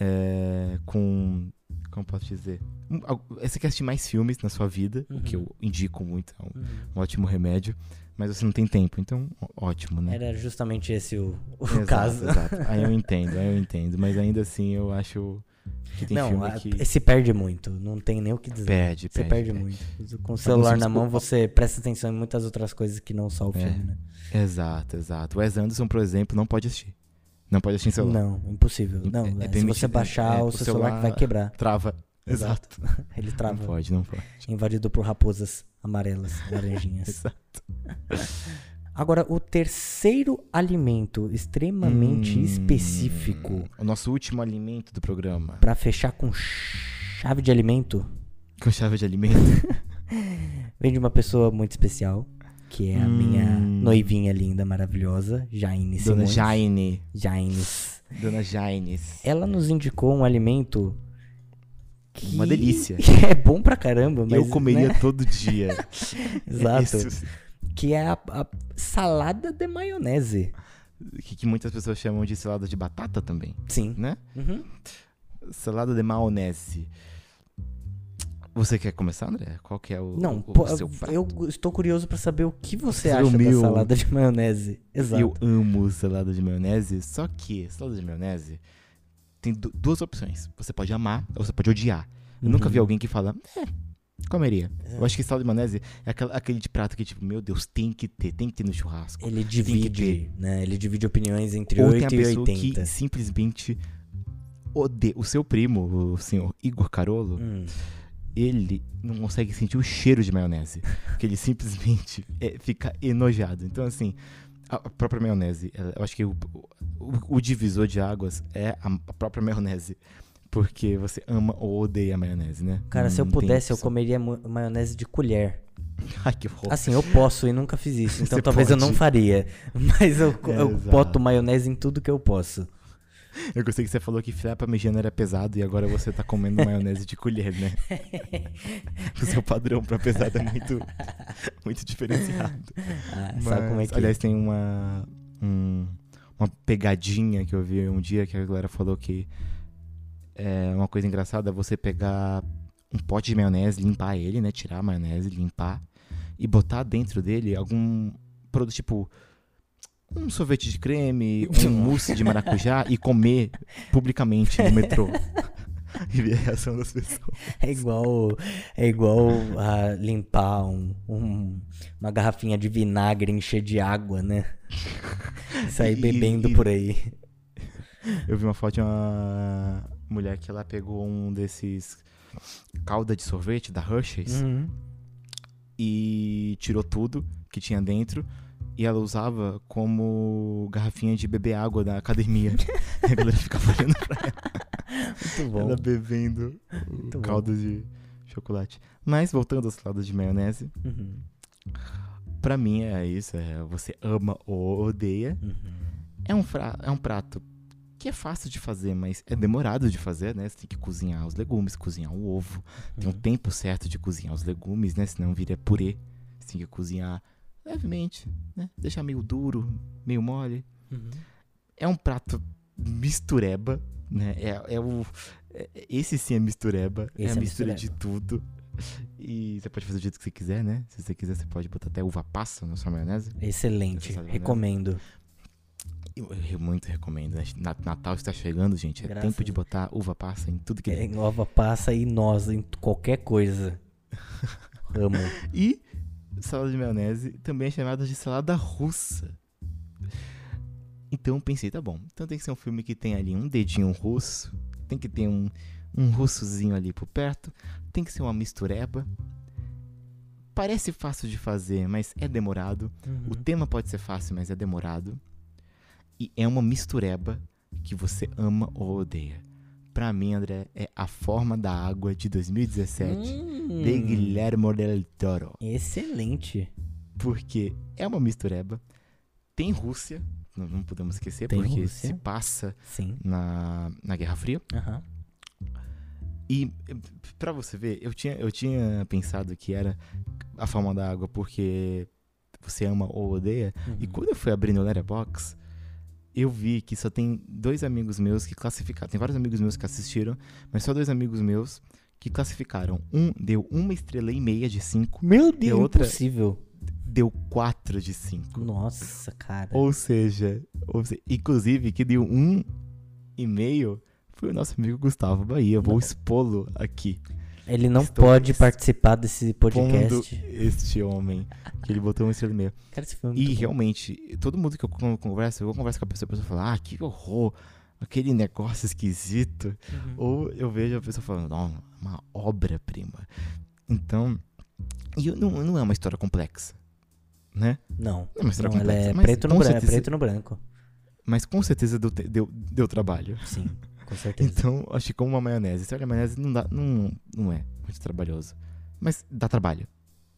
é, com. Como posso dizer? Você quer assistir mais filmes na sua vida, o que Uhum. eu indico muito, é um, um ótimo remédio, mas você não tem tempo, então ótimo, né? Era justamente esse o, o Exato, caso. Exato. Aí eu entendo, aí eu entendo, mas ainda assim eu acho que tem não, filme a- que se perde muito. Não tem nem o que dizer. perde, Você perde, perde, perde. muito. Com o celular na mão, você presta atenção em muitas outras coisas que não só o É. filme, né? Exato, exato. O Wes Anderson, por exemplo, não pode assistir. Não pode assistir em celular. Não, impossível. É- Não, é é, se permitido- você baixar, é, o o seu celular, celular- vai quebrar. Trava. Exato. Ele Não trava. pode, não pode. Invadido por raposas amarelas, laranjinhas. Exato. Agora, o terceiro alimento extremamente Hum, específico O nosso último alimento do programa. pra fechar com chave de alimento Com chave de alimento. vem de uma pessoa muito especial, que é a minha Hum. noivinha linda, maravilhosa, Jaine Dona Simões. Jaine. Jaines. Dona Jaines. Ela nos indicou um alimento que Uma delícia. é bom pra caramba, mas eu comeria né? todo dia. Exato. Esse- Que é a, a salada de maionese. que, que muitas pessoas chamam de salada de batata também, Sim. né? Uhum. Salada de maionese. Você quer começar, André? Qual que é o, Não, o, pô, o seu prato? eu estou curioso pra saber o que você acha da meu. salada de maionese. Exato. Eu amo salada de maionese, só que salada de maionese tem du- duas opções. Você pode amar ou você pode odiar. Eu nunca vi Uhum. alguém que fala, é, comeria. Eu acho que salada de maionese é aquela- aquele de prato que, tipo, meu Deus, tem que ter, tem que ter no churrasco. Ele divide, né? Ele divide opiniões entre Ou tem a 8 e pessoa 80. que simplesmente odeia. O seu primo, o senhor Igor Carolo, Hum. Ele não consegue sentir o cheiro de maionese. Porque ele simplesmente é, fica enojado. Então, assim, a própria maionese, eu acho que o, o- o divisor de águas é a, própria maionese. Porque você ama ou odeia a maionese, né? Cara, se eu Não pudesse, eu comeria maionese de colher. Ai, que horror. Assim, eu posso e nunca fiz isso, então Você talvez eu pode. não faria. Mas eu, eu Exato. boto maionese em tudo que eu posso. Eu gostei que você falou que filé parmegiana era pesado e agora você tá comendo maionese de colher, né? o seu padrão pra pesado é muito, muito diferenciado. Ah, Mas, sabe como é que aliás, tem uma, um- uma pegadinha que eu vi um dia que a galera falou que é uma coisa engraçada você pegar um pote de maionese, limpar ele, né? Tirar a maionese, limpar. E botar dentro dele algum produto, tipo um sorvete de creme, um mousse de maracujá e comer publicamente no metrô. e ver a reação das pessoas. É igual, é igual a limpar um, um- uma garrafinha de vinagre, encher de água, né? E sair E- bebendo e- por aí. Eu vi uma foto de uma mulher que ela pegou um desses calda de sorvete da Hershey's Uhum. e tirou tudo que tinha dentro e ela usava como garrafinha de beber água da academia. a galera ficava olhando pra ela, Muito bom. ela bebendo o Muito bom. caldo de chocolate. Mas voltando aos caldos de maionese, Uhum. pra mim é isso, é você ama ou odeia. Uhum. É um, fra- é um prato que é fácil de fazer, mas é demorado de fazer, né? Você tem que cozinhar os legumes, cozinhar o ovo. Tem um Uhum. tempo certo de cozinhar os legumes, né? Senão vira purê. Você tem que cozinhar levemente, né? Deixar meio duro, meio mole. Uhum. É um prato mistureba, né? É, é o... é- esse sim é mistureba. é Esse a é mistura mistureba. de tudo. E você pode fazer do jeito que você quiser, né? Se você quiser, você pode botar até uva passa na sua maionese. Excelente. Né? Recomendo. Eu, eu muito recomendo. né? Na- Natal está chegando, gente. É Graças tempo de botar uva passa em tudo que É. Nova passa e nós em qualquer coisa. Amo. E salada de maionese também é chamada de salada russa. Então eu pensei, tá bom. Então tem que ser um filme que tem ali um dedinho russo. Tem que ter um, um russozinho ali por perto. Tem que ser uma mistureba. Parece fácil de fazer, mas é demorado. O Uhum. tema pode ser fácil, mas é demorado. E é uma mistureba que você ama ou odeia. Pra mim, André, é A Forma da Água de 2017 Hum. de Guillermo del Toro. Excelente. Porque é uma mistureba. Tem Rússia, não, não podemos esquecer, Tem porque Rússia. se passa Sim. na, na Guerra Fria. Aham. E pra você ver, eu tinha, eu tinha pensado que era A Forma da Água porque você ama ou odeia. E Uhum. quando eu fui abrir no Letterboxd, eu vi que só tem dois amigos meus que classificaram. Tem vários amigos meus que assistiram, mas só dois amigos meus que classificaram. Um deu uma estrela e meia de cinco, Meu Deus, outra- impossível. deu quatro de cinco. Nossa, cara. Ou seja, ou se- inclusive que deu um e meio foi o nosso amigo Gustavo Bahia. Vou expô-lo aqui. Ele não Estou pode participar desse podcast. este homem. Que ele botou uma estrela e meia. Cara, esse foi E muito bom. realmente, todo mundo que eu con- converso, eu vou conversar com a pessoa, a pessoa fala, ah, que horror, aquele negócio esquisito. Uhum. Ou eu vejo a pessoa falando, não, uma obra-prima. Então, e eu- não, não é uma história complexa, né? Não. É uma história não, ela complexa, é mas preto no, branco, certeza- preto no branco. Mas com certeza deu, deu, deu trabalho. Sim, com certeza. Então, acho que como uma maionese. História de maionese não, dá, não, não é muito trabalhoso. Mas dá trabalho.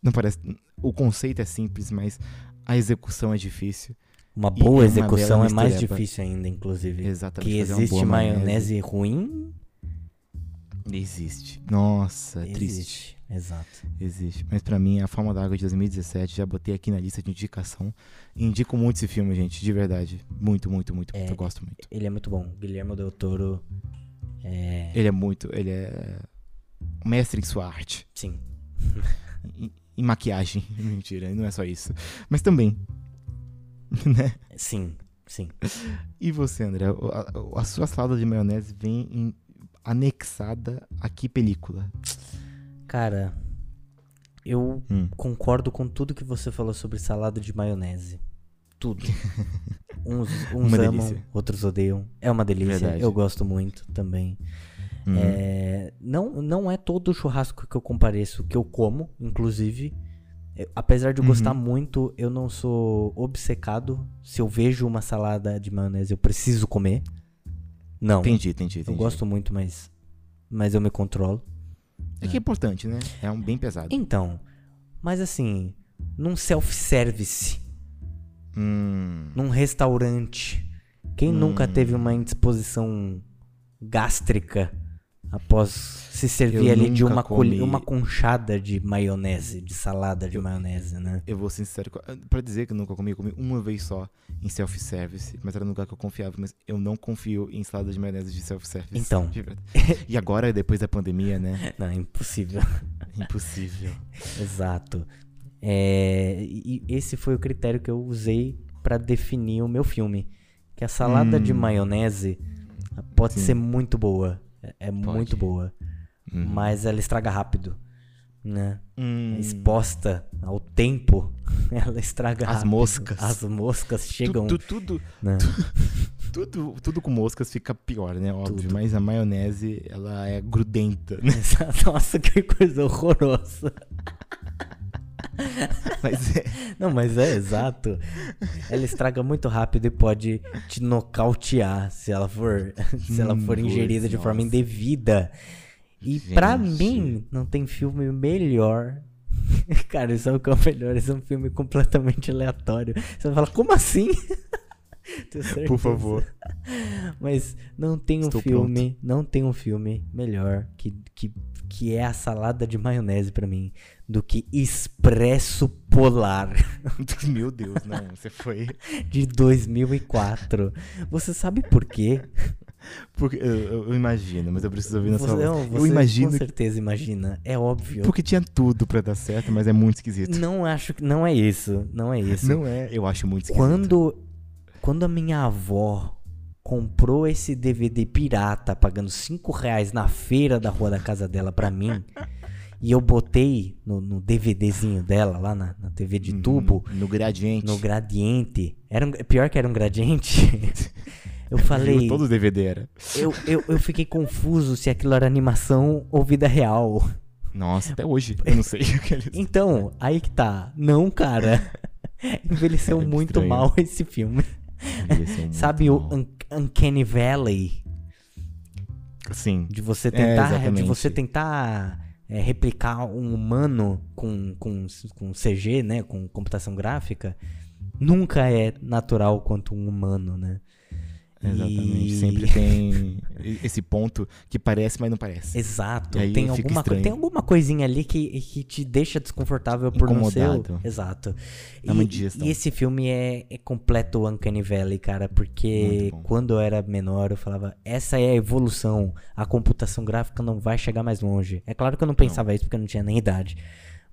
Não parece. O conceito é simples, mas a execução é difícil. Uma é boa uma execução bela é mais difícil ainda, inclusive. Exatamente. Que uma existe boa maionese ruim, Existe. Nossa, é triste. Exato. Existe. Mas pra mim, a Forma da Água de 2017, já botei aqui na lista de indicação. Indico muito esse filme, gente, de verdade. Muito, muito, muito. É, muito. Eu gosto muito. Ele é muito bom. Guilherme Del Toro é. Ele é muito. Ele é. Mestre em sua arte. Sim. Em, em maquiagem. Mentira, não é só isso. Mas também. né? Sim, sim. E você, André? A, a sua salada de maionese vem em- anexada a que película? Cara, eu Hum. concordo com tudo que você falou sobre salada de maionese. Tudo. Uns, uns amam, delícia. outros odeiam. É uma delícia. Verdade. Eu gosto muito também. Hum. É, não, não é todo churrasco que eu compareço que eu como, inclusive. Eu- apesar de eu Uhum. gostar muito, eu não sou obcecado. Se eu vejo uma salada de maionese, eu preciso comer. Não. Entendi, entendi, entendi. Eu gosto muito, mas, mas eu me controlo. É que é importante, né? É um bem pesado. Então, mas assim, num self-service, Hum. num restaurante, quem nunca Hum. teve uma indisposição gástrica após se servir Eu ali de uma, comi. uma conchada de maionese, de salada de maionese, né? Eu vou ser sincero, com- pra dizer que eu nunca comi, eu comi uma vez só em self-service, mas era no lugar que eu confiava, mas eu não confio em salada de maionese de self-service. Então. de. E agora, depois da pandemia, né? Não, é impossível. Impossível. Exato. É, e esse foi o critério que eu usei pra definir o meu filme. Que a salada de Hum. maionese pode Sim. ser muito boa. É, é muito boa. Uhum. Mas ela estraga rápido. Né? Hum, Exposta ao tempo, ela estraga As rápido. moscas. As moscas tu- chegam. tu- tudo, né? tudo, tudo com moscas fica pior, né? Óbvio. Tudo. Mas a maionese, ela é grudenta, né? Nossa, que coisa horrorosa. Mas é. Não, mas é exato. Ela estraga muito rápido e pode te nocautear se ela for, se ela for Hum, ingerida de nossa. forma indevida. E pra Gente. mim, não tem filme melhor. Cara, isso é o que é o melhor. Esse é um filme completamente aleatório. Você vai falar, como assim? Por favor. Mas não tem um Estou filme, não tem um filme melhor que, que, que é a salada de maionese pra mim do que Expresso Polar Meu Deus, não. Você foi. de 2004. Você sabe por quê? Porque, eu, eu- imagino, mas eu preciso ouvir na sua Você, voz. não, Eu você imagino com que- certeza imagina. É óbvio. Porque tinha tudo pra dar certo, mas é muito esquisito. Não acho que não é isso, não é isso. Não é, eu acho muito esquisito. Quando quando a minha avó comprou esse DVD pirata pagando 5 reais na feira da rua da casa dela pra mim e eu botei no, no DVDzinho dela lá na, na TV de tubo No gradiente. no gradiente era um, pior que era um gradiente eu falei Todo DVD era. eu, eu, eu fiquei confuso se aquilo era animação ou vida real Nossa, até hoje. Eu não sei o que eles... então aí que tá não cara envelheceu É muito estranho. mal esse filme Sabe o. Un- Uncanny Valley? Sim. De você É, tentar, de exatamente. você tentar é, replicar um humano com, com, com CG, né? Com computação gráfica. Nunca é natural quanto um humano, né? Exatamente. E- Sempre tem esse ponto que parece, mas não parece. Exato. Tem alguma, co- tem alguma coisinha ali que, que te deixa desconfortável por não ser. Incomodado. Exato. É uma E, indigestão. e esse filme é, é completo Uncanny Valley, cara, porque quando eu era menor eu falava, essa é a evolução, a computação gráfica não vai chegar mais longe. É claro que eu não pensava isso porque eu não tinha nem idade.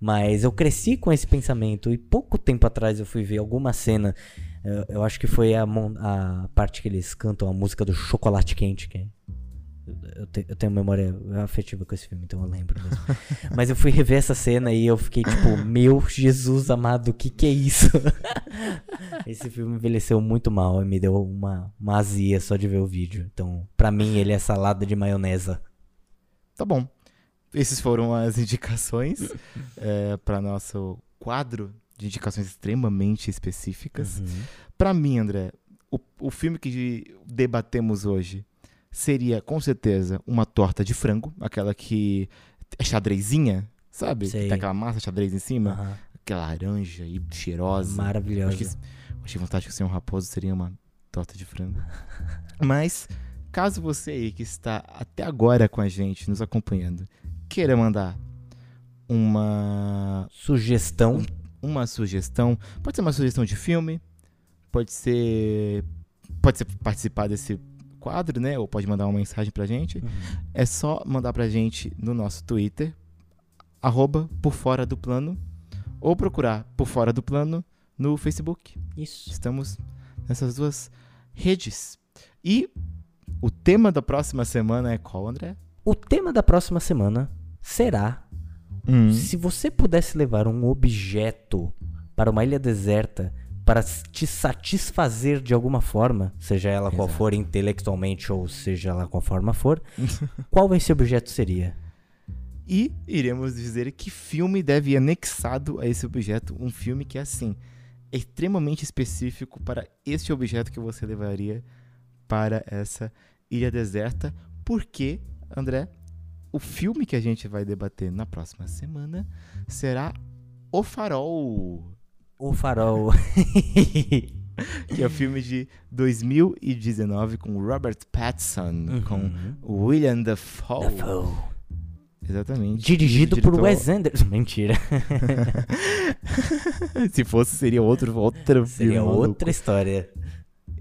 Mas eu cresci com esse pensamento e pouco tempo atrás eu fui ver alguma cena. Eu, eu acho que foi a, a parte que eles cantam a música do Chocolate Quente, que é eu, te- eu tenho memória afetiva com esse filme, então eu lembro mesmo. Mas eu fui rever essa cena e eu fiquei tipo, meu Jesus amado, o que que é isso? esse filme envelheceu muito mal e me deu uma, uma azia só de ver o vídeo. Então, pra mim, ele é salada de maionesa. Tá bom. Esses foram as indicações é, para nosso quadro de indicações extremamente específicas. Uhum. Pra mim, André, o, o filme que debatemos hoje seria, com certeza, uma torta de frango, aquela que é xadrezinha, sabe? Que Sei. Tem aquela massa xadrez em cima, Aham. aquela laranja e cheirosa. Maravilhosa. Acho que, acho que vontade que o Senhor Raposo seria uma torta de frango. Mas, caso você aí que está até agora com a gente, nos acompanhando, queira mandar uma, Sugestão. Uma sugestão, pode ser uma sugestão de filme, pode ser pode ser participar desse quadro, né? Ou pode mandar uma mensagem pra gente. Uhum. É só mandar pra gente no nosso Twitter, arroba por fora do plano, ou procurar por fora do plano no Facebook. Isso. Estamos nessas duas redes. E o tema da próxima semana é qual, André? O tema da próxima semana será Hum. Se você pudesse levar um objeto para uma ilha deserta para te satisfazer de alguma forma, seja ela qual Exato. for intelectualmente ou seja ela qual forma for, qual esse objeto seria? E iremos dizer que filme deve ir anexado a esse objeto. Um filme que é assim, extremamente específico para este objeto que você levaria para essa ilha deserta. Porque, André, o filme que a gente vai debater na próxima semana será O Farol. O farol. que é o filme de 2019 com Robert Pattinson, com Uhum. William Dafoe. Dafoe. Exatamente. Dirigido o por diretor- Wes Anderson. Mentira. Se fosse, seria outro, outro filme. Seria maluco. outra história.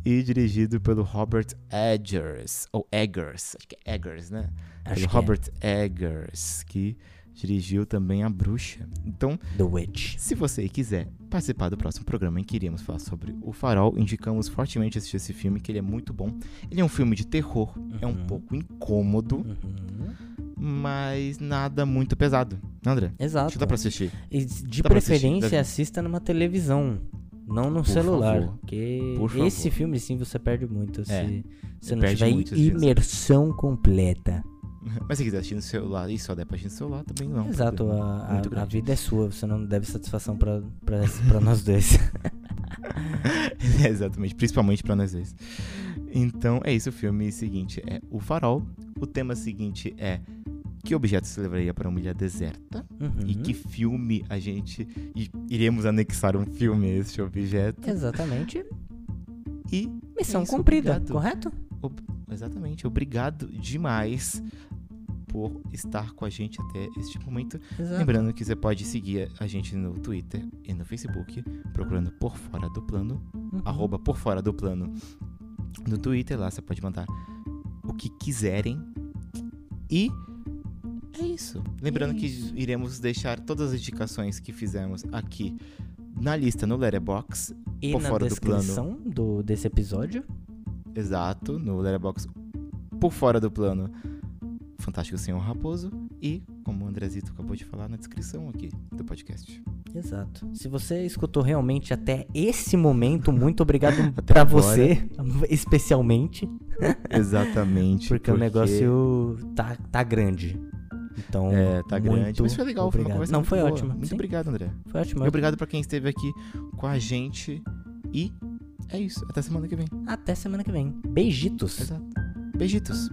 E dirigido pelo Robert Eggers. Ou Eggers. Acho que é Eggers, né? Acho pelo é. Robert Eggers, que dirigiu também A Bruxa. Então, The Witch. se você quiser participar do próximo programa em que iríamos falar sobre O Farol, indicamos fortemente assistir esse filme, que ele é muito bom. Ele é um filme de terror, é um Uhum. pouco incômodo, Uhum. mas nada muito pesado. Né, André? Acho Exato. que dá pra assistir. E de Dá assistir, preferência, Davi. assista numa televisão. Não no Por celular. favor. Porque Por esse favor. filme, sim, você perde muito. Se É, você não tiver imersão completa. Mas se quiser assistir no celular e só der pra assistir no celular, também não. é Exato, problema a, a, a vida é sua. Você não deve satisfação pra, pra, pra nós dois. É, Exatamente, principalmente pra nós dois. Então é isso, o filme seguinte é O Farol. O tema seguinte é que objeto se levaria para uma ilha deserta Uhum. e que filme a gente iremos anexar um filme a este objeto. Exatamente. E Missão É isso, cumprida, obrigado. correto? Exatamente, obrigado demais por estar com a gente até este momento. Exato. Lembrando que você pode seguir a gente no Twitter e no Facebook, procurando por fora do plano Uhum. arroba por fora do plano no Twitter, lá você pode mandar o que quiserem. E é isso. Lembrando É isso. que iremos deixar todas as indicações que fizemos aqui na lista no Letterboxd, E por na fora do plano. descrição do, desse episódio, exato, no Letterboxd por fora do plano Fantástico Senhor Raposo e, como o Andrezito acabou de falar, na descrição aqui do podcast. Exato. Se você escutou realmente até esse momento, muito obrigado agora. você, especialmente, Exatamente. porque, o negócio tá, tá grande. Então, É, tá muito grande. Mas foi legal, foi obrigado. conversa Não, foi boa. ótimo. Muito sim, obrigado, André. Foi ótimo. E obrigado pra quem esteve aqui com a gente. E é isso. Até semana que vem. Até semana que vem. Beijitos. Exato. Beijitos.